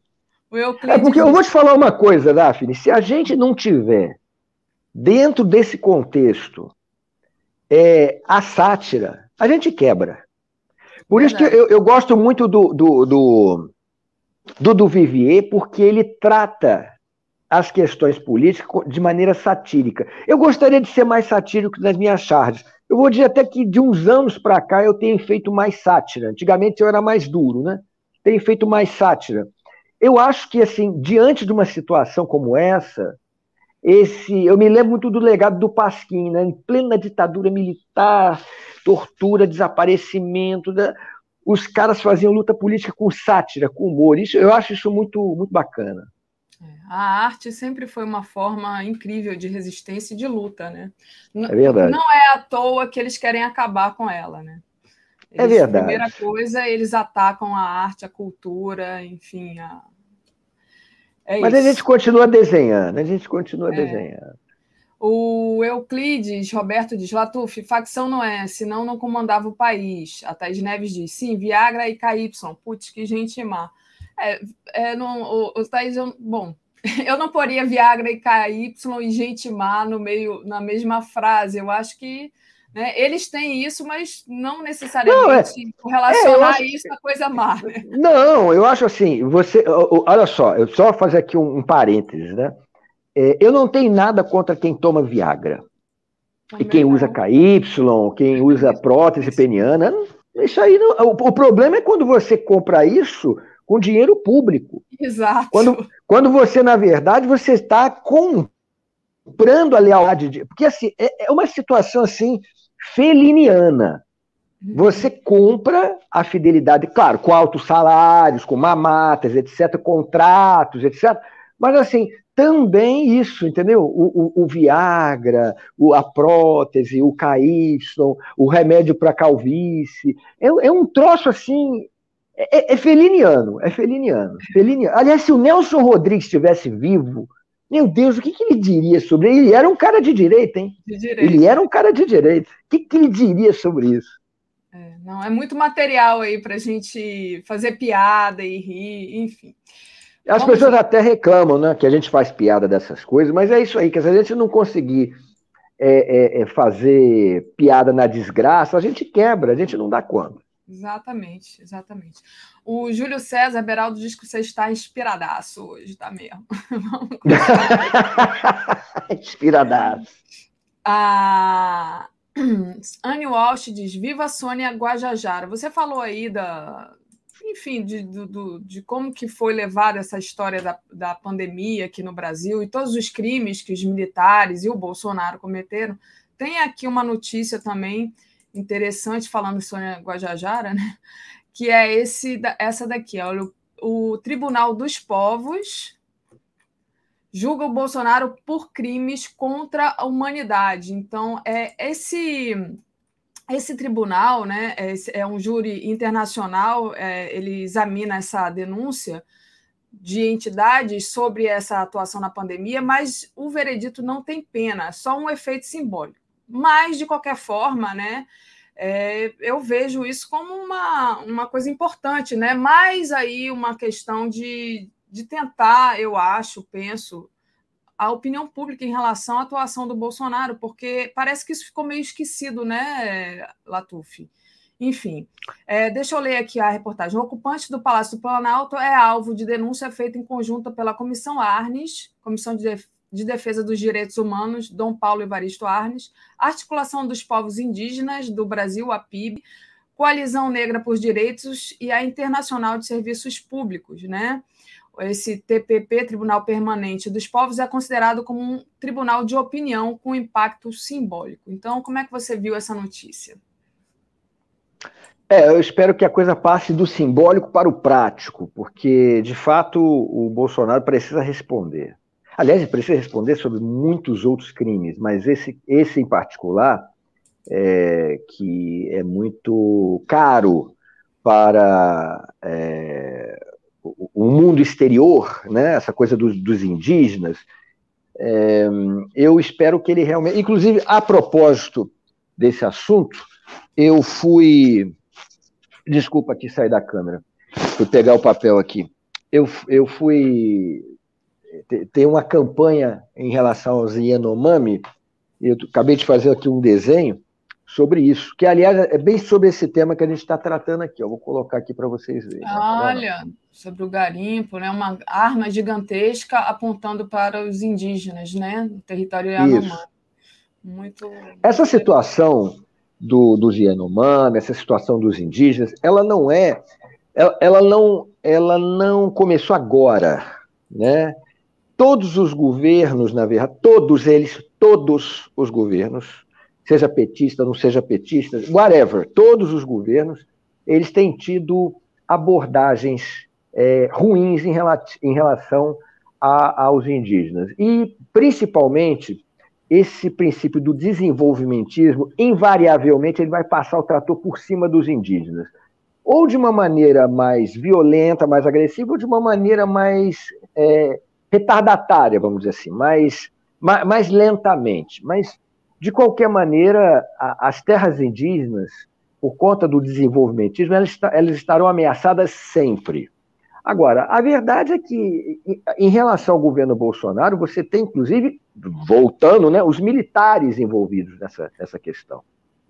Speaker 8: É porque eu vou te falar uma coisa, Daphne. Se a gente não tiver dentro desse contexto é, a sátira, a gente quebra. Por isso que eu, eu gosto muito do, do, do, do, do Vivier, porque ele trata as questões políticas de maneira satírica. Eu gostaria de ser mais satírico nas minhas charges. Eu vou dizer até que de uns anos para cá eu tenho feito mais sátira. Antigamente eu era mais duro, né? Tenho feito mais sátira. Eu acho que, assim, diante de uma situação como essa, esse, eu me lembro muito do legado do Pasquim, né? em plena ditadura militar, tortura, desaparecimento, né? os caras faziam luta política com sátira, com humor. Isso, eu acho isso muito, muito bacana.
Speaker 6: É, a arte sempre foi uma forma incrível de resistência e de luta, né?
Speaker 8: É verdade.
Speaker 6: Não é à toa que eles querem acabar com ela, né?
Speaker 8: É eles, é verdade.
Speaker 6: Primeira coisa, eles atacam a arte, a cultura, enfim, a,
Speaker 8: é Mas isso. a gente continua desenhando, a gente continua é. desenhando.
Speaker 6: O Euclides Roberto diz: Latuf, facção não é, senão não comandava o país. A Thais Neves diz: sim, Viagra e KY. Putz, que gente má. É, é, não, o, o Thaís, eu, bom, eu não poria Viagra e KY e gente má no meio, na mesma frase. Eu acho que né? Eles têm isso, mas não necessariamente não, é, relacionar é, acho, isso a coisa má. Né?
Speaker 8: Não, eu acho assim, você. Olha só, eu só fazer aqui um, um parênteses, né? É, eu não tenho nada contra quem toma Viagra. E quem usa KY, quem usa prótese peniana. Isso aí não, o, o problema é quando você compra isso com dinheiro público.
Speaker 6: Exato.
Speaker 8: Quando, quando você, na verdade, você está comprando a lealdade. De, porque assim, é, é uma situação assim feliniana. Você compra a fidelidade, claro, com altos salários, com mamatas, etc., contratos, etc. Mas, assim, também isso, entendeu? O, o, o Viagra, o, a prótese, o KY, o remédio para calvície. É, é, um troço, assim, é, é, feliniano, é feliniano, feliniano. Aliás, se o Nelson Rodrigues estivesse vivo, meu Deus, o que, que, ele diria sobre ele? Ele era um cara de direita, hein? De direita. Ele era um cara de direita. O que, que ele diria sobre isso?
Speaker 6: É, não, é muito material aí para a gente fazer piada e rir, enfim.
Speaker 8: As Vamos pessoas até reclamam, né, que a gente faz piada dessas coisas, mas é isso aí, que se a gente não conseguir é, é, é fazer piada na desgraça, a gente quebra, a gente não dá conta.
Speaker 6: Exatamente, exatamente. O Júlio César Beraldo diz que você está inspiradaço hoje, tá mesmo?
Speaker 8: inspiradaço.
Speaker 6: A, Anne Walsh diz: Viva Sônia Guajajara. Você falou aí da. Enfim, de, do, de como que foi levada essa história da, da pandemia aqui no Brasil e todos os crimes que os militares e o Bolsonaro cometeram. Tem aqui uma notícia também interessante, falando Sônia Guajajara, né? que é esse, essa daqui. Olha, o, o Tribunal dos Povos julga o Bolsonaro por crimes contra a humanidade. Então, é esse esse tribunal, né, é, é um júri internacional, é, ele examina essa denúncia de entidades sobre essa atuação na pandemia, mas o veredito não tem pena, só um efeito simbólico. Mas, de qualquer forma, né, é, eu vejo isso como uma, uma coisa importante, né? mais aí uma questão de, de tentar, eu acho, penso, a opinião pública em relação à atuação do Bolsonaro, porque parece que isso ficou meio esquecido, né, Latuf? Enfim, é, deixa eu ler aqui a reportagem. O ocupante do Palácio do Planalto é alvo de denúncia feita em conjunto pela Comissão Arnes, Comissão de, de Defesa dos Direitos Humanos, Dom Paulo Evaristo Arnes, Articulação dos Povos Indígenas do Brasil, a PIB, Coalizão Negra por Direitos e a Internacional de Serviços Públicos, né? Esse TPP, Tribunal Permanente dos Povos, é considerado como um tribunal de opinião com impacto simbólico. Então, como é que você viu essa notícia?
Speaker 8: É, eu espero que a coisa passe do simbólico para o prático, porque, de fato, o Bolsonaro precisa responder. Aliás, ele precisa responder sobre muitos outros crimes, mas esse, esse em particular, é, que é muito caro para é, o mundo exterior, né, essa coisa dos, dos indígenas, é, eu espero que ele realmente. Inclusive, a propósito desse assunto, eu fui. Desculpa aqui sair da câmera, fui pegar o papel aqui. Eu, eu fui. Tem uma campanha em relação aos Yanomami, eu acabei de fazer aqui um desenho sobre isso, que aliás é bem sobre esse tema que a gente está tratando aqui. Eu vou colocar aqui para vocês verem.
Speaker 6: Olha, sobre o garimpo, né? Uma arma gigantesca apontando para os indígenas, né? No território Yanomami.
Speaker 8: Muito. Essa situação do, dos Yanomami, essa situação dos indígenas, ela não é, ela, ela não, ela não começou agora, né? Todos os governos, na verdade, todos eles, todos os governos seja petista, não seja petista, whatever, todos os governos, eles têm tido abordagens é, ruins em, em relação a, aos indígenas. E, principalmente, esse princípio do desenvolvimentismo, invariavelmente, ele vai passar o trator por cima dos indígenas. Ou de uma maneira mais violenta, mais agressiva, ou de uma maneira mais é, retardatária, vamos dizer assim, mais, mais, mais lentamente. Mas de qualquer maneira, a, as terras indígenas, por conta do desenvolvimentismo, elas, elas estarão ameaçadas sempre. Agora, a verdade é que, em relação ao governo Bolsonaro, você tem, inclusive, voltando, né, os militares envolvidos nessa, nessa questão.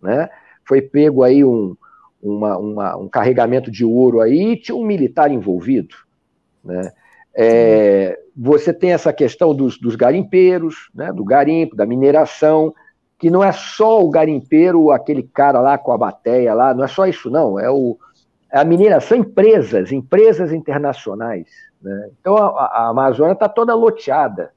Speaker 8: Né? Foi pego aí um, uma, uma, um carregamento de ouro aí e tinha um militar envolvido. Né? É, você tem essa questão dos, dos garimpeiros, né, do garimpo, da mineração, que não é só o garimpeiro, aquele cara lá com a bateia lá, não é só isso, não. É, o, é a mineração empresas, empresas internacionais. Né? Então a, a Amazônia está toda loteada.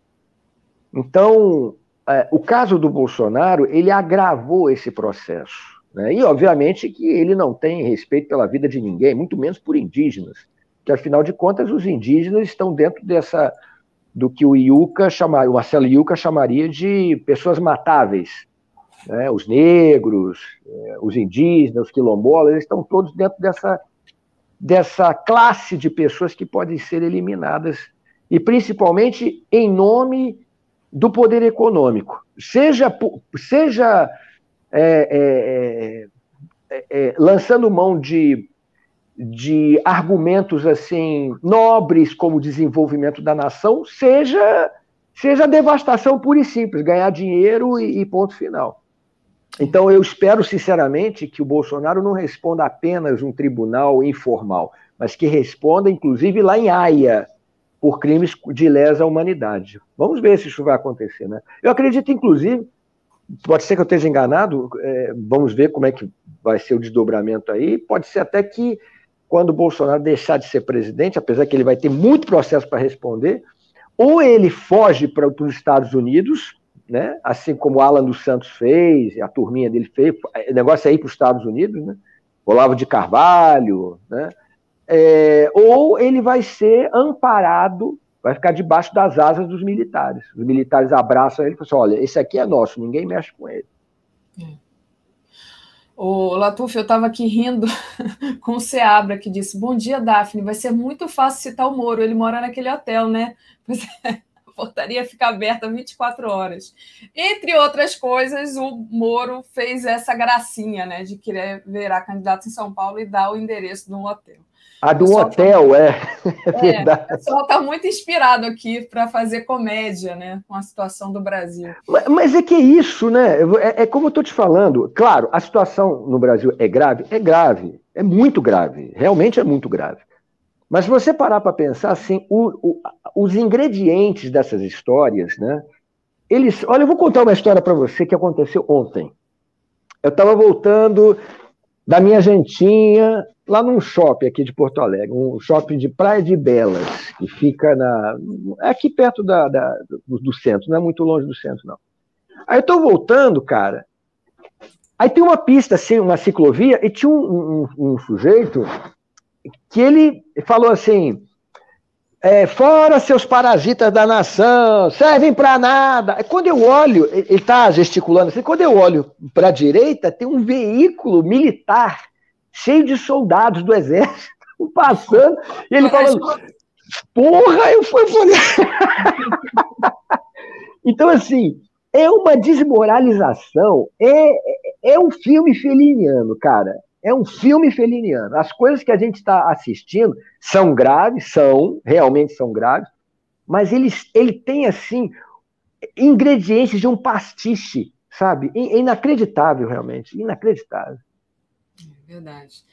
Speaker 8: Então, é, o caso do Bolsonaro, ele agravou esse processo. Né? E, obviamente, que ele não tem respeito pela vida de ninguém, muito menos por indígenas. Que, afinal de contas, os indígenas estão dentro dessa do que o Iuca chamaria, o Marcelo Iuca chamaria de pessoas matáveis né, os negros, é, os indígenas, os quilombolas, eles estão todos dentro dessa, dessa classe de pessoas que podem ser eliminadas, e principalmente em nome do poder econômico. Seja, seja é, é, é, é, lançando mão de, de argumentos assim nobres como o desenvolvimento da nação, seja, seja devastação pura e simples, ganhar dinheiro e, e ponto final. Então, eu espero sinceramente que o Bolsonaro não responda apenas um tribunal informal, mas que responda, inclusive, lá em Haia, por crimes de lesa humanidade. Vamos ver se isso vai acontecer, né? Eu acredito, inclusive, pode ser que eu esteja enganado, é, vamos ver como é que vai ser o desdobramento aí. Pode ser até que, quando o Bolsonaro deixar de ser presidente, apesar que ele vai ter muito processo para responder, ou ele foge para os Estados Unidos, né? assim como Alan dos Santos fez, a turminha dele fez, o negócio é ir para os Estados Unidos, né? Olavo de Carvalho, né? É, ou ele vai ser amparado, vai ficar debaixo das asas dos militares. Os militares abraçam ele e falam assim, olha, esse aqui é nosso, ninguém mexe com ele.
Speaker 6: O Latuf, eu estava aqui rindo com o Seabra, que disse: Bom dia, Daphne. Vai ser muito fácil citar o Moro. Ele mora naquele hotel, né? Pois é, portaria fica aberta 24 horas. Entre outras coisas, o Moro fez essa gracinha, né? De querer virar candidato em São Paulo e dar o endereço de um hotel.
Speaker 8: A do hotel, tá... é.
Speaker 6: é, é o pessoal está muito inspirado aqui para fazer comédia, né? Com a situação do Brasil.
Speaker 8: Mas, mas é que é isso, né? É, é como eu estou te falando. Claro, a situação no Brasil é grave? É grave. É muito grave. Realmente é muito grave. Mas você parar para pensar assim, o, o, os ingredientes dessas histórias, né? Eles. Olha, eu vou contar uma história para você que aconteceu ontem. Eu estava voltando da minha jantinha lá num shopping aqui de Porto Alegre, um shopping de Praia de Belas, que fica na, é aqui perto da, da do, do, centro, não é muito longe do centro, não. Aí eu tô voltando, cara, aí tem uma pista, assim, uma ciclovia, e tinha um, um, um sujeito que ele falou assim, é, fora seus parasitas da nação, servem para nada. Quando eu olho, ele está gesticulando assim, quando eu olho para a direita, tem um veículo militar cheio de soldados do exército passando, e ele falando, porra, eu fui. então, assim, é uma desmoralização, é, é um filme feliniano, cara. É um filme feliniano. As coisas que a gente está assistindo são graves, são, realmente são graves, mas ele, ele tem, assim, ingredientes de um pastiche, sabe? Inacreditável, realmente, inacreditável.
Speaker 6: É verdade.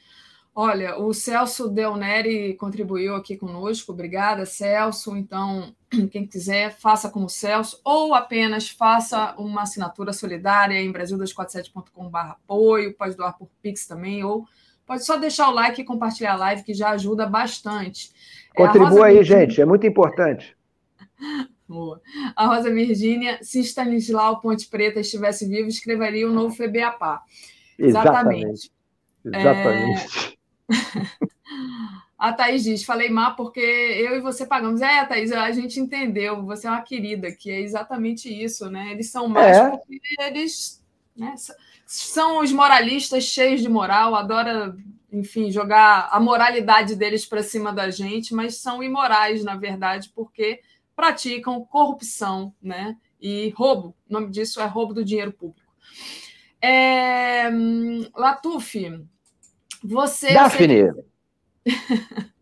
Speaker 6: Olha, o Celso Del Neri contribuiu aqui conosco. Obrigada, Celso. Então, quem quiser, faça como Celso, ou apenas faça uma assinatura solidária em brasil247.com.br apoio, pode doar por Pix também, ou pode só deixar o like e compartilhar a live, que já ajuda bastante.
Speaker 8: É, Contribua aí, gente, é muito importante.
Speaker 6: Boa. A Rosa Virgínia, se Stanislau Ponte Preta estivesse vivo, escreveria o um novo FBAPA.
Speaker 8: Exatamente. Exatamente. Exatamente. É...
Speaker 6: A Thaís diz: falei má porque eu e você pagamos. É, Thaís, a gente entendeu, você é uma querida, que é exatamente isso, né? Eles são mais é. porque eles né, são os moralistas cheios de moral, adora, enfim, jogar a moralidade deles para cima da gente, mas são imorais, na verdade, porque praticam corrupção, né? E roubo. O nome disso é roubo do dinheiro público. É... Latuf, você.
Speaker 8: Daphne.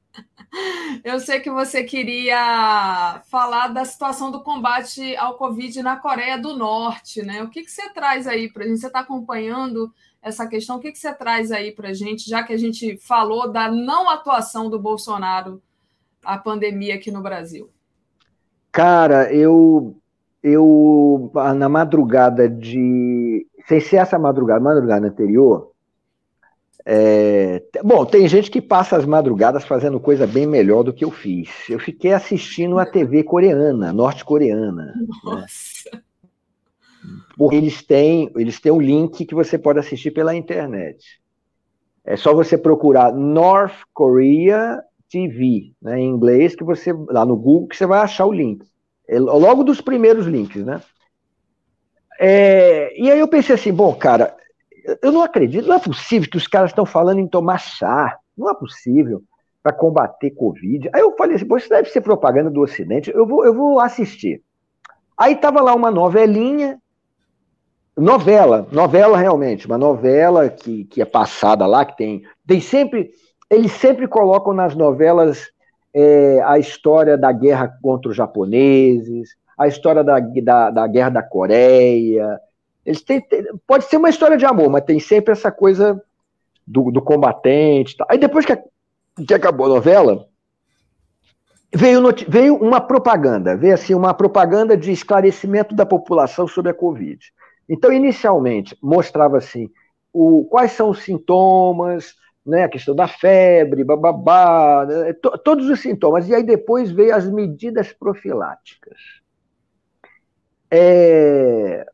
Speaker 6: Eu sei que você queria falar da situação do combate ao Covid na Coreia do Norte, né? O que, que você traz aí para a gente? Você está acompanhando essa questão? O que, que você traz aí para a gente, já que a gente falou da não atuação do Bolsonaro à pandemia aqui no Brasil?
Speaker 8: Cara, eu, eu na madrugada de. Sem ser essa madrugada, madrugada anterior, é, bom, tem gente que passa as madrugadas fazendo coisa bem melhor do que eu fiz. Eu fiquei assistindo a TV coreana, norte-coreana. Né? Nossa! Né? Eles têm, eles têm um link que você pode assistir pela internet. É só você procurar North Korea TV, né, em inglês, que você lá no Google que você vai achar o link. É logo dos primeiros links, né? É, e aí eu pensei assim, bom, cara, eu não acredito, não é possível que os caras estão falando em tomar chá. Não é possível para combater Covid. Aí eu falei assim, pô, isso deve ser propaganda do Ocidente, eu vou, eu vou assistir. Aí tava lá uma novelinha, novela, novela realmente, uma novela que, que é passada lá, que tem, tem sempre, eles sempre colocam nas novelas é, a história da guerra contra os japoneses, a história da, da, da guerra da Coreia, eles têm, pode ser uma história de amor, mas tem sempre essa coisa do, do combatente. Tá. Aí depois que, que acabou a novela, veio, veio uma propaganda, veio assim uma propaganda de esclarecimento da população sobre a Covid. Então, inicialmente, mostrava assim, o, quais são os sintomas, né, a questão da febre, bababá, né, to, todos os sintomas. E aí depois veio as medidas profiláticas. É,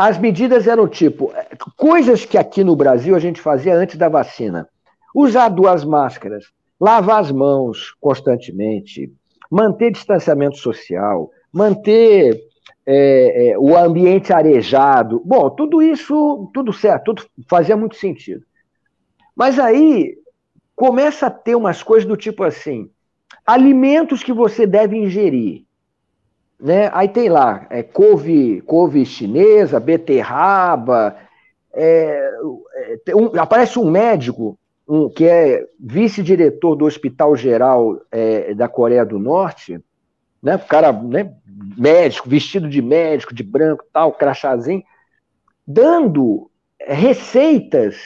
Speaker 8: as medidas eram tipo, coisas que aqui no Brasil a gente fazia antes da vacina. Usar duas máscaras, lavar as mãos constantemente, manter distanciamento social, manter é, é, o ambiente arejado. Bom, tudo isso, tudo certo, tudo fazia muito sentido. Mas aí começa a ter umas coisas do tipo assim: alimentos que você deve ingerir. Né? Aí tem lá é, couve, couve chinesa, beterraba. É, é, um, aparece um médico um, que é vice-diretor do Hospital Geral é, da Coreia do Norte, né? O cara, né? Médico, vestido de médico, de branco, tal, crachazinho, dando receitas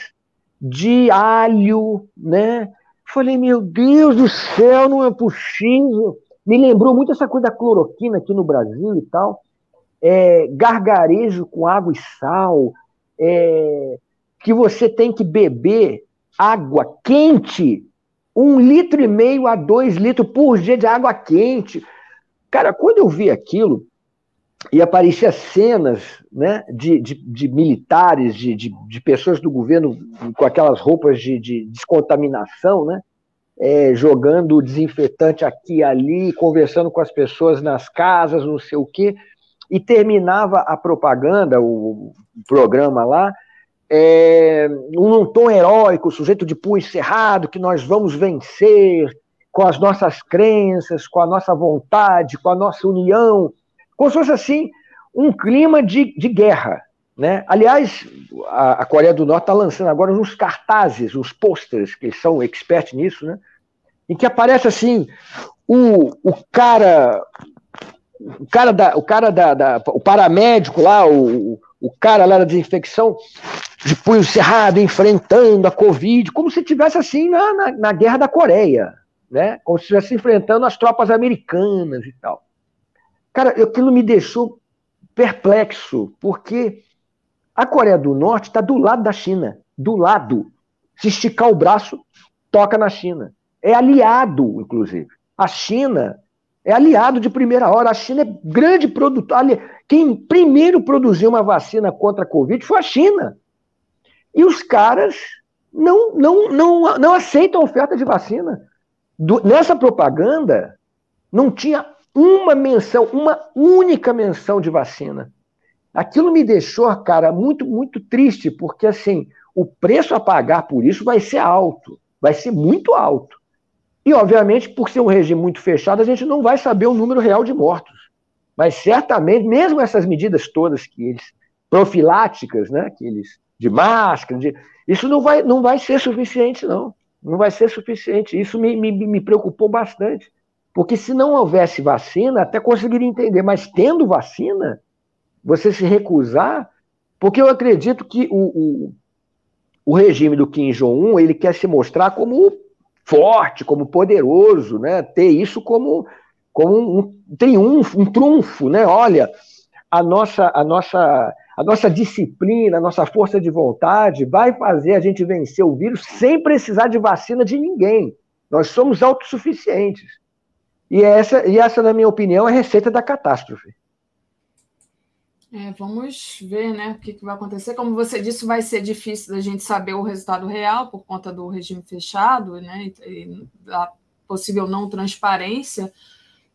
Speaker 8: de alho, né? Falei, meu Deus do céu, não é possível. Me lembrou muito essa coisa da cloroquina aqui no Brasil e tal. É, gargarejo com água e sal, é, que você tem que beber água quente, um litro e meio a dois litros por dia de água quente. Cara, quando eu vi aquilo, e aparecia cenas né, de, de, de militares, de, de, de, pessoas do governo com aquelas roupas de, de descontaminação, né, é, jogando desinfetante aqui e ali, conversando com as pessoas nas casas, não sei o quê, e terminava a propaganda, o, programa lá, é, num tom heróico, sujeito de punho cerrado, que nós vamos vencer com as nossas crenças, com a nossa vontade, com a nossa união, como se fosse assim um clima de, de guerra. Né? Aliás, a, a Coreia do Norte está lançando agora uns cartazes, uns posters, que são experts nisso, né? em que aparece assim o, o cara o cara da, o cara da, da o paramédico lá, o, o cara lá da desinfecção, de punho cerrado, enfrentando a Covid, como se estivesse assim na, na, na, guerra da Coreia, né? Como se estivesse enfrentando as tropas americanas e tal. Cara, aquilo me deixou perplexo, porque a Coreia do Norte está do lado da China, do lado. Se esticar o braço, toca na China. É aliado, inclusive. A China é aliado de primeira hora. A China é grande produtor. Quem primeiro produziu uma vacina contra a Covid foi a China. E os caras não, não, não, não aceitam oferta de vacina. Do, nessa propaganda, não tinha uma menção, uma única menção de vacina. Aquilo me deixou, cara, muito, muito triste, porque assim, o preço a pagar por isso vai ser alto, vai ser muito alto. E, obviamente, por ser um regime muito fechado, a gente não vai saber o número real de mortos. Mas certamente, mesmo essas medidas todas que eles, profiláticas, né, que eles, de máscara, de, isso não vai, não vai ser suficiente, não. Não vai ser suficiente. Isso me, me, me preocupou bastante. Porque se não houvesse vacina, até conseguiria entender, mas tendo vacina, você se recusar, porque eu acredito que o, o, o regime do Kim Jong-un, ele quer se mostrar como forte, como poderoso, né? ter isso como, como um triunfo, um trunfo, né? Olha, a nossa, a nossa, a nossa disciplina, a nossa força de vontade vai fazer a gente vencer o vírus sem precisar de vacina de ninguém. Nós somos autossuficientes. E essa, e essa, na minha opinião, é a receita da catástrofe.
Speaker 6: É, vamos ver né, o que, que, vai acontecer. Como você disse, vai ser difícil da gente saber o resultado real por conta do regime fechado né, e da possível não transparência.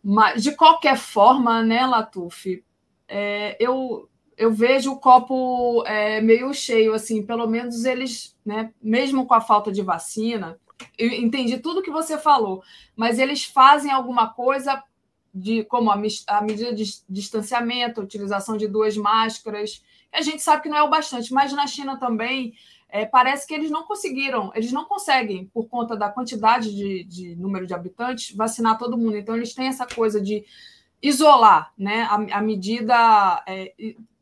Speaker 6: Mas, de qualquer forma, né, Latuf, é, eu, eu vejo o copo é, meio cheio, assim, pelo menos eles, né, mesmo com a falta de vacina, eu entendi tudo que você falou, mas eles fazem alguma coisa de como a, a medida de distanciamento, a utilização de duas máscaras. A gente sabe que não é o bastante, mas na China também é, parece que eles não conseguiram, eles não conseguem, por conta da quantidade de, de, número de habitantes, vacinar todo mundo. Então, eles têm essa coisa de isolar, né? A, a medida é,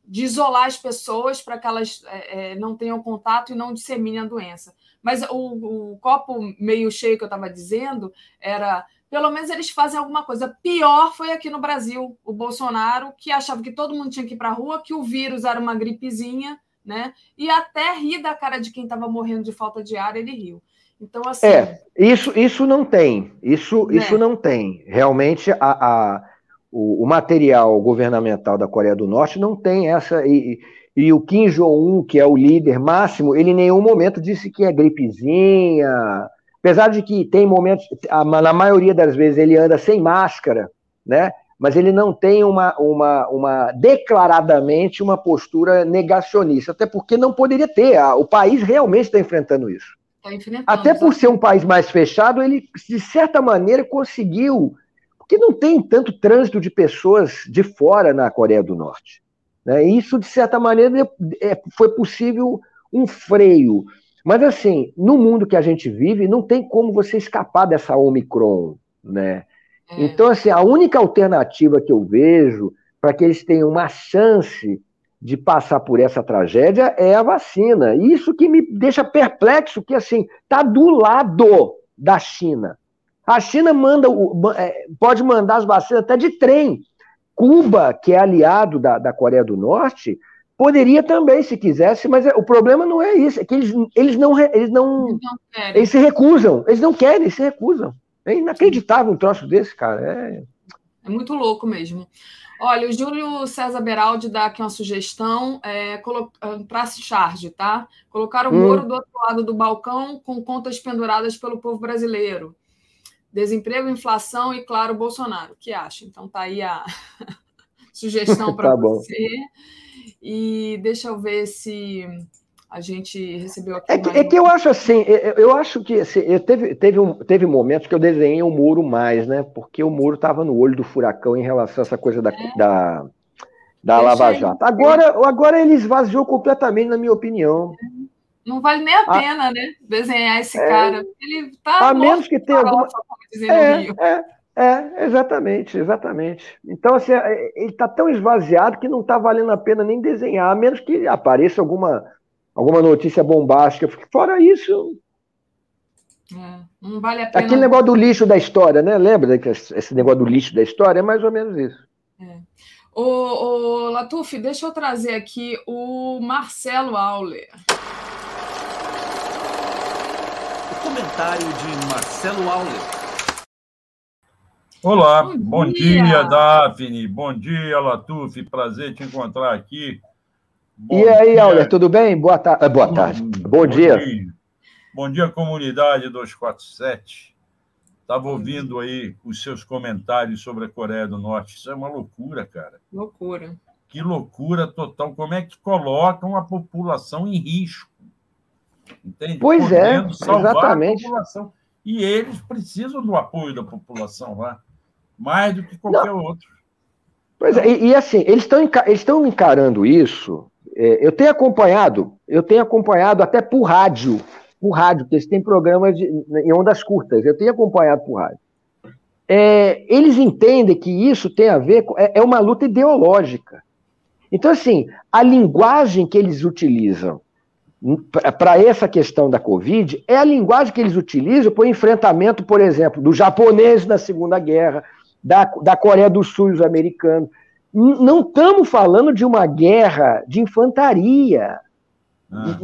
Speaker 6: de isolar as pessoas para que elas é, é, não tenham contato e não disseminem a doença. Mas o, o copo meio cheio que eu estava dizendo era pelo menos eles fazem alguma coisa. Pior foi aqui no Brasil, o Bolsonaro, que achava que todo mundo tinha que ir para a rua, que o vírus era uma gripezinha, né? E até ri da cara de quem estava morrendo de falta de ar, ele riu. Então, assim.
Speaker 8: É, isso, isso não tem. Isso, né? isso não tem. Realmente, a, a o, o, material governamental da Coreia do Norte não tem essa. E, e o Kim Jong-un, que é o líder máximo, ele em nenhum momento disse que é gripezinha. Apesar de que tem momentos, na maioria das vezes ele anda sem máscara, né? Mas ele não tem uma, uma, uma declaradamente uma postura negacionista, até porque não poderia ter. O país realmente está enfrentando isso. Tá até por ser um país mais fechado, ele, de certa maneira, conseguiu. Porque não tem tanto trânsito de pessoas de fora na Coreia do Norte. Né? Isso, de certa maneira, é, foi possível um freio. Mas, assim, no mundo que a gente vive, não tem como você escapar dessa Omicron, né? É. Então, assim, a única alternativa que eu vejo para que eles tenham uma chance de passar por essa tragédia é a vacina. Isso que me deixa perplexo, que, assim, está do lado da China. A China manda, é, pode mandar as vacinas até de trem. Cuba, que é aliado da, da Coreia do Norte, poderia também, se quisesse, mas é, o problema não é isso, é que eles, eles não eles não, eles, não eles se recusam, eles não querem, eles se recusam. É inacreditável um troço desse, cara. É,
Speaker 6: é muito louco mesmo. Olha, o Júlio César Beraldi dá aqui uma sugestão é, para se charge, tá? Colocar o hum. Moro do outro lado do balcão com contas penduradas pelo povo brasileiro. Desemprego, inflação e, claro, Bolsonaro. O que acha? Então tá aí a sugestão para tá você. E deixa eu ver se a gente recebeu aqui.
Speaker 8: É que, é que eu acho assim, eu acho que assim, eu teve, teve, um, teve momentos que eu desenhei o muro mais, né? Porque o muro estava no olho do furacão em relação a essa coisa da, é. da, da Lava Jato. Agora, agora ele esvaziou completamente, na minha opinião.
Speaker 6: Não vale nem a pena, né? Desenhar esse é, cara. Ele
Speaker 8: tá a menos que tenha alguma. É, é, é, exatamente, exatamente. Então, assim, é, ele está tão esvaziado que não está valendo a pena nem desenhar, a menos que apareça alguma, alguma notícia bombástica. Fora isso.
Speaker 6: É, não vale a pena.
Speaker 8: Aquele negócio do lixo da história, né? Lembra esse negócio do lixo da história? É mais ou menos isso.
Speaker 6: É. Ô, ô Latuf, deixa eu trazer aqui o Marcelo Auler
Speaker 2: comentário de Marcelo Auler.
Speaker 9: Olá, bom, bom dia. dia, Daphne. Bom dia, Latuf. Prazer te encontrar aqui.
Speaker 8: Bom e aí. Auler, tudo bem? Boa, ta ah, boa tarde. Bom, bom, bom dia. dia.
Speaker 9: Bom dia, comunidade 247. Estava ouvindo aí os seus comentários sobre a Coreia do Norte. Isso é uma loucura, cara.
Speaker 6: Loucura.
Speaker 9: Que loucura total. Como é que colocam a população em risco?
Speaker 8: Entende? Pois é, Podendo é, exatamente.
Speaker 9: E eles precisam do apoio da população lá, mais do que qualquer Não. outro.
Speaker 8: Pois é, e, e assim, eles estão encarando isso. É, eu tenho acompanhado, eu tenho acompanhado até por rádio, por rádio, porque eles têm programas de, em ondas curtas. Eu tenho acompanhado por rádio. É, eles entendem que isso tem a ver com. É, é uma luta ideológica. Então, assim, a linguagem que eles utilizam para essa questão da Covid é a linguagem que eles utilizam para o enfrentamento, por exemplo, do japonês na Segunda Guerra, da, da Coreia do Sul e os americanos. Não estamos falando de uma guerra de infantaria. Ah.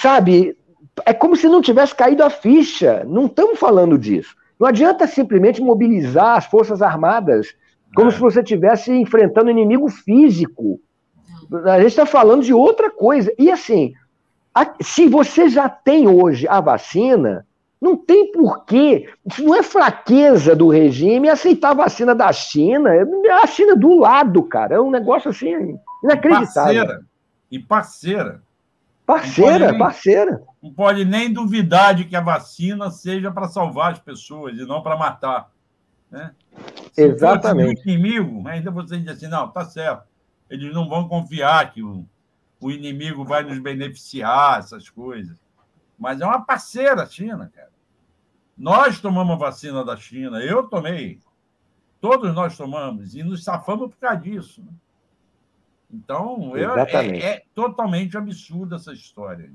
Speaker 8: Sabe? É como se não tivesse caído a ficha. Não estamos falando disso. Não adianta simplesmente mobilizar as Forças Armadas como é. se você estivesse enfrentando um inimigo físico. A gente está falando de outra coisa. E assim, se você já tem hoje a vacina, não tem porquê. Isso não é fraqueza do regime aceitar a vacina da China. É a China do lado, cara. É um negócio assim inacreditável.
Speaker 9: E parceira. E parceira.
Speaker 8: Parceira, não parceira. Nem,
Speaker 9: não pode nem duvidar de que a vacina seja para salvar as pessoas e não para matar. Né?
Speaker 8: Se Exatamente.
Speaker 9: Se inimigo, ainda você diz assim, não, tá certo. Eles não vão confiar que o o inimigo vai nos beneficiar, essas coisas. Mas é uma parceira a China, cara. Nós tomamos a vacina da China, eu tomei. Todos nós tomamos e nos safamos por causa disso. Né? Então, eu, é, é, totalmente absurda essa história.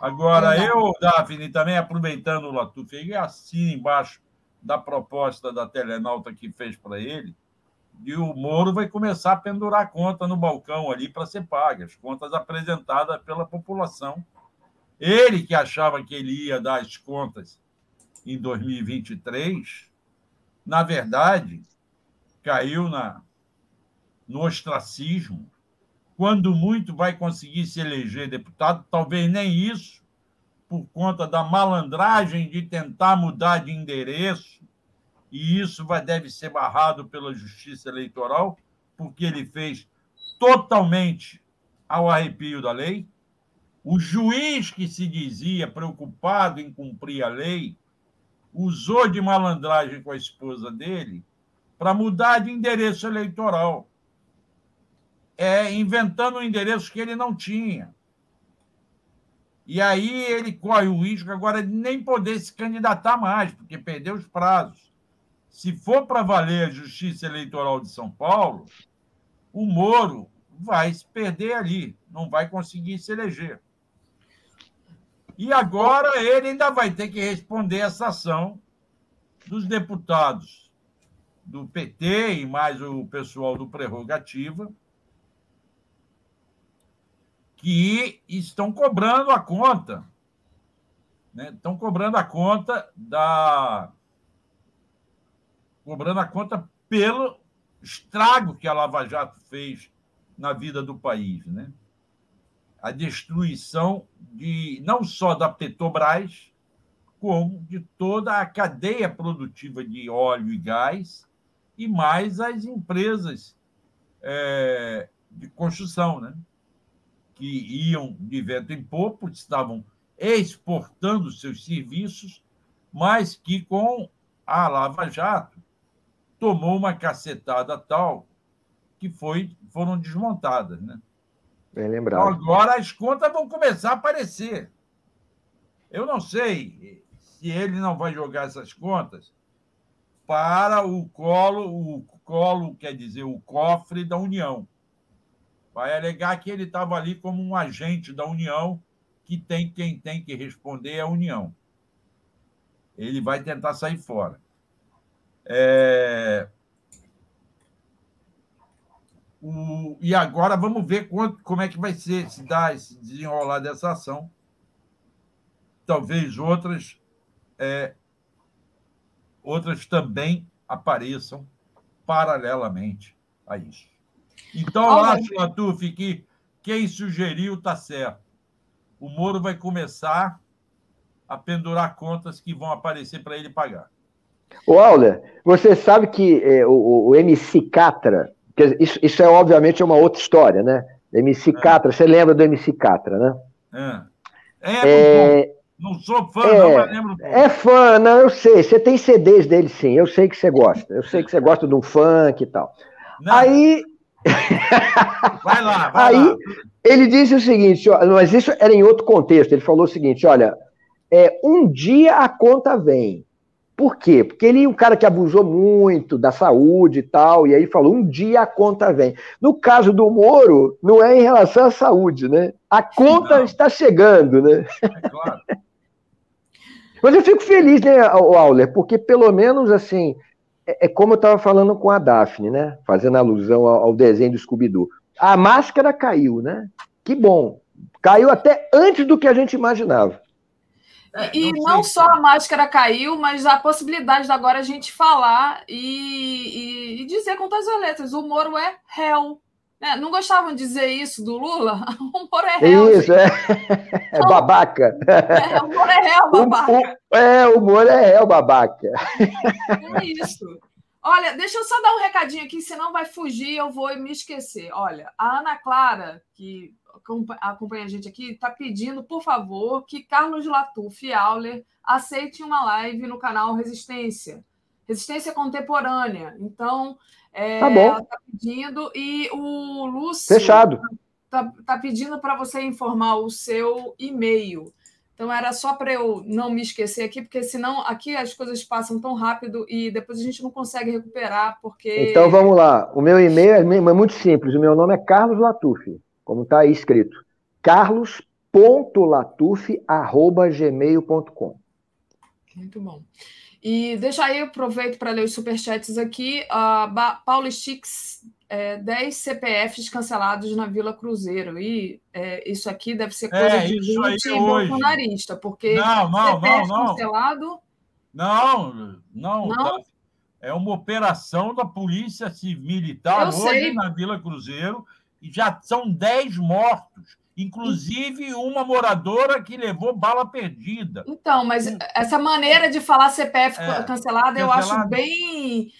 Speaker 9: Agora, eu, Daphne, também aproveitando o Latuf, assina embaixo da proposta da Telenauta que fez para ele, e o Moro vai começar a pendurar a conta no balcão ali para ser paga, as contas apresentadas pela população. Ele que achava que ele ia dar as contas em 2023, na verdade, caiu na, no ostracismo. Quando muito vai conseguir se eleger deputado, talvez nem isso, por conta da malandragem de tentar mudar de endereço, e isso vai, deve ser barrado pela Justiça Eleitoral, porque ele fez totalmente ao arrepio da lei. O juiz que se dizia preocupado em cumprir a lei usou de malandragem com a esposa dele para mudar de endereço eleitoral, é, inventando um endereço que ele não tinha. E aí ele corre o risco agora de nem poder se candidatar mais, porque perdeu os prazos. Se for para valer a Justiça Eleitoral de São Paulo, o Moro vai se perder ali, não vai conseguir se eleger. E agora ele ainda vai ter que responder essa ação dos deputados do PT e mais o pessoal do Prerrogativa, que estão cobrando a conta. Né? Estão cobrando a conta da. cobrando a conta pelo estrago que a Lava Jato fez na vida do país. Né? A destruição de não só da Petrobras, como de toda a cadeia produtiva de óleo e gás, e mais as empresas é, de construção, né? que iam de vento em popa, estavam exportando seus serviços, mas que com a Lava Jato tomou uma cacetada tal que foi, foram desmontadas. Né?
Speaker 8: Bem lembrado.
Speaker 9: Então, agora as contas vão começar a aparecer. Eu não sei se ele não vai jogar essas contas para o colo, o colo quer dizer o cofre da União vai alegar que ele estava ali como um agente da União, que tem quem tem que responder é a União. Ele vai tentar sair fora. É... O... E agora vamos ver quanto, como é que vai ser, se dá esse desenrolar dessa ação. Talvez outras, é... outras também apareçam paralelamente a isso. Então, eu acho, Latuf, que quem sugeriu está certo. O Moro vai começar a pendurar contas que vão aparecer para ele pagar.
Speaker 8: O você sabe que é, o, o, MC Catra, isso, isso, é obviamente uma outra história, né? MC é. Catra, você lembra do MC Catra, né?
Speaker 9: É. é, é não sou fã, é, não, mas lembro.
Speaker 8: É fã, não, eu sei. Você tem CDs dele, sim. Eu sei que você gosta. Eu sei que você gosta de um funk e tal. Não. Aí
Speaker 9: Vai lá, vai
Speaker 8: Aí,
Speaker 9: lá.
Speaker 8: ele disse o seguinte, mas isso era em outro contexto. Ele falou o seguinte: olha, é, um dia a conta vem. Por quê? Porque ele é um cara que abusou muito da saúde e tal, e aí falou: um dia a conta vem. No caso do Moro, não é em relação à saúde, né? A conta não. está chegando, né? É claro. Mas eu fico feliz, né, Auler, porque pelo menos assim, é, é como eu estava falando com a Daphne, né? Fazendo alusão ao, ao desenho do Scooby-Doo. A máscara caiu, né? Que bom. Caiu até antes do que a gente imaginava.
Speaker 6: E, não, não só a máscara caiu, mas a possibilidade de agora a gente falar e, e, e dizer com todas as letras: o Moro é réu. É, não gostavam de dizer isso do Lula? O Moro é réu.
Speaker 8: Isso, é. é babaca.
Speaker 6: É, o Moro é réu, babaca. O,
Speaker 8: o, é, o Moro é réu, babaca.
Speaker 6: É isso. Olha, deixa eu só dar um recadinho aqui, senão vai fugir, eu vou me esquecer. Olha, a Ana Clara, que acompanha a gente aqui, está pedindo, por favor, que Carlos Latuf e Auler aceitem uma live no canal Resistência. Resistência Contemporânea. Então, é,
Speaker 8: tá bom. Ela
Speaker 6: está pedindo. E o Lúcio.
Speaker 8: Fechado.
Speaker 6: Está tá pedindo para você informar o seu e-mail. Então, era só para eu não me esquecer aqui, porque senão aqui as coisas passam tão rápido e depois a gente não consegue recuperar, porque.
Speaker 8: Então vamos lá. O meu e-mail é, é muito simples. O meu nome é Carlos Latuf, como está aí escrito. carlos.latuf.gmail.com.
Speaker 6: Muito bom. E deixa aí, aproveito para ler os superchats aqui. Uh, Paulo Stix, é, 10 CPFs cancelados na Vila Cruzeiro. E é, isso aqui deve ser coisa
Speaker 9: É,
Speaker 6: de gente bolsonarista, porque
Speaker 9: Não, não,
Speaker 6: CPF
Speaker 9: não, não.
Speaker 6: cancelado.
Speaker 9: Não, não.
Speaker 6: Não?
Speaker 9: É uma operação da Polícia Civil Militar
Speaker 6: Eu
Speaker 9: hoje
Speaker 6: sei.
Speaker 9: na Vila Cruzeiro já são 10 mortos, inclusive uma moradora que levou bala perdida.
Speaker 6: Então, mas essa maneira de falar CPF
Speaker 9: É,
Speaker 6: cancelado, eu
Speaker 9: cancelado.
Speaker 6: acho bem.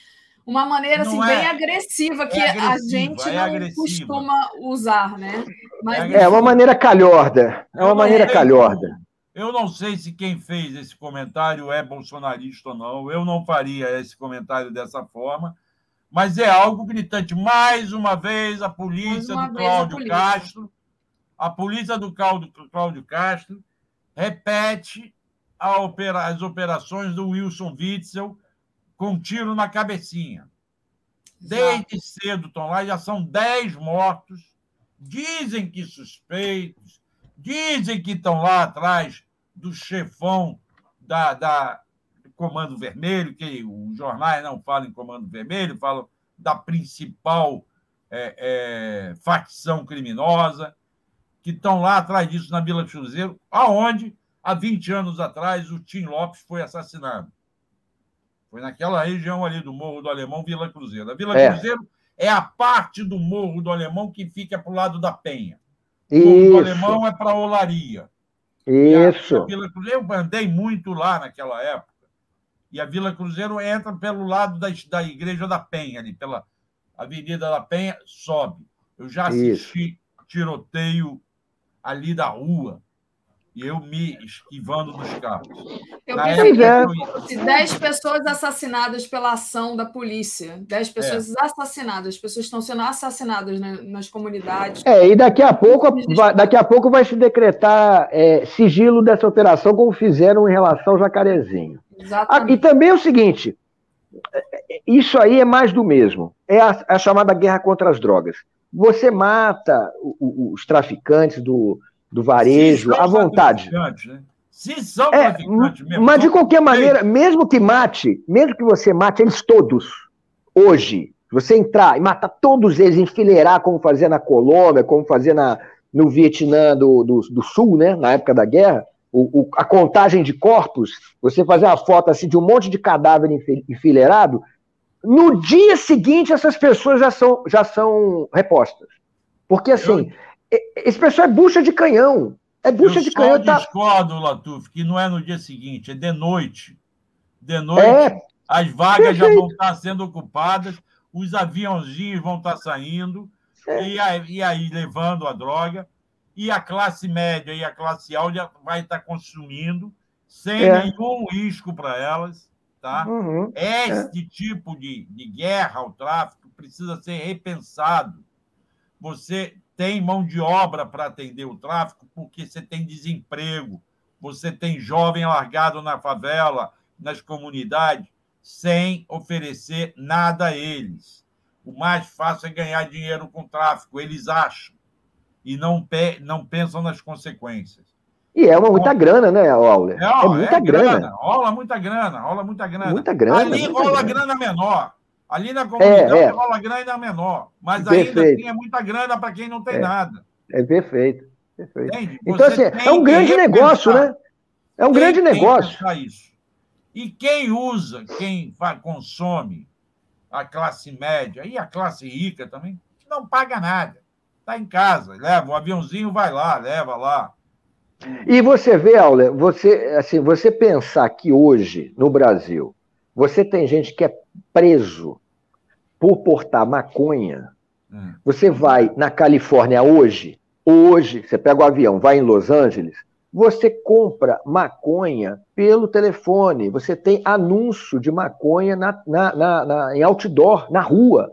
Speaker 6: Uma maneira assim,
Speaker 9: é-
Speaker 6: bem agressiva, que
Speaker 9: é
Speaker 6: a
Speaker 9: agressiva,
Speaker 6: gente
Speaker 9: é
Speaker 6: não
Speaker 9: agressiva.
Speaker 6: costuma usar, né? Mas
Speaker 8: É uma maneira calhorda. É uma maneira calhorda.
Speaker 9: Eu não sei se quem fez esse comentário é bolsonarista ou não. Eu não faria esse comentário dessa forma. Mas é algo gritante. Mais uma vez, a polícia do Cláudio
Speaker 6: polícia.
Speaker 9: Castro, a polícia do Cláudio, Castro, repete opera- as operações do Wilson Witzel com um tiro na cabecinha. Desde cedo estão lá, já são 10 mortos. Dizem que suspeitos, dizem que estão lá atrás do chefão da, da Comando Vermelho, que os jornais não falam em Comando Vermelho, falam da principal é, é, facção criminosa, que estão lá atrás disso na Vila Cruzeiro, aonde, há 20 anos atrás, o Tim Lopes foi assassinado. Foi naquela região ali do Morro do Alemão, Vila Cruzeiro. A Vila
Speaker 8: É.
Speaker 9: Cruzeiro é a parte do Morro do Alemão que fica para o lado da Penha. O Morro do Alemão é para Olaria. E
Speaker 8: isso.
Speaker 9: a Vila Cruzeiro, eu andei muito lá naquela época. E a Vila Cruzeiro entra pelo lado da, da Igreja da Penha, ali, pela Avenida da Penha, sobe. Eu já assisti tiroteio ali da rua. E eu me esquivando dos carros.
Speaker 6: eu
Speaker 9: Na época
Speaker 8: é.
Speaker 6: 10 pessoas assassinadas pela ação da polícia, 10 pessoas assassinadas, as pessoas estão sendo assassinadas né, nas comunidades.
Speaker 8: É, e daqui a pouco, vai, daqui a pouco vai se decretar é, sigilo dessa operação, como fizeram em relação ao Jacarezinho. Ah, e
Speaker 6: Exatamente.
Speaker 8: também é o seguinte: isso aí é mais do mesmo. É a, a chamada guerra contra as drogas. Você mata o- o- os traficantes do, do varejo à vontade.
Speaker 9: né? Se são
Speaker 8: É,
Speaker 9: traficantes mesmo.
Speaker 8: mas de qualquer maneira, mesmo que mate, mesmo que você mate eles todos, hoje, se você entrar e matar todos eles, enfileirar como fazia na Colômbia, como fazia na, no Vietnã do, do, do Sul, né, na época da guerra, o, o- a contagem de corpos, você fazer uma foto assim de um monte de cadáver enfi- enfileirado, no dia seguinte essas pessoas já são, já são repostas. Porque assim, e- esse pessoal é bucha de canhão. É bucha
Speaker 9: eu
Speaker 8: de canhão. Tá...
Speaker 9: discordo, Latuf, que não é no dia seguinte, é de noite. De noite,
Speaker 8: É,
Speaker 9: as vagas já
Speaker 8: perfeito.
Speaker 9: vão estar sendo ocupadas, os aviãozinhos vão estar saindo,
Speaker 8: É.
Speaker 9: e, aí, e aí levando a droga, e a classe média e a classe alta vai estar consumindo, sem
Speaker 8: É.
Speaker 9: nenhum risco para elas. Tá?
Speaker 8: uhum.
Speaker 9: Este tipo de, de guerra ao tráfico precisa ser repensado. Você tem mão de obra para atender o tráfico porque você tem desemprego, você tem jovem largado na favela, nas comunidades, sem oferecer nada a eles. O mais fácil é ganhar dinheiro com tráfico, eles acham, e não, pe não pensam nas consequências.
Speaker 8: E é uma muita grana, né, Auler?
Speaker 9: Não,
Speaker 8: É muita grana.
Speaker 9: Rola muita grana, rola muita grana.
Speaker 8: Muita grana.
Speaker 9: Ali
Speaker 8: muita
Speaker 9: rola
Speaker 8: grana.
Speaker 9: grana menor. Ali na comunidade
Speaker 8: É, é.
Speaker 9: rola grana menor. Mas ainda
Speaker 8: Perfeito.
Speaker 9: assim é muita grana para quem não tem
Speaker 8: É.
Speaker 9: nada.
Speaker 8: É perfeito. perfeito.
Speaker 9: Entende?
Speaker 8: Então,
Speaker 9: Você
Speaker 8: assim, é um grande negócio, né? É um
Speaker 9: Tem-
Speaker 8: grande negócio.
Speaker 9: isso. E quem usa, quem consome, a classe média e a classe rica também, não paga nada. Está em casa, leva, o aviãozinho vai lá, leva lá.
Speaker 8: E você vê, Auler, você, assim, você pensar que hoje, no Brasil, você tem gente que é preso por portar maconha.
Speaker 9: Hum.
Speaker 8: Você vai na Califórnia hoje, hoje, você pega o avião, vai em Los Angeles, você compra maconha pelo telefone, você tem anúncio de maconha na, na- na- na- em outdoor, na rua.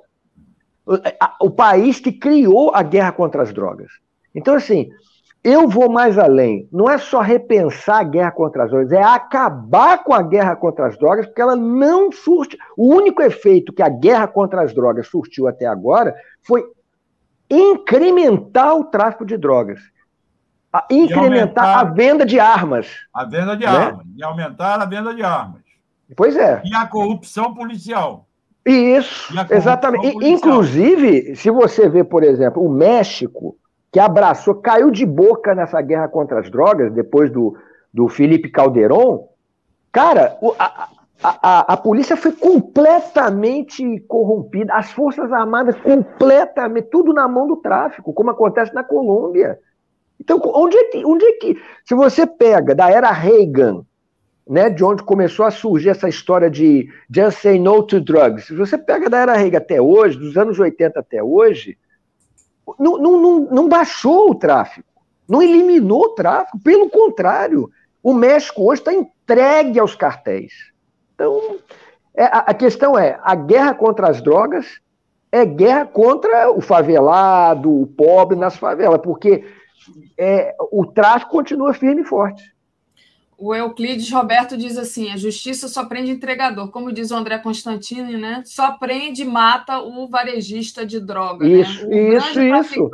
Speaker 8: O, país que criou a guerra contra as drogas. Então, assim, eu vou mais além. Não é só repensar a guerra contra as drogas, é acabar com a guerra contra as drogas, porque ela não surte. O único efeito que a guerra contra as drogas surtiu até agora foi incrementar o tráfico de drogas. A- Incrementar
Speaker 9: aumentar-
Speaker 8: a venda de armas.
Speaker 9: A venda de
Speaker 8: Né?
Speaker 9: armas. E aumentar a venda de armas.
Speaker 8: Pois é.
Speaker 9: E a corrupção policial.
Speaker 8: Isso, exatamente. Inclusive, se você vê, por exemplo, o México, que abraçou, caiu de boca nessa guerra contra as drogas, depois do, do Felipe Calderon, cara, a, a, a, polícia foi completamente corrompida, as Forças Armadas completamente, tudo na mão do tráfico, como acontece na Colômbia. Então, onde é que, onde é que se você pega da era Reagan, né, de onde começou a surgir essa história de just say no to drugs, se você pega da era Reagan até hoje, dos anos 80 até hoje, não, não, não, não baixou o tráfico, não eliminou o tráfico, pelo contrário, o México hoje está entregue aos cartéis. Então, é, a questão é: a guerra contra as drogas é guerra contra o favelado, o pobre nas favelas, porque é, o tráfico continua firme e forte.
Speaker 6: O Euclides Roberto diz assim: a justiça só prende entregador, como diz o André Constantini, né? Só prende e mata o varejista de droga.
Speaker 8: Isso,
Speaker 6: né? o
Speaker 8: isso, isso.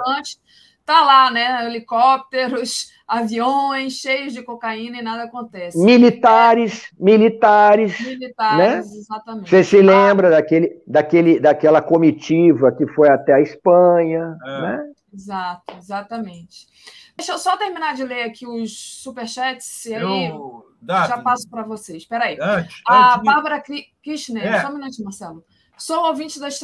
Speaker 6: Tá lá, né? Helicópteros, aviões cheios de cocaína e nada acontece.
Speaker 8: Militares, militares.
Speaker 6: Militares, né? exatamente.
Speaker 8: Você se lembra daquele, daquele, daquela comitiva que foi até a Espanha, é. né?
Speaker 6: Exato, exatamente. Deixa eu só terminar de ler aqui os superchats e aí eu, já passo para vocês. Espera aí. Antes, a antes Bárbara Kirchner, é. só um minutinho, Marcelo. Sou ouvinte das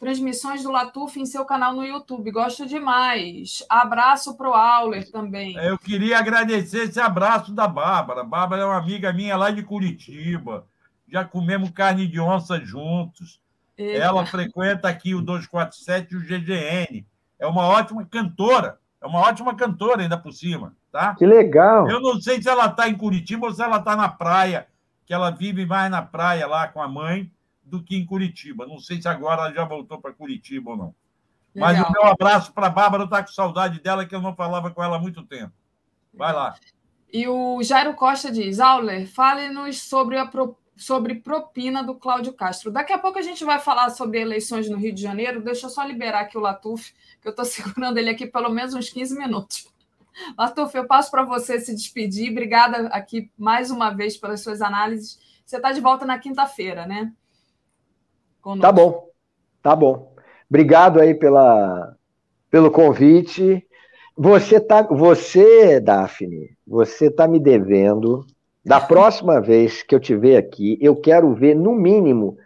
Speaker 6: transmissões do Latuf em seu canal no YouTube. Gosto demais. Abraço para o Auler também.
Speaker 9: Eu queria agradecer esse abraço da Bárbara. Bárbara é uma amiga minha lá de Curitiba. Já comemos carne de onça juntos. Eita. Ela frequenta aqui o 247 e o GGN. É uma ótima cantora. É uma ótima cantora ainda por cima, tá?
Speaker 8: Que legal.
Speaker 9: Eu não sei se ela está em Curitiba ou se ela está na praia, que ela vive mais na praia lá com a mãe do que em Curitiba. Não sei se agora ela já voltou para Curitiba ou não. Legal. Mas o meu abraço para a Bárbara, está com saudade dela, que eu não falava com ela há muito tempo. Vai lá.
Speaker 6: E o Jairo Costa diz: Auler, fale-nos sobre a pro... sobre propina do Cláudio Castro. Daqui a pouco a gente vai falar sobre eleições no Rio de Janeiro. Deixa eu só liberar aqui o Latuf, que eu estou segurando ele aqui pelo menos uns 15 minutos. Latuf, eu passo para você se despedir. Obrigada aqui mais uma vez pelas suas análises. Você está de volta na quinta-feira, né?
Speaker 8: Conosco. Tá bom, tá bom. Obrigado aí pela, pelo convite. Você tá, você, Daphne, você tá me devendo. Da próxima vez que eu tiver aqui, eu quero ver no mínimo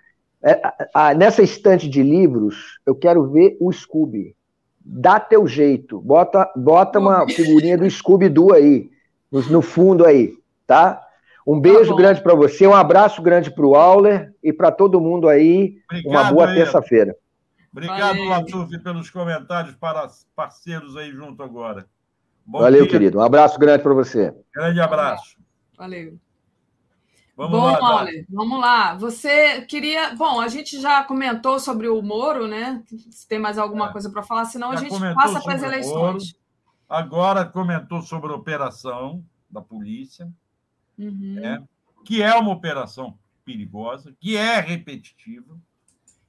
Speaker 8: é, a, a, nessa estante de livros, eu quero ver o Scooby. Dá teu jeito, bota, bota uma figurinha do Scooby Doo aí, no, no fundo aí, tá? Um beijo tá grande para você, um abraço grande para o Auler e para todo mundo aí. Obrigado, uma boa terça-feira.
Speaker 9: Obrigado, Latuf, pelos comentários para parceiros aí junto agora.
Speaker 8: Bom Valeu, dia. querido. Um abraço grande para você.
Speaker 9: Grande abraço.
Speaker 6: Valeu. Vamos Bom, lá, vamos lá. Você queria. Bom, a gente já comentou sobre o Moro, né? Se tem mais alguma é. coisa para falar, senão já a gente passa para as eleições.
Speaker 9: Agora comentou sobre a operação da polícia uhum. né? que é uma operação perigosa, que é repetitiva,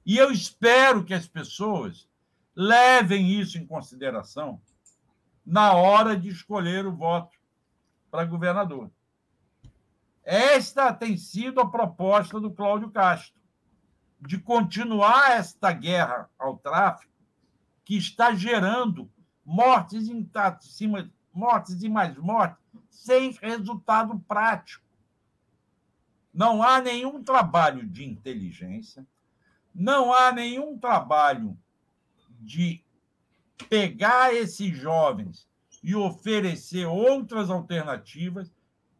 Speaker 9: e eu espero que as pessoas levem isso em consideração na hora de escolher o voto para governador. Esta tem sido a proposta do Cláudio Castro, de continuar esta guerra ao tráfico, que está gerando mortes em cima, mortes e mais mortes, sem resultado prático. Não há nenhum trabalho de inteligência, não há nenhum trabalho de pegar esses jovens e oferecer outras alternativas.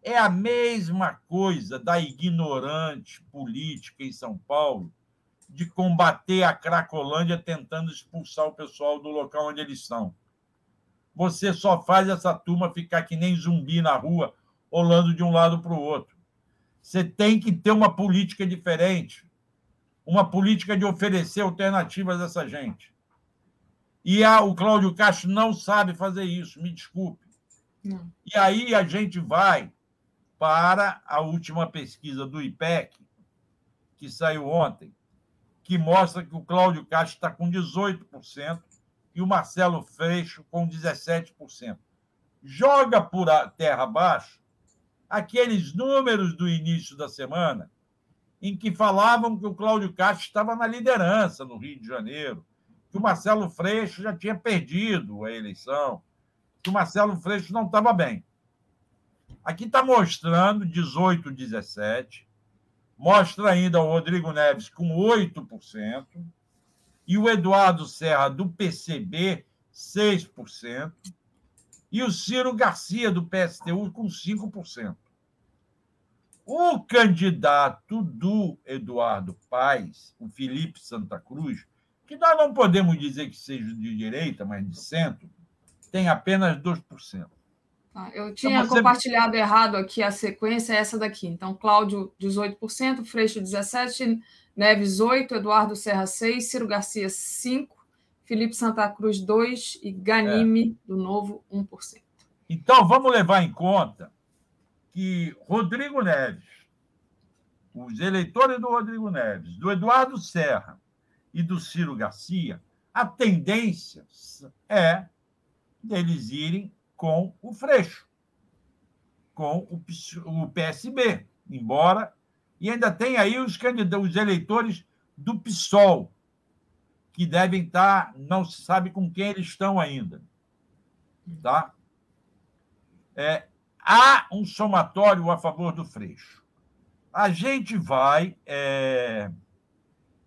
Speaker 9: É a mesma coisa da ignorante política em São Paulo de combater a Cracolândia tentando expulsar o pessoal do local onde eles estão. Você só faz essa turma ficar que nem zumbi na rua, rolando de um lado para o outro. Você tem que ter uma política diferente, uma política de oferecer alternativas a essa gente. E a, o Cláudio Castro não sabe fazer isso, me desculpe. Não. E aí a gente vai para a última pesquisa do IPEC, que saiu ontem, que mostra que o Cláudio Castro está com 18% e o Marcelo Freixo com 17%. Joga por terra abaixo aqueles números do início da semana em que falavam que o Cláudio Castro estava na liderança no Rio de Janeiro, que o Marcelo Freixo já tinha perdido a eleição, que o Marcelo Freixo não estava bem. Aqui está mostrando 18, 17, mostra ainda o Rodrigo Neves com 8%, e o Eduardo Serra, do PCB, 6%, e o Ciro Garcia, do PSTU, com 5%. O candidato do Eduardo Paes, o Felipe Santa Cruz, que nós não podemos dizer que seja de direita, mas de centro, tem apenas 2%.
Speaker 6: Tá, eu tinha então, você... compartilhado errado aqui a sequência, é essa daqui. Então, Cláudio, 18%, Freixo, 17%, Neves, 8%, Eduardo Serra, 6%, Ciro Garcia, 5%, Felipe Santa Cruz, 2% e Ganime, é. do Novo, 1%.
Speaker 9: Então, vamos levar em conta que Rodrigo Neves, os eleitores do Rodrigo Neves, do Eduardo Serra e do Ciro Garcia, a tendência é deles irem com o Freixo, com o PSB, embora. E ainda tem aí os candidatos, os eleitores do PSOL, que devem estar, não se sabe com quem eles estão ainda. Tá? É, há um somatório a favor do Freixo. A gente vai. É,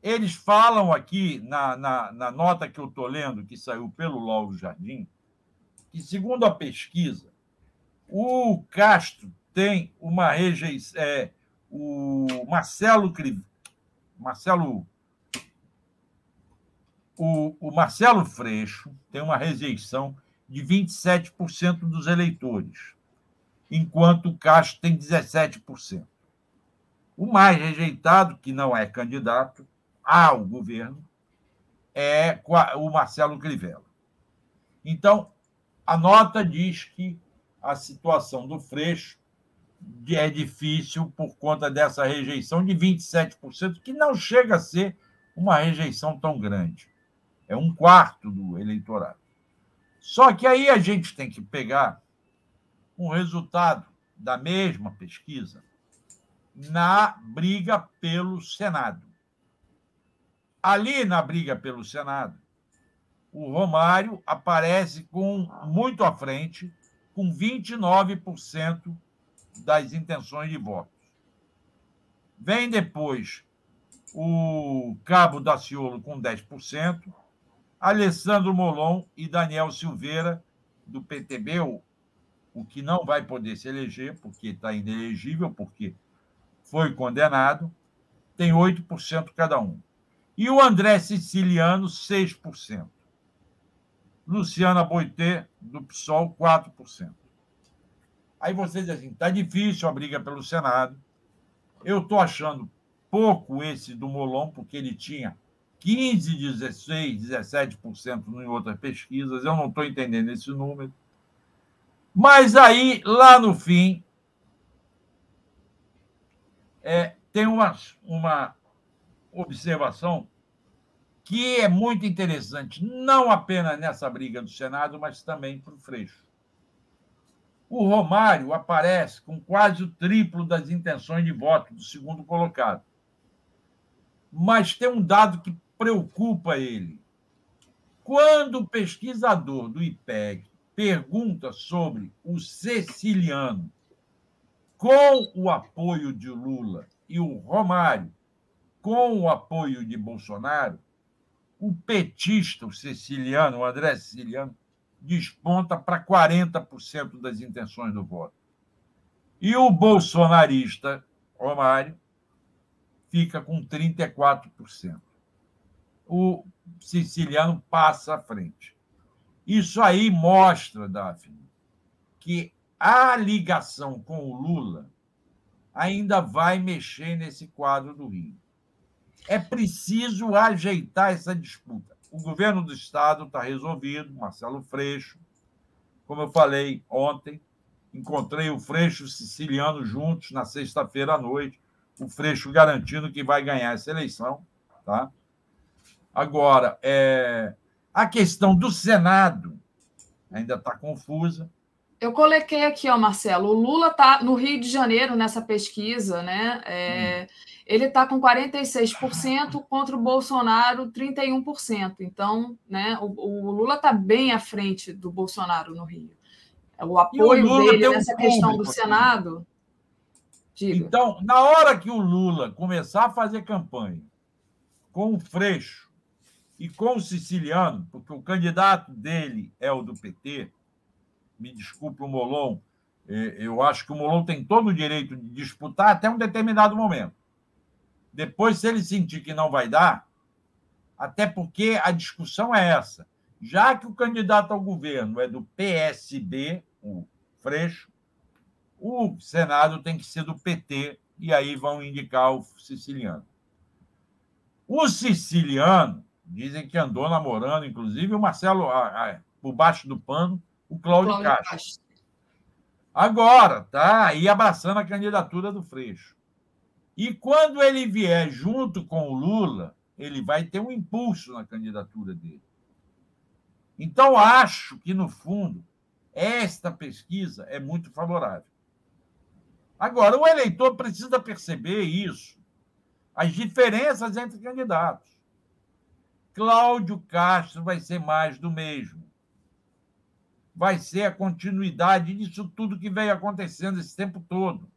Speaker 9: eles falam aqui, na, na, na nota que eu estou lendo, que saiu pelo Lauro Jardim, que, segundo a pesquisa, o Castro tem uma rejeição. É, o Marcelo Marcelo o, o Marcelo Freixo tem uma rejeição de 27% dos eleitores, enquanto o Castro tem 17%. O mais rejeitado, que não é candidato ao governo, é o Marcelo Crivella. Então, a nota diz que a situação do Freixo é difícil por conta dessa rejeição de 27%, que não chega a ser uma rejeição tão grande. É um quarto do eleitorado. Só que aí a gente tem que pegar um resultado da mesma pesquisa na briga pelo Senado. Ali na briga pelo Senado, o Romário aparece com muito à frente, com 29% das intenções de votos. Vem depois o Cabo Daciolo com 10%, Alessandro Molon e Daniel Silveira, do PTB, o, o que não vai poder se eleger, porque está inelegível, porque foi condenado, tem 8% cada um. E o André Siciliano, 6%. Luciana Boitê, do PSOL, 4%. Aí você diz assim: está difícil a briga pelo Senado. Eu estou achando pouco esse do Molon, porque ele tinha 15, 16, 17% em outras pesquisas. Eu não estou entendendo esse número. Mas aí, lá no fim, é, tem uma, uma observação que é muito interessante, não apenas nessa briga do Senado, mas também para o Freixo. O Romário aparece com quase o triplo das intenções de voto do segundo colocado. Mas tem um dado que preocupa ele. Quando o pesquisador do IPEG pergunta sobre o siciliano com o apoio de Lula e o Romário com o apoio de Bolsonaro, o petista, o siciliano, o André Siciliano, desponta para 40% das intenções do voto. E o bolsonarista, Romário, fica com 34%. O siciliano passa à frente. Isso aí mostra, Daphne, que a ligação com o Lula ainda vai mexer nesse quadro do Rio. É preciso ajeitar essa disputa. O governo do Estado está resolvido, Marcelo Freixo. Como eu falei ontem, encontrei o Freixo siciliano juntos na sexta-feira à noite. O Freixo garantindo que vai ganhar essa eleição. Tá? Agora, é... a questão do Senado ainda está confusa.
Speaker 6: Eu coloquei aqui, ó, Marcelo. O Lula está no Rio de Janeiro nessa pesquisa, né? É, hum. Ele está com 46% contra o Bolsonaro 31%. Então, né, o, o Lula está bem à frente do Bolsonaro no Rio. O apoio o dele nessa um questão do Senado.
Speaker 9: Diga. Então, na hora que o Lula começar a fazer campanha com o Freixo e com o Siciliano, porque o candidato dele é o do PT, me desculpe o Molon, é, eu acho que o Molon tem todo o direito de disputar até um determinado momento. Depois, se ele sentir que não vai dar, até porque a discussão é essa. Já que o candidato ao governo é do PSB, o Freixo, o Senado tem que ser do PT, e aí vão indicar o siciliano. O siciliano, dizem que andou namorando, inclusive, o Marcelo, por baixo do pano, o Cláudio, Cláudio Castro. Castro. Agora, tá aí abraçando a candidatura do Freixo. E quando ele vier junto com o Lula, ele vai ter um impulso na candidatura dele. Então, acho que, no fundo, esta pesquisa é muito favorável. Agora, o eleitor precisa perceber isso, as diferenças entre candidatos. Cláudio Castro vai ser mais do mesmo. Vai ser a continuidade disso tudo que veio acontecendo esse tempo todo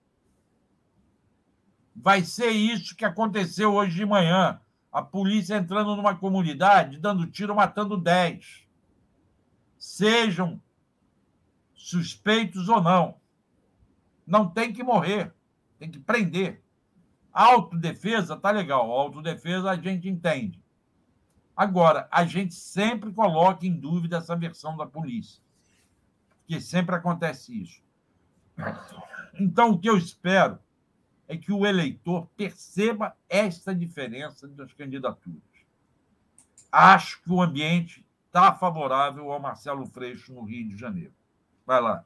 Speaker 9: vai ser isso que aconteceu hoje de manhã. A polícia entrando numa comunidade, dando tiro, matando 10. Sejam suspeitos ou não. Não tem que morrer, tem que prender. Autodefesa tá legal, autodefesa a gente entende. Agora, a gente sempre coloca em dúvida essa versão da polícia, porque sempre acontece isso. Então, o que eu espero é que o eleitor perceba esta diferença das candidaturas. Acho que o ambiente está favorável ao Marcelo Freixo no Rio de Janeiro. Vai lá.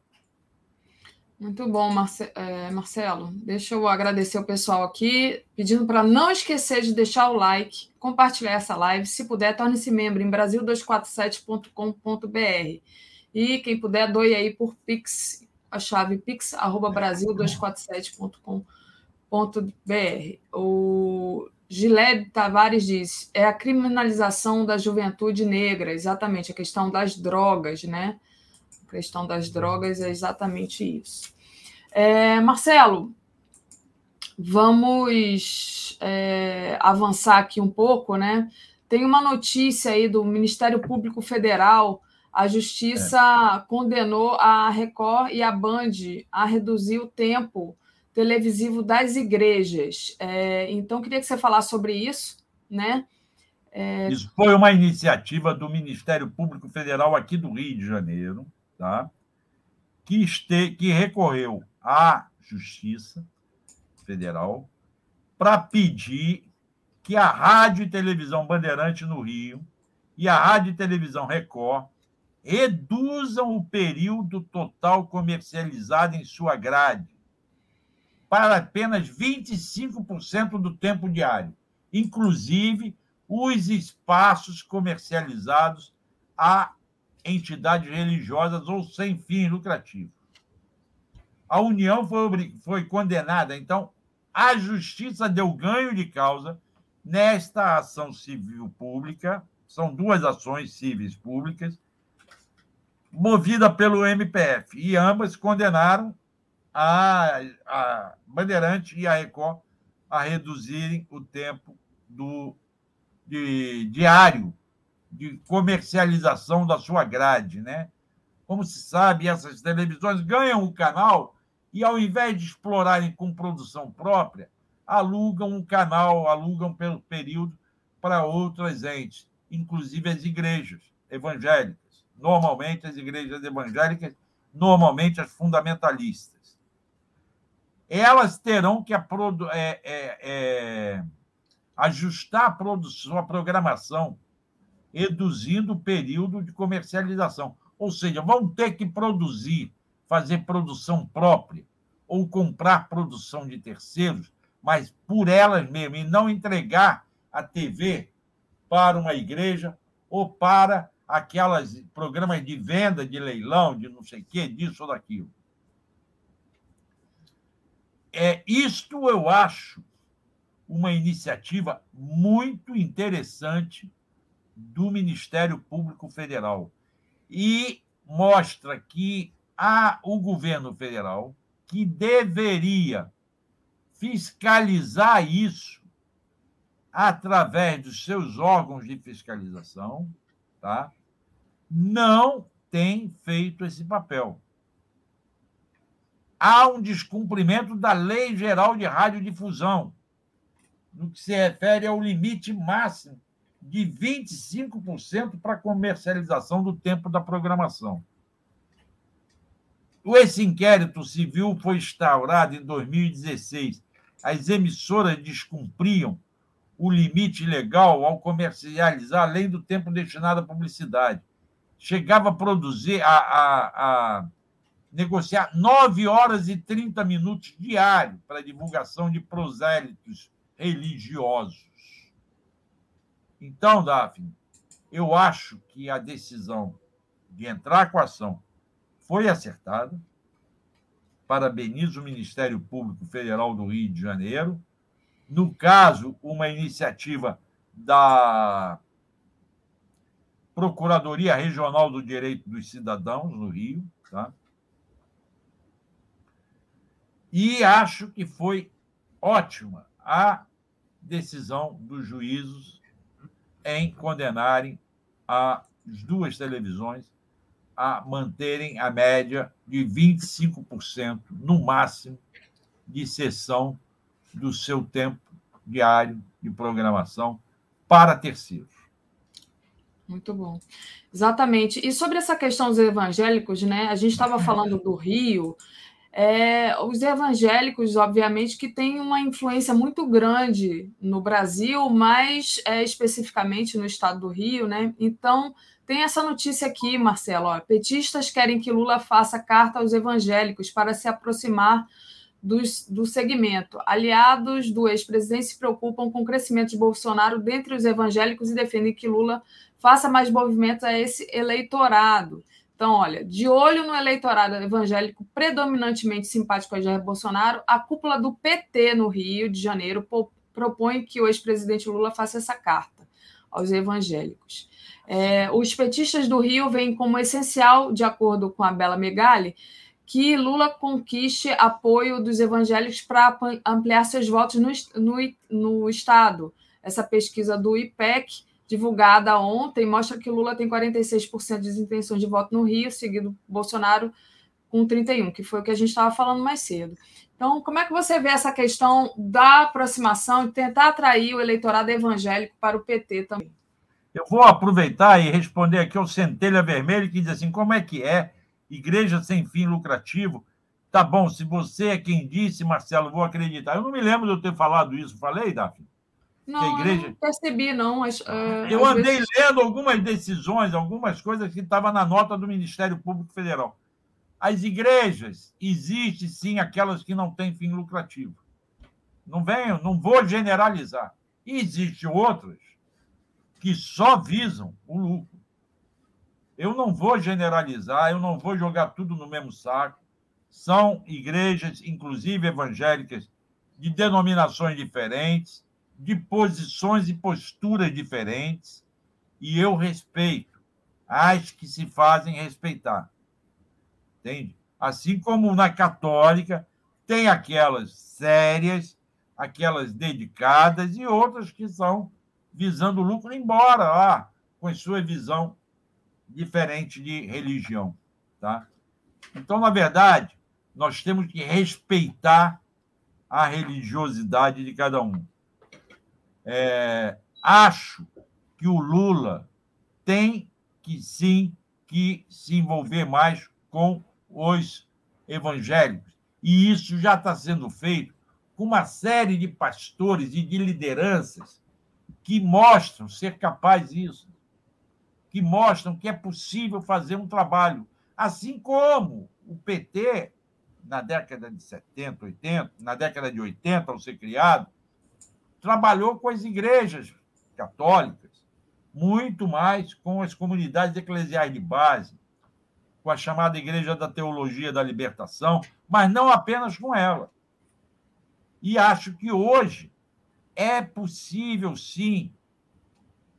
Speaker 6: Muito bom, Marce é, Marcelo. Deixa eu agradecer o pessoal aqui, pedindo para não esquecer de deixar o like, compartilhar essa live. Se puder, torne-se membro em brasil247.com.br. E quem puder, doe aí por Pix, a chave pix.brasil247.com.br br O Giled Tavares diz: é a criminalização da juventude negra, exatamente, a questão das drogas, né? A questão das drogas é exatamente isso. É, Marcelo, vamos é, avançar aqui um pouco, né? Tem uma notícia aí do Ministério Público Federal. A Justiça é. condenou a Record e a Band a reduzir o tempo televisivo das igrejas. É, então, queria que você falasse sobre isso, né?
Speaker 9: É... Isso foi uma iniciativa do Ministério Público Federal aqui do Rio de Janeiro, tá? que, este, que recorreu à Justiça Federal para pedir que a Rádio e Televisão Bandeirante no Rio e a Rádio e Televisão Record reduzam o período total comercializado em sua grade para apenas 25% do tempo diário, inclusive os espaços comercializados a entidades religiosas ou sem fins lucrativos. A União foi, foi condenada, então, a Justiça deu ganho de causa nesta ação civil pública, são duas ações civis públicas, movida pelo MPF, e ambas condenaram a, a Bandeirante e a Record a reduzirem o tempo do de, diário de comercialização da sua grade, né? Como se sabe, essas televisões ganham o canal e, ao invés de explorarem com produção própria, alugam um canal, alugam pelo período para outras entes, inclusive as igrejas evangélicas. Normalmente, as igrejas evangélicas, normalmente as fundamentalistas elas terão que é, é, é, ajustar a produção, a programação, reduzindo o período de comercialização. Ou seja, vão ter que produzir, fazer produção própria ou comprar produção de terceiros, mas por elas mesmas, e não entregar a TV para uma igreja ou para aquelas programas de venda, de leilão, de não sei o quê, disso ou daquilo. É, isto eu acho uma iniciativa muito interessante do Ministério Público Federal e mostra que há o governo federal que deveria fiscalizar isso através dos seus órgãos de fiscalização, tá? Não tem feito esse papel. Há um descumprimento da Lei Geral de Radiodifusão, no que se refere ao limite máximo de 25% para comercialização do tempo da programação. Esse inquérito civil foi instaurado em 2016. As emissoras descumpriam o limite legal ao comercializar além do tempo destinado à publicidade. Chegava a produzir, a, a, a negociar 9 horas e 30 minutos diários para divulgação de prosélitos religiosos. Então, Daphne, eu acho que a decisão de entrar com a ação foi acertada. Parabenizo o Ministério Público Federal do Rio de Janeiro. No caso, uma iniciativa da Procuradoria Regional do Direito dos Cidadãos, no Rio. Tá? E acho que foi ótima a decisão dos juízos em condenarem as duas televisões a manterem a média de 25%, no máximo, de sessão do seu tempo diário de programação para terceiros.
Speaker 6: Muito bom. Exatamente. E sobre essa questão dos evangélicos, né? A gente estava falando do Rio, é, os evangélicos, obviamente, que têm uma influência muito grande no Brasil, mas é, especificamente no estado do Rio, né? Então, tem essa notícia aqui, Marcelo. Ó, petistas querem que Lula faça carta aos evangélicos para se aproximar dos, do segmento. Aliados do ex-presidente se preocupam com o crescimento de Bolsonaro dentre os evangélicos e defendem que Lula faça mais movimentos a esse eleitorado. Então, olha, de olho no eleitorado evangélico predominantemente simpático a Jair Bolsonaro, a cúpula do PT no Rio de Janeiro propõe que o ex-presidente Lula faça essa carta aos evangélicos. É, os petistas do Rio veem como essencial, de acordo com a Bela Megali, que Lula conquiste apoio dos evangélicos para ampliar seus votos no, no, no Estado. Essa pesquisa do IPEC divulgada ontem, mostra que Lula tem 46% de intenções de voto no Rio, seguido Bolsonaro com 31%, que foi o que a gente estava falando mais cedo. Então, como é que você vê essa questão da aproximação e tentar atrair o eleitorado evangélico para o PT também?
Speaker 9: Eu vou aproveitar e responder aqui ao Centelha Vermelho, que diz assim: como é que é? Igreja sem fim lucrativo. Tá bom, se você é quem disse, Marcelo, vou acreditar. Eu não me lembro de eu ter falado isso. Falei, Daphne?
Speaker 6: Não, igreja... não percebi, não. As, uh,
Speaker 9: eu andei vezes... lendo algumas decisões, algumas coisas que estavam na nota do Ministério Público Federal. As igrejas, existem sim aquelas que não têm fim lucrativo. Não venho, não vou generalizar. E existem outras que só visam o lucro. Eu não vou generalizar, eu não vou jogar tudo no mesmo saco. São igrejas, inclusive evangélicas, de denominações diferentes, de posições e posturas diferentes, e eu respeito as que se fazem respeitar. Entende? Assim como na católica, tem aquelas sérias, aquelas dedicadas e outras que são visando lucro, embora lá com a sua visão diferente de religião. Tá? Então, na verdade, nós temos que respeitar a religiosidade de cada um. É, acho que o Lula tem que sim que se envolver mais com os evangélicos. E isso já está sendo feito com uma série de pastores e de lideranças que mostram ser capaz disso, que mostram que é possível fazer um trabalho. Assim como o PT, na década de 70, 80, na década de 80, ao ser criado, trabalhou com as igrejas católicas muito mais com as comunidades eclesiais de base, com a chamada Igreja da Teologia da Libertação, mas não apenas com ela. E acho que hoje é possível, sim,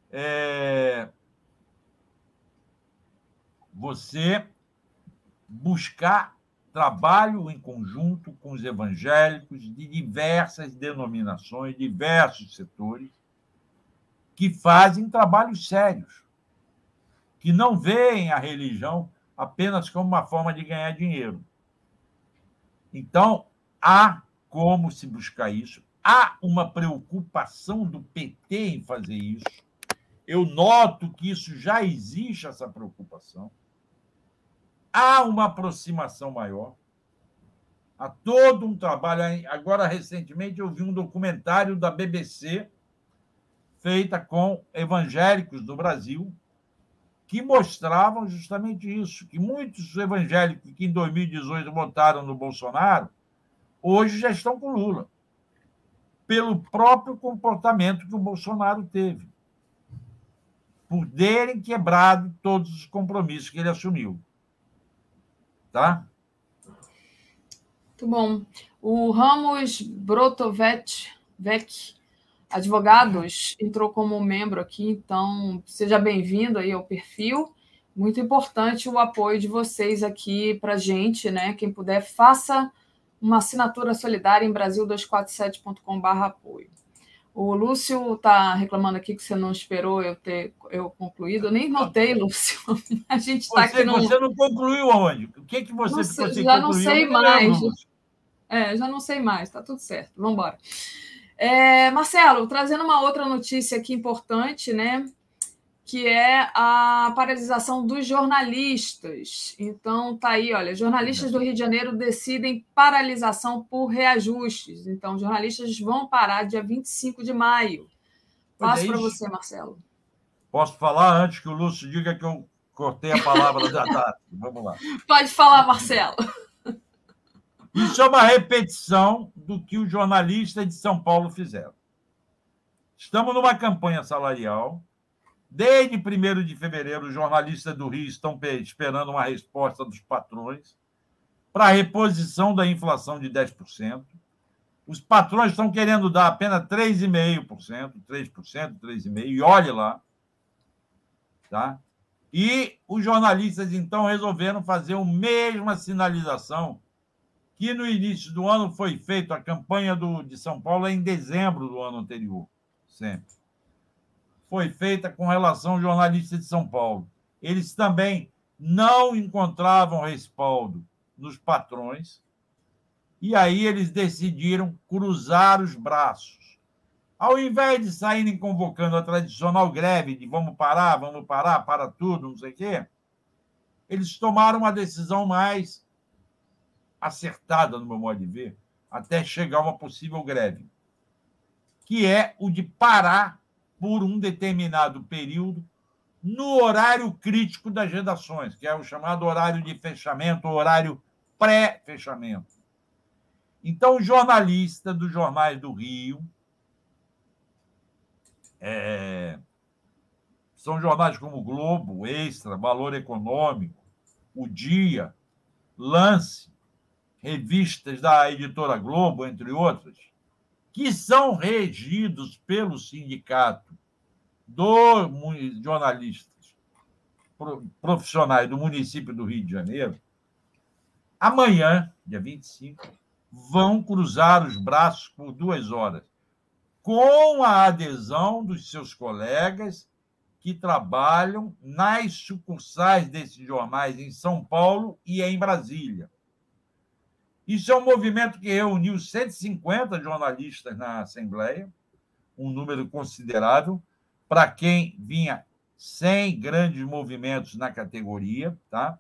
Speaker 9: é, você buscar trabalho em conjunto com os evangélicos de diversas denominações, diversos setores, que fazem trabalhos sérios, que não veem a religião apenas como uma forma de ganhar dinheiro. Então, há como se buscar isso, há uma preocupação do PT em fazer isso. Eu noto que isso já existe, essa preocupação há uma aproximação maior. Há todo um trabalho. Agora, recentemente, eu vi um documentário da BBC feita com evangélicos do Brasil que mostravam justamente isso, que muitos evangélicos que em 2018 votaram no Bolsonaro, hoje já estão com Lula, pelo próprio comportamento que o Bolsonaro teve, por terem quebrado todos os compromissos que ele assumiu tá?
Speaker 6: Muito bom. O Ramos Brotovet, Vec, advogados, entrou como membro aqui, então seja bem-vindo aí ao perfil. Muito importante o apoio de vocês aqui para gente, né? Quem puder, faça uma assinatura solidária em brasil247.com.br apoio. O Lúcio está reclamando aqui que você não esperou eu ter eu concluído. Eu nem notei, Lúcio. A gente está aqui
Speaker 9: no. Você não concluiu aonde? O que, que você
Speaker 6: não sei, Já não sei mais. é, já não sei mais. Está tudo certo. Vamos embora. É, Marcelo, trazendo uma outra notícia aqui importante, né? Que é a paralisação dos jornalistas. Então, tá aí, olha, jornalistas do Rio de Janeiro decidem paralisação por reajustes. Então, jornalistas vão parar dia 25 de maio. Passo para você, Marcelo.
Speaker 9: Posso falar antes que o Lúcio diga que eu cortei a palavra da data. Vamos lá.
Speaker 6: Pode falar, Marcelo.
Speaker 9: Isso é uma repetição do que os jornalistas de São Paulo fizeram. Estamos numa campanha salarial Desde 1 de fevereiro, os jornalistas do Rio estão esperando uma resposta dos patrões para a reposição da inflação de 10%. Os patrões estão querendo dar apenas 3,5%, 3%, 3,5%, e olhe lá. Tá? E os jornalistas, então, resolveram fazer a mesma sinalização que no início do ano foi feita a campanha do, de São Paulo em dezembro do ano anterior, sempre foi feita com relação aos jornalistas de São Paulo. Eles também não encontravam respaldo nos patrões, e aí eles decidiram cruzar os braços. Ao invés de saírem convocando a tradicional greve de vamos parar, vamos parar, para tudo, não sei o quê, eles tomaram uma decisão mais acertada, no meu modo de ver, até chegar a uma possível greve, que é o de parar por um determinado período no horário crítico das redações, que é o chamado horário de fechamento, horário pré-fechamento. Então, o jornalista dos jornais do Rio, é, são jornais como o Globo, Extra, Valor Econômico, O Dia, Lance, revistas da editora Globo, entre outras, que são regidos pelo sindicato dos jornalistas profissionais do município do Rio de Janeiro, amanhã, dia 25, vão cruzar os braços por duas horas, com a adesão dos seus colegas que trabalham nas sucursais desses jornais em São Paulo e em Brasília. Isso é um movimento que reuniu 150 jornalistas na Assembleia, um número considerável, para quem vinha sem grandes movimentos na categoria, tá?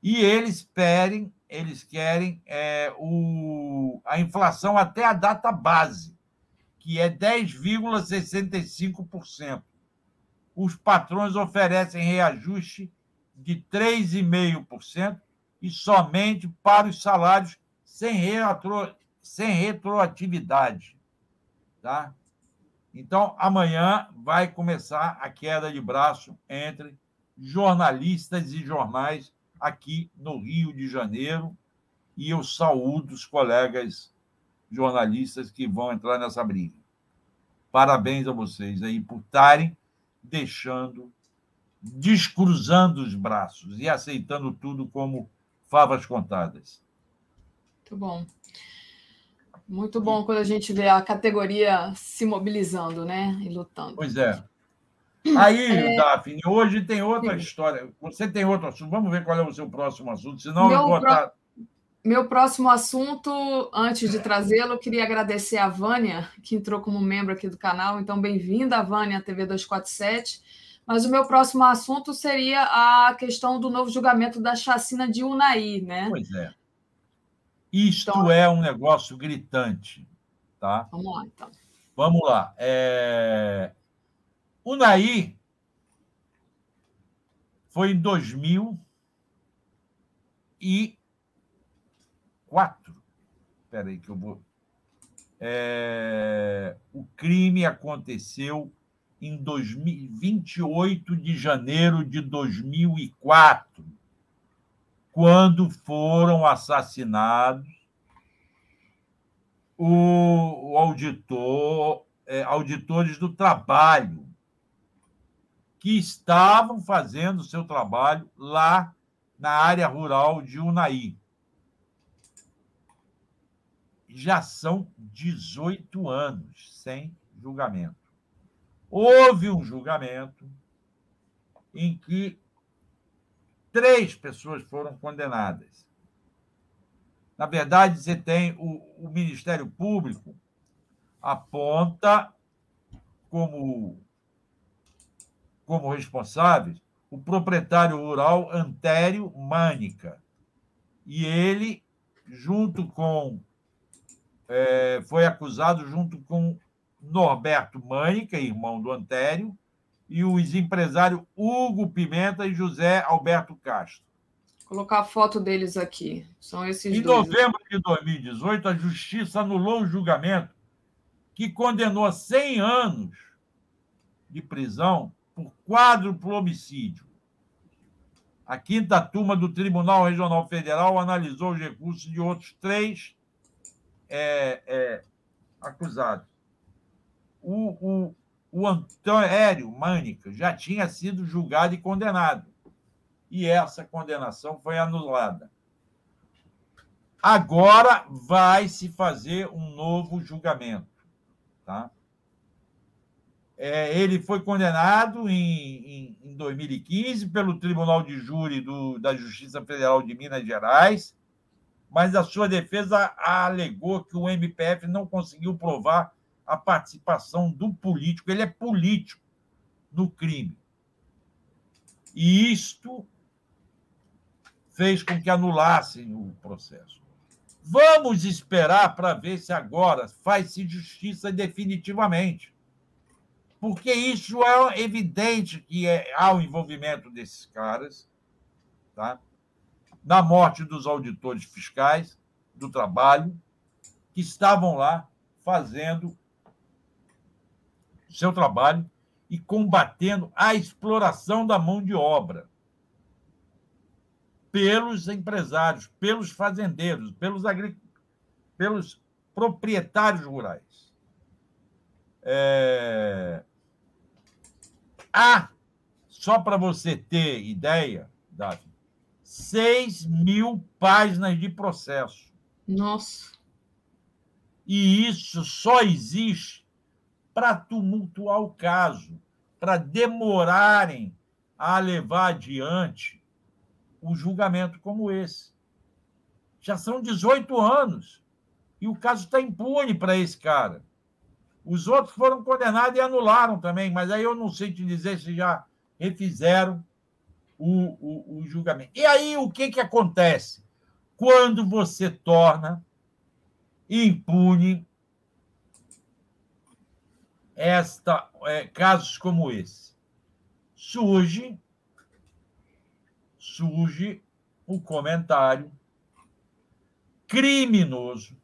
Speaker 9: E eles querem, eles querem é, o, a inflação até a data base, que é 10,65%. Os patrões oferecem reajuste de 3,5%, e somente para os salários sem, retro, sem retroatividade. Tá? Então, amanhã vai começar a queda de braço entre jornalistas e jornais aqui no Rio de Janeiro. E eu saúdo os colegas jornalistas que vão entrar nessa briga. Parabéns a vocês aí por estarem deixando, descruzando os braços e aceitando tudo como favas contadas.
Speaker 6: Muito bom. Muito bom quando a gente vê a categoria se mobilizando, né? E lutando.
Speaker 9: Pois é. Aí, é... Daphne, hoje tem outra Sim. história. Você tem outro assunto. Vamos ver qual é o seu próximo assunto, senão
Speaker 6: Meu
Speaker 9: eu vou botar.
Speaker 6: Pro... Meu próximo assunto, antes de trazê-lo, queria agradecer a Vânia, que entrou como membro aqui do canal. Então, bem-vinda, Vânia, à TV 247. Mas o meu próximo assunto seria a questão do novo julgamento da chacina de Unai, né?
Speaker 9: Pois é. Isto então, é um negócio gritante. Tá?
Speaker 6: Vamos lá, então.
Speaker 9: Vamos lá. É... O Naí foi em 2004. Espera aí que eu vou... É... O crime aconteceu em 2000, 28 de janeiro de 2004 quando foram assassinados o, auditor, é, auditores do trabalho, que estavam fazendo seu trabalho lá na área rural de Unai. Já são 18 anos sem julgamento. Houve um julgamento em que três pessoas foram condenadas. Na verdade, você tem o, o Ministério Público aponta como, como responsáveis o proprietário rural Antério Mânica. E ele, junto com. É, foi acusado junto com Norberto Mânica, irmão do Antério, e os empresários Hugo Pimenta e José Alberto Castro.
Speaker 6: Vou colocar a foto deles aqui. São esses
Speaker 9: em
Speaker 6: dois.
Speaker 9: Em novembro de 2018, a Justiça anulou o julgamento que condenou a 100 anos de prisão por quádruplo homicídio. A quinta turma do Tribunal Regional Federal analisou os recursos de outros três é, é, acusados. O, o, o Mânica já tinha sido julgado e condenado. E essa condenação foi anulada. Agora vai se fazer um novo julgamento. Tá? É, ele foi condenado em, em, em, 2015 pelo Tribunal de Júri do, da Justiça Federal de Minas Gerais, mas a sua defesa alegou que o MPF não conseguiu provar a participação do político, ele é político no crime. E isto fez com que anulassem o processo. Vamos esperar para ver se agora faz-se justiça definitivamente. Porque isso é evidente que é, há o envolvimento desses caras, tá? na morte dos auditores fiscais do trabalho, que estavam lá fazendo seu trabalho e combatendo a exploração da mão de obra pelos empresários, pelos fazendeiros, pelos, pelos proprietários rurais. É... Há, só para você ter ideia, Davi, 6 mil páginas de processo.
Speaker 6: Nossa.
Speaker 9: E isso só existe para tumultuar o caso, para demorarem a levar adiante um julgamento como esse. Já são 18 anos e o caso está impune para esse cara. Os outros foram condenados e anularam também, mas aí eu não sei te dizer se já refizeram o, o, o julgamento. E aí o que, que acontece? Quando você torna impune esta, é, casos como esse. Surge, surge o comentário criminoso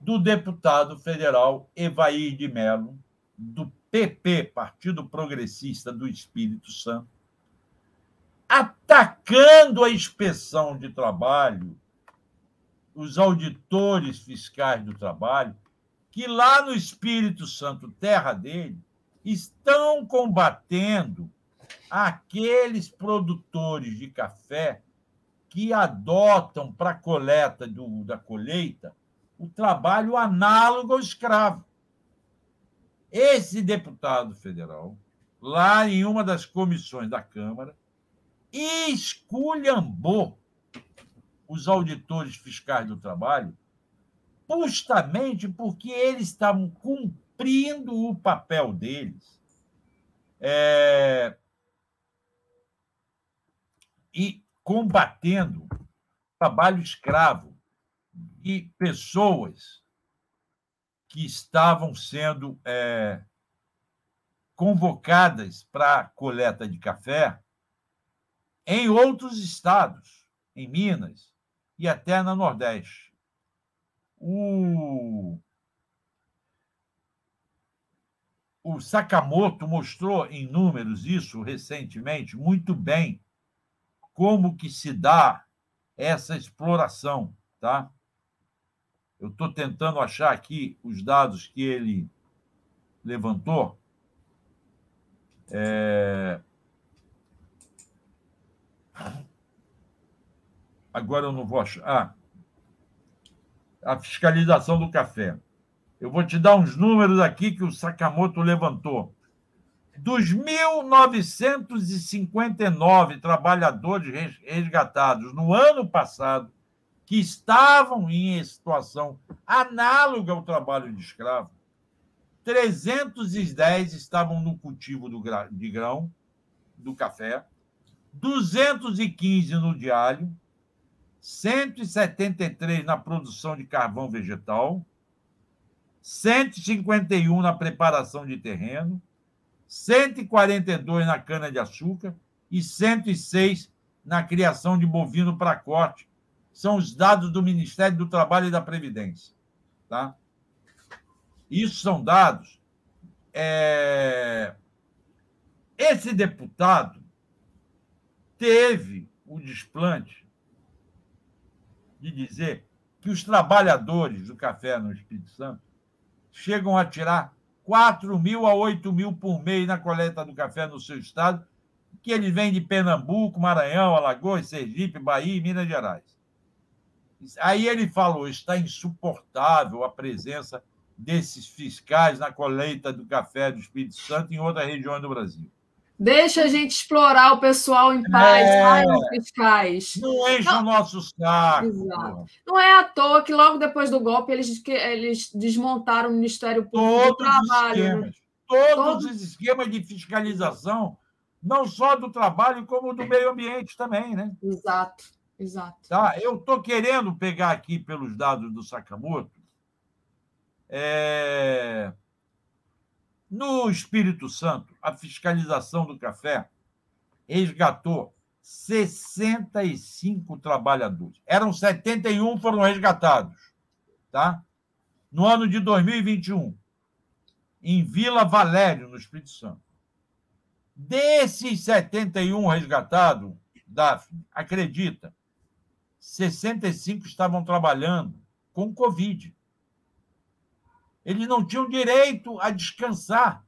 Speaker 9: do deputado federal Evair de Mello, do PP, Partido Progressista do Espírito Santo, atacando a inspeção de trabalho, os auditores fiscais do trabalho, que lá no Espírito Santo, terra dele, estão combatendo aqueles produtores de café que adotam para coleta do, da colheita o trabalho análogo ao escravo. Esse deputado federal, lá em uma das comissões da Câmara, esculhambou os auditores fiscais do trabalho justamente porque eles estavam cumprindo o papel deles é, e combatendo trabalho escravo e pessoas que estavam sendo é, convocadas para coleta de café em outros estados, em Minas e até na Nordeste. O, o Sakamoto mostrou em números isso recentemente muito bem como que se dá essa exploração, tá? Eu estou tentando achar aqui os dados que ele levantou. É... Agora eu não vou achar. Ah, a fiscalização do café. Eu vou te dar uns números aqui que o Sakamoto levantou. Dos 1.959 trabalhadores resgatados no ano passado, que estavam em situação análoga ao trabalho de escravo, 310 estavam no cultivo de grão, do café, 215 no alho, 173 na produção de carvão vegetal, 151 na preparação de terreno, 142 na cana-de-açúcar e 106 na criação de bovino para corte. São os dados do Ministério do Trabalho e da Previdência. Tá? Isso são dados. É... Esse deputado teve o desplante de dizer que os trabalhadores do café no Espírito Santo chegam a tirar 4 mil a 8 mil por mês na coleta do café no seu estado, que eles vêm de Pernambuco, Maranhão, Alagoas, Sergipe, Bahia e Minas Gerais. Aí ele falou: está insuportável a presença desses fiscais na coleta do café do Espírito Santo em outras regiões do Brasil.
Speaker 6: Deixa a gente explorar o pessoal em paz, é, fiscais.
Speaker 9: Não enche não, o nosso saco.
Speaker 6: Exato. Não é à toa que logo depois do golpe eles, eles desmontaram o Ministério Público
Speaker 9: todos do Trabalho. Né? todos, todos os esquemas de fiscalização, não só do trabalho, como do meio ambiente também, né?
Speaker 6: Exato, exato.
Speaker 9: Tá? Eu estou querendo pegar aqui pelos dados do Sakamoto. É no Espírito Santo, a fiscalização do café resgatou 65 trabalhadores. Eram 71 foram resgatados, tá? No ano de 2021, em Vila Valério, no Espírito Santo. Desses 71 resgatados, Daphne, acredita, 65 estavam trabalhando com Covid. Eles não tinham direito a descansar,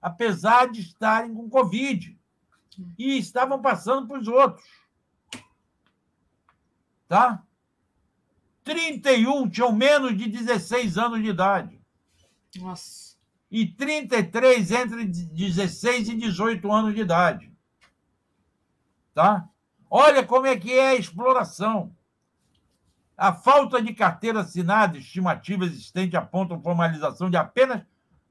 Speaker 9: apesar de estarem com Covid. E estavam passando para os outros. Tá? 31 tinham menos de 16 anos de idade.
Speaker 6: Nossa.
Speaker 9: E 33 entre 16 e 18 anos de idade. Tá? Olha como é que é a exploração. A falta de carteira assinada, estimativa existente apontam formalização de apenas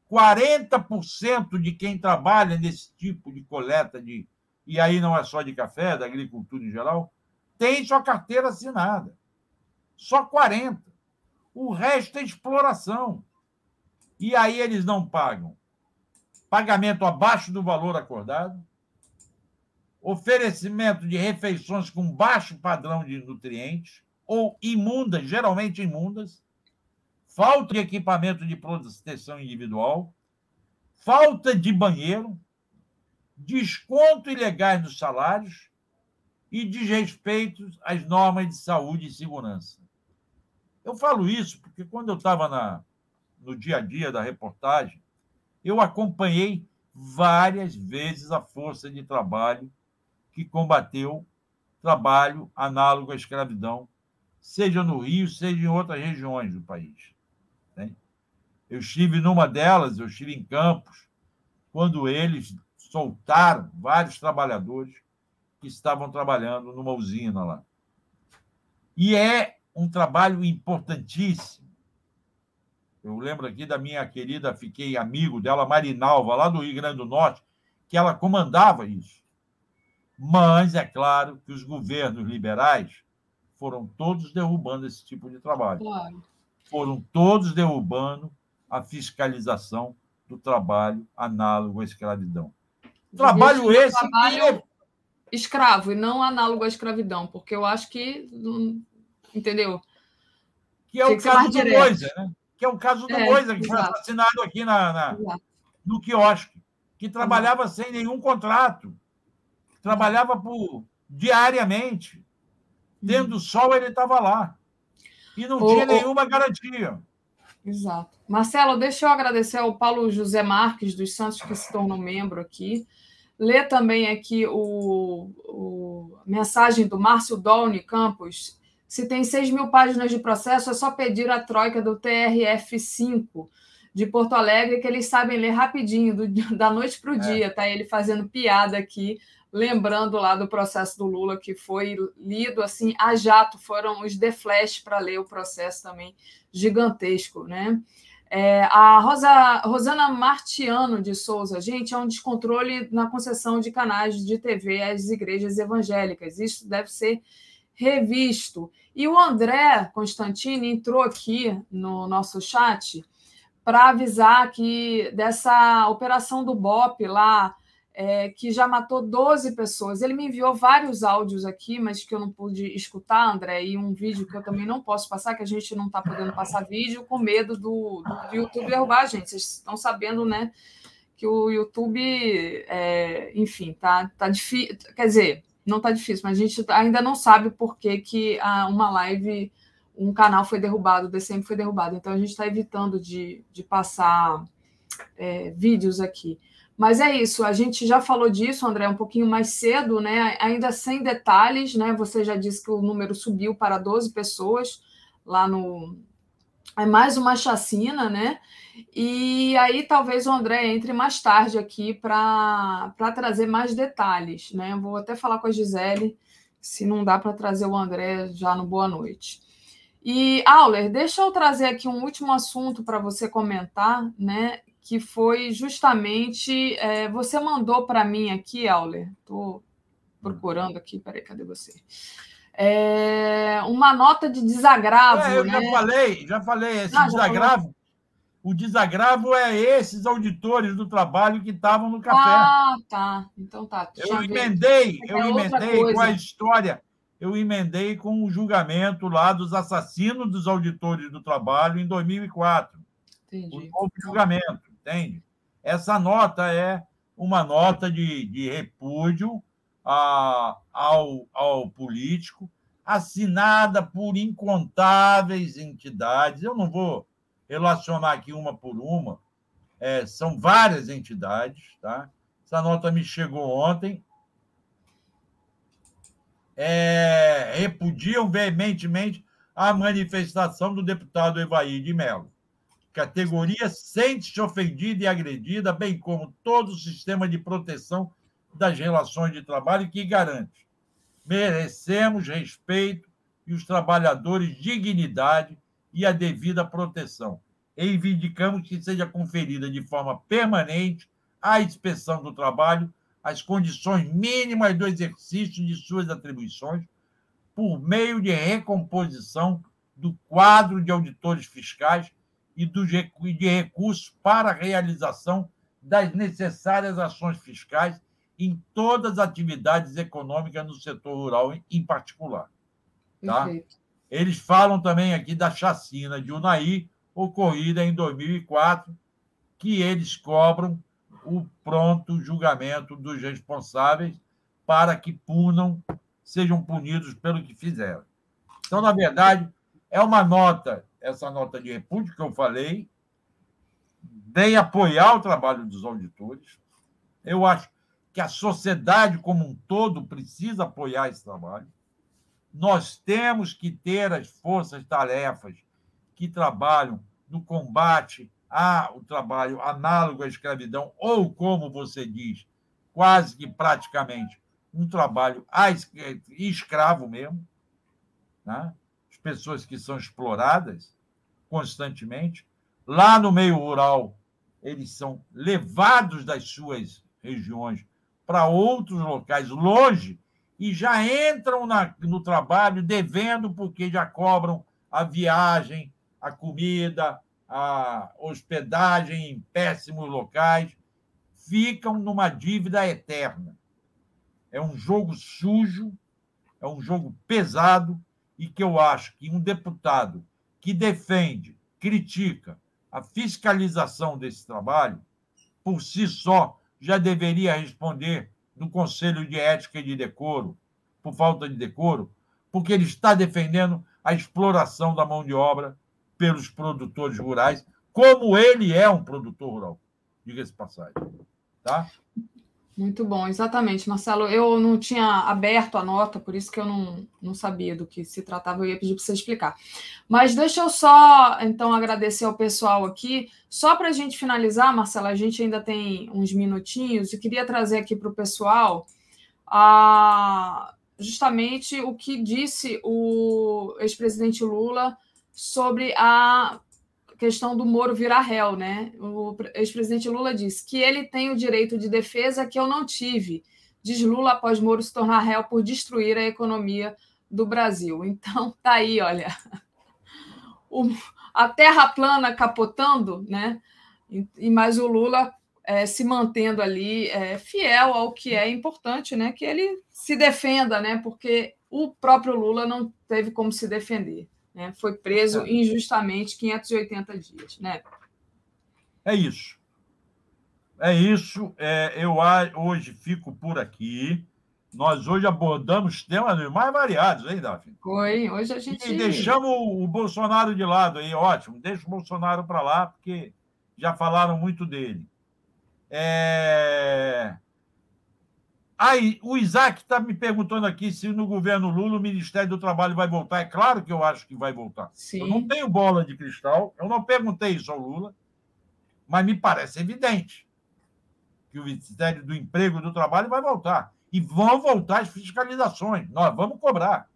Speaker 9: 40% de quem trabalha nesse tipo de coleta de e aí não é só de café, da agricultura em geral, tem sua carteira assinada. Só 40. O resto é exploração. E aí eles não pagam pagamento abaixo do valor acordado, oferecimento de refeições com baixo padrão de nutrientes, ou imundas, geralmente imundas, falta de equipamento de proteção individual, falta de banheiro, desconto ilegais nos salários. E desrespeito às normas de saúde e segurança. Eu falo isso porque quando eu estava no dia a dia da reportagem, eu acompanhei várias vezes a força de trabalho que combateu trabalho análogo à escravidão, seja no Rio, seja em outras regiões do país. Né? Eu estive numa delas, eu estive em Campos, quando eles soltaram vários trabalhadores que estavam trabalhando numa usina lá. E é um trabalho importantíssimo. Eu lembro aqui da minha querida, fiquei amigo dela, Marinalva, lá do Rio Grande do Norte, que ela comandava isso. Mas é claro que os governos liberais foram todos derrubando esse tipo de trabalho. Claro. Foram todos derrubando a fiscalização do trabalho análogo à escravidão. Trabalho esse trabalho
Speaker 6: que... escravo e não análogo à escravidão, porque eu acho que entendeu?
Speaker 9: Que é o caso do Moisa, né? Que é o caso do é, que exato. foi assassinado aqui na, na no quiosque, que trabalhava sem nenhum contrato, trabalhava por diariamente. Tendo uhum. sol, ele estava lá. E não tinha nenhuma garantia.
Speaker 6: Exato. Marcelo, deixa eu agradecer ao Paulo José Marques dos Santos, que se tornou membro aqui. Ler também aqui o, o mensagem do Márcio Dolny Campos. Se tem 6 mil páginas de processo, é só pedir a troika do TRF5 de Porto Alegre, que eles sabem ler rapidinho, do, da noite para o é. dia. Tá ele fazendo piada aqui, lembrando lá do processo do Lula, que foi lido assim a jato, foram os de flash para ler o processo também gigantesco, né? É, a Rosa, Rosana Martiano de Souza, gente, é um descontrole na concessão de canais de TV às igrejas evangélicas. Isso deve ser revisto. E o André Constantini entrou aqui no nosso chat para avisar que dessa operação do BOP lá é, que já matou 12 pessoas. Ele me enviou vários áudios aqui, mas que eu não pude escutar, André, e um vídeo que eu também não posso passar, que a gente não está podendo passar vídeo com medo do, do YouTube derrubar a gente. Vocês estão sabendo, né? Que o YouTube, é, enfim, tá, tá difícil. Quer dizer, não tá difícil, mas a gente ainda não sabe por que, que uma live, um canal foi derrubado, o DCM foi derrubado. Então a gente está evitando de, de passar é, vídeos aqui. Mas é isso, a gente já falou disso, André, um pouquinho mais cedo, né? Ainda sem detalhes, né? Você já disse que o número subiu para 12 pessoas lá no. É mais uma chacina, né? E aí talvez o André entre mais tarde aqui para trazer mais detalhes, né? Vou até falar com a Gisele se não dá para trazer o André já no Boa Noite. E, Auler, deixa eu trazer aqui um último assunto para você comentar, né? Que foi justamente. É, você mandou para mim aqui, Auler, estou procurando aqui, peraí, cadê você? É, uma nota de desagravo. É,
Speaker 9: eu
Speaker 6: né?
Speaker 9: já falei, já falei, esse ah, desagravo. O desagravo é esses auditores do trabalho que estavam no café.
Speaker 6: Ah, tá. Então tá.
Speaker 9: Eu emendei, eu é emendei com a história. Eu emendei com o julgamento lá dos assassinos dos auditores do trabalho em 2004. Entendi. O novo julgamento entende? Essa nota é uma nota de, de repúdio a, ao, ao político, assinada por incontáveis entidades. Eu não vou relacionar aqui uma por uma, é, são várias entidades. Tá? Essa nota me chegou ontem. É, repudiam veementemente a manifestação do deputado Evaí de Mello categoria sente-se ofendida e agredida, bem como todo o sistema de proteção das relações de trabalho que garante. Merecemos respeito e os trabalhadores dignidade e a devida proteção. Reivindicamos que seja conferida de forma permanente à inspeção do trabalho as condições mínimas do exercício de suas atribuições por meio de recomposição do quadro de auditores fiscais e de recursos para a realização das necessárias ações fiscais em todas as atividades econômicas no setor rural, em particular. Tá? Eles falam também aqui da chacina de Unai, ocorrida em 2004, que eles cobram o pronto julgamento dos responsáveis para que punam, sejam punidos pelo que fizeram. Então, na verdade, é uma nota, essa nota de repúdio que eu falei, vem apoiar o trabalho dos auditores. Eu acho que a sociedade como um todo precisa apoiar esse trabalho. Nós temos que ter as forças-tarefas que trabalham no combate ao trabalho análogo à escravidão, ou, como você diz, quase que praticamente um trabalho escravo mesmo, né? As pessoas que são exploradas constantemente. Lá no meio rural, eles são levados das suas regiões para outros locais longe e já entram na, no trabalho devendo porque já cobram a viagem, a comida, a hospedagem em péssimos locais, ficam numa dívida eterna. É um jogo sujo, é um jogo pesado e que eu acho que um deputado que defende, critica a fiscalização desse trabalho, por si só já deveria responder no Conselho de Ética e de Decoro, por falta de decoro, porque ele está defendendo a exploração da mão de obra pelos produtores rurais, como ele é um produtor rural, diga-se passagem. Tá?
Speaker 6: Muito bom, exatamente, Marcelo. Eu não tinha aberto a nota, por isso que eu não, não sabia do que se tratava, eu ia pedir para você explicar. Mas deixa eu só, então, agradecer ao pessoal aqui. Só para a gente finalizar, Marcelo, a gente ainda tem uns minutinhos, e queria trazer aqui para o pessoal a, justamente o que disse o ex-presidente Lula sobre a questão do Moro virar réu, né? O ex-presidente Lula disse que ele tem o direito de defesa que eu não tive, diz Lula após Moro se tornar réu por destruir a economia do Brasil. Então, tá aí, olha, o, a terra plana capotando, né? E, e mais o Lula é, se mantendo ali é, fiel ao que é importante, né? Que ele se defenda, né? Porque o próprio Lula não teve como se defender. Né? Foi preso é. injustamente 580 dias. Né?
Speaker 9: É isso. É isso. É, eu hoje fico por aqui. Nós hoje abordamos temas mais variados, hein, Daphne?
Speaker 6: Foi, hoje a gente.
Speaker 9: E deixamos o Bolsonaro de lado aí, ótimo. Deixa o Bolsonaro para lá, porque já falaram muito dele. É... Aí, o Isaac está me perguntando aqui se no governo Lula o Ministério do Trabalho vai voltar. É claro que eu acho que vai voltar.
Speaker 6: Sim.
Speaker 9: Eu não tenho bola de cristal, eu não perguntei isso ao Lula, mas me parece evidente que o Ministério do Emprego e do Trabalho vai voltar. E vão voltar as fiscalizações. Nós vamos cobrar.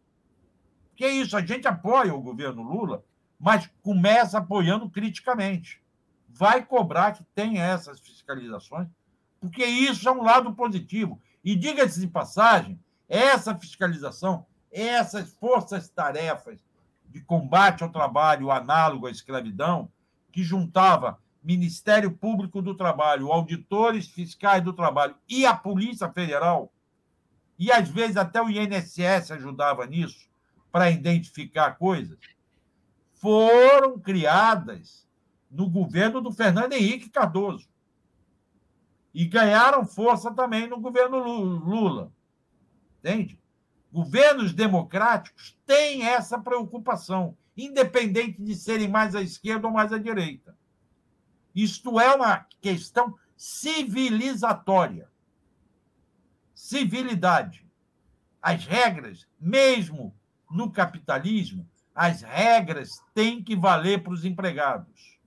Speaker 9: Que é isso, a gente apoia o governo Lula, mas começa apoiando criticamente. Vai cobrar que tenha essas fiscalizações, porque isso é um lado positivo e diga-se de passagem, essa fiscalização, essas forças-tarefas de combate ao trabalho análogo à escravidão, que juntava Ministério Público do Trabalho, auditores fiscais do trabalho e a Polícia Federal, e às vezes até o INSS ajudava nisso, para identificar coisas, foram criadas no governo do Fernando Henrique Cardoso e ganharam força também no governo Lula. Entende? Governos democráticos têm essa preocupação, independente de serem mais à esquerda ou mais à direita. Isto é uma questão civilizatória. Civilidade. As regras, mesmo no capitalismo, as regras têm que valer para os empregados.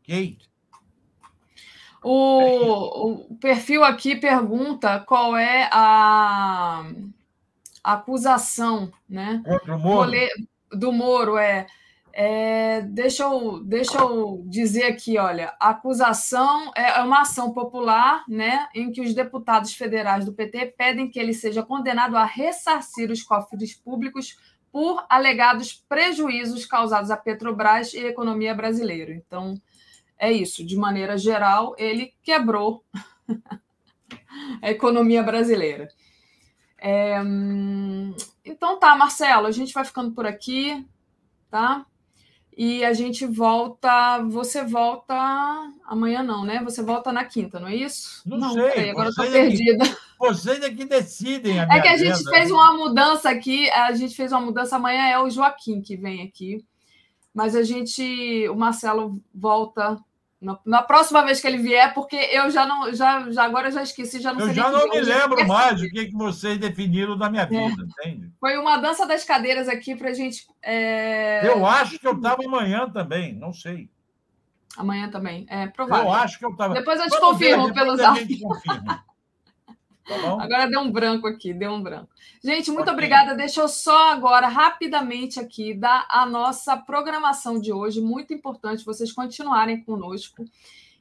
Speaker 9: Ok?
Speaker 6: O, o perfil aqui pergunta qual é a, a acusação, né?
Speaker 9: Contra o Moro.
Speaker 6: Do Moro, é. É, deixa, eu, deixa eu dizer aqui, olha, a acusação é, é uma ação popular, né, em que os deputados federais do PT pedem que ele seja condenado a ressarcir os cofres públicos por alegados prejuízos causados à Petrobras e à economia brasileira. Então, é isso, de maneira geral, ele quebrou a economia brasileira. É, então tá, Marcelo, a gente vai ficando por aqui, tá? E a gente volta. Você volta amanhã, não, né? Você volta na quinta, não é isso?
Speaker 9: Não, não sei.
Speaker 6: Peraí, agora eu estou perdida.
Speaker 9: Que, vocês é que decidem
Speaker 6: a minha É que a gente agenda. fez uma mudança aqui. A gente fez uma mudança. Amanhã é o Joaquim que vem aqui. Mas a gente. O Marcelo volta na, próxima vez que ele vier, porque eu já não, já, já agora já esqueci, já não
Speaker 9: eu
Speaker 6: sei.
Speaker 9: Eu já não me lembro mais o que, que vocês definiram da minha é. vida, é. entende?
Speaker 6: Foi uma dança das cadeiras aqui para a gente. É...
Speaker 9: Eu acho que eu estava amanhã também, não sei.
Speaker 6: Amanhã também, é provável.
Speaker 9: Eu acho que eu estava.
Speaker 6: Depois eu te Vamos confirmo ver, áudios. Tá Agora deu um branco aqui, deu um branco. Gente, muito okay. obrigada. Deixa eu só agora, rapidamente aqui, dar a nossa programação de hoje. Muito importante vocês continuarem conosco.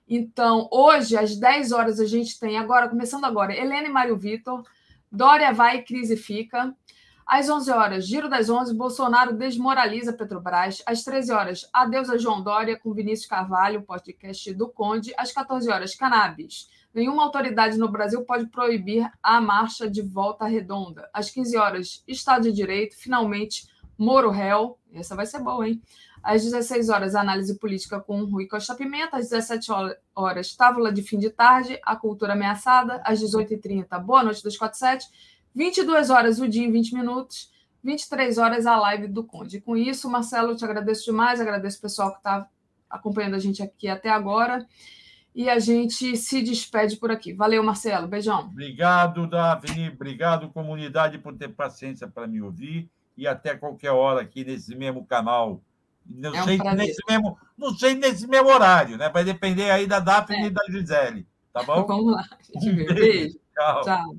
Speaker 6: Então, hoje, às 10 horas, a gente tem, agora, começando agora, Helena e Mário Vitor, Dória vai crise fica. Às 11 horas, Giro das 11, Bolsonaro desmoraliza Petrobras. Às 13 horas, Adeus a João Dória com Vinícius Carvalho, podcast do Conde. Às 14 horas, Cannabis. Nenhuma autoridade no Brasil pode proibir a marcha de volta redonda. Às 15 horas, Estado de Direito, finalmente, Moro réu. Essa vai ser boa, hein? Às 16 horas, análise política com Rui Costa Pimenta. Às 17 horas, tábula de fim de tarde, a cultura ameaçada. Às 18h30, boa noite 247. 22 horas, o dia em 20 minutos. 23 horas, a live do Conde. Com isso, Marcelo, eu te agradeço demais. Agradeço o pessoal que está acompanhando a gente aqui até agora e a gente se despede por aqui. Valeu, Marcelo. Beijão.
Speaker 9: Obrigado, Davi. Obrigado, comunidade, por ter paciência para me ouvir. E até qualquer hora aqui nesse mesmo canal. Não, é sei, um nesse mesmo, não sei nesse mesmo horário, né? Vai depender aí da Daphne é. e da Gisele. Tá bom?
Speaker 6: Vamos lá. Beijo. Beijo. Tchau. Tchau.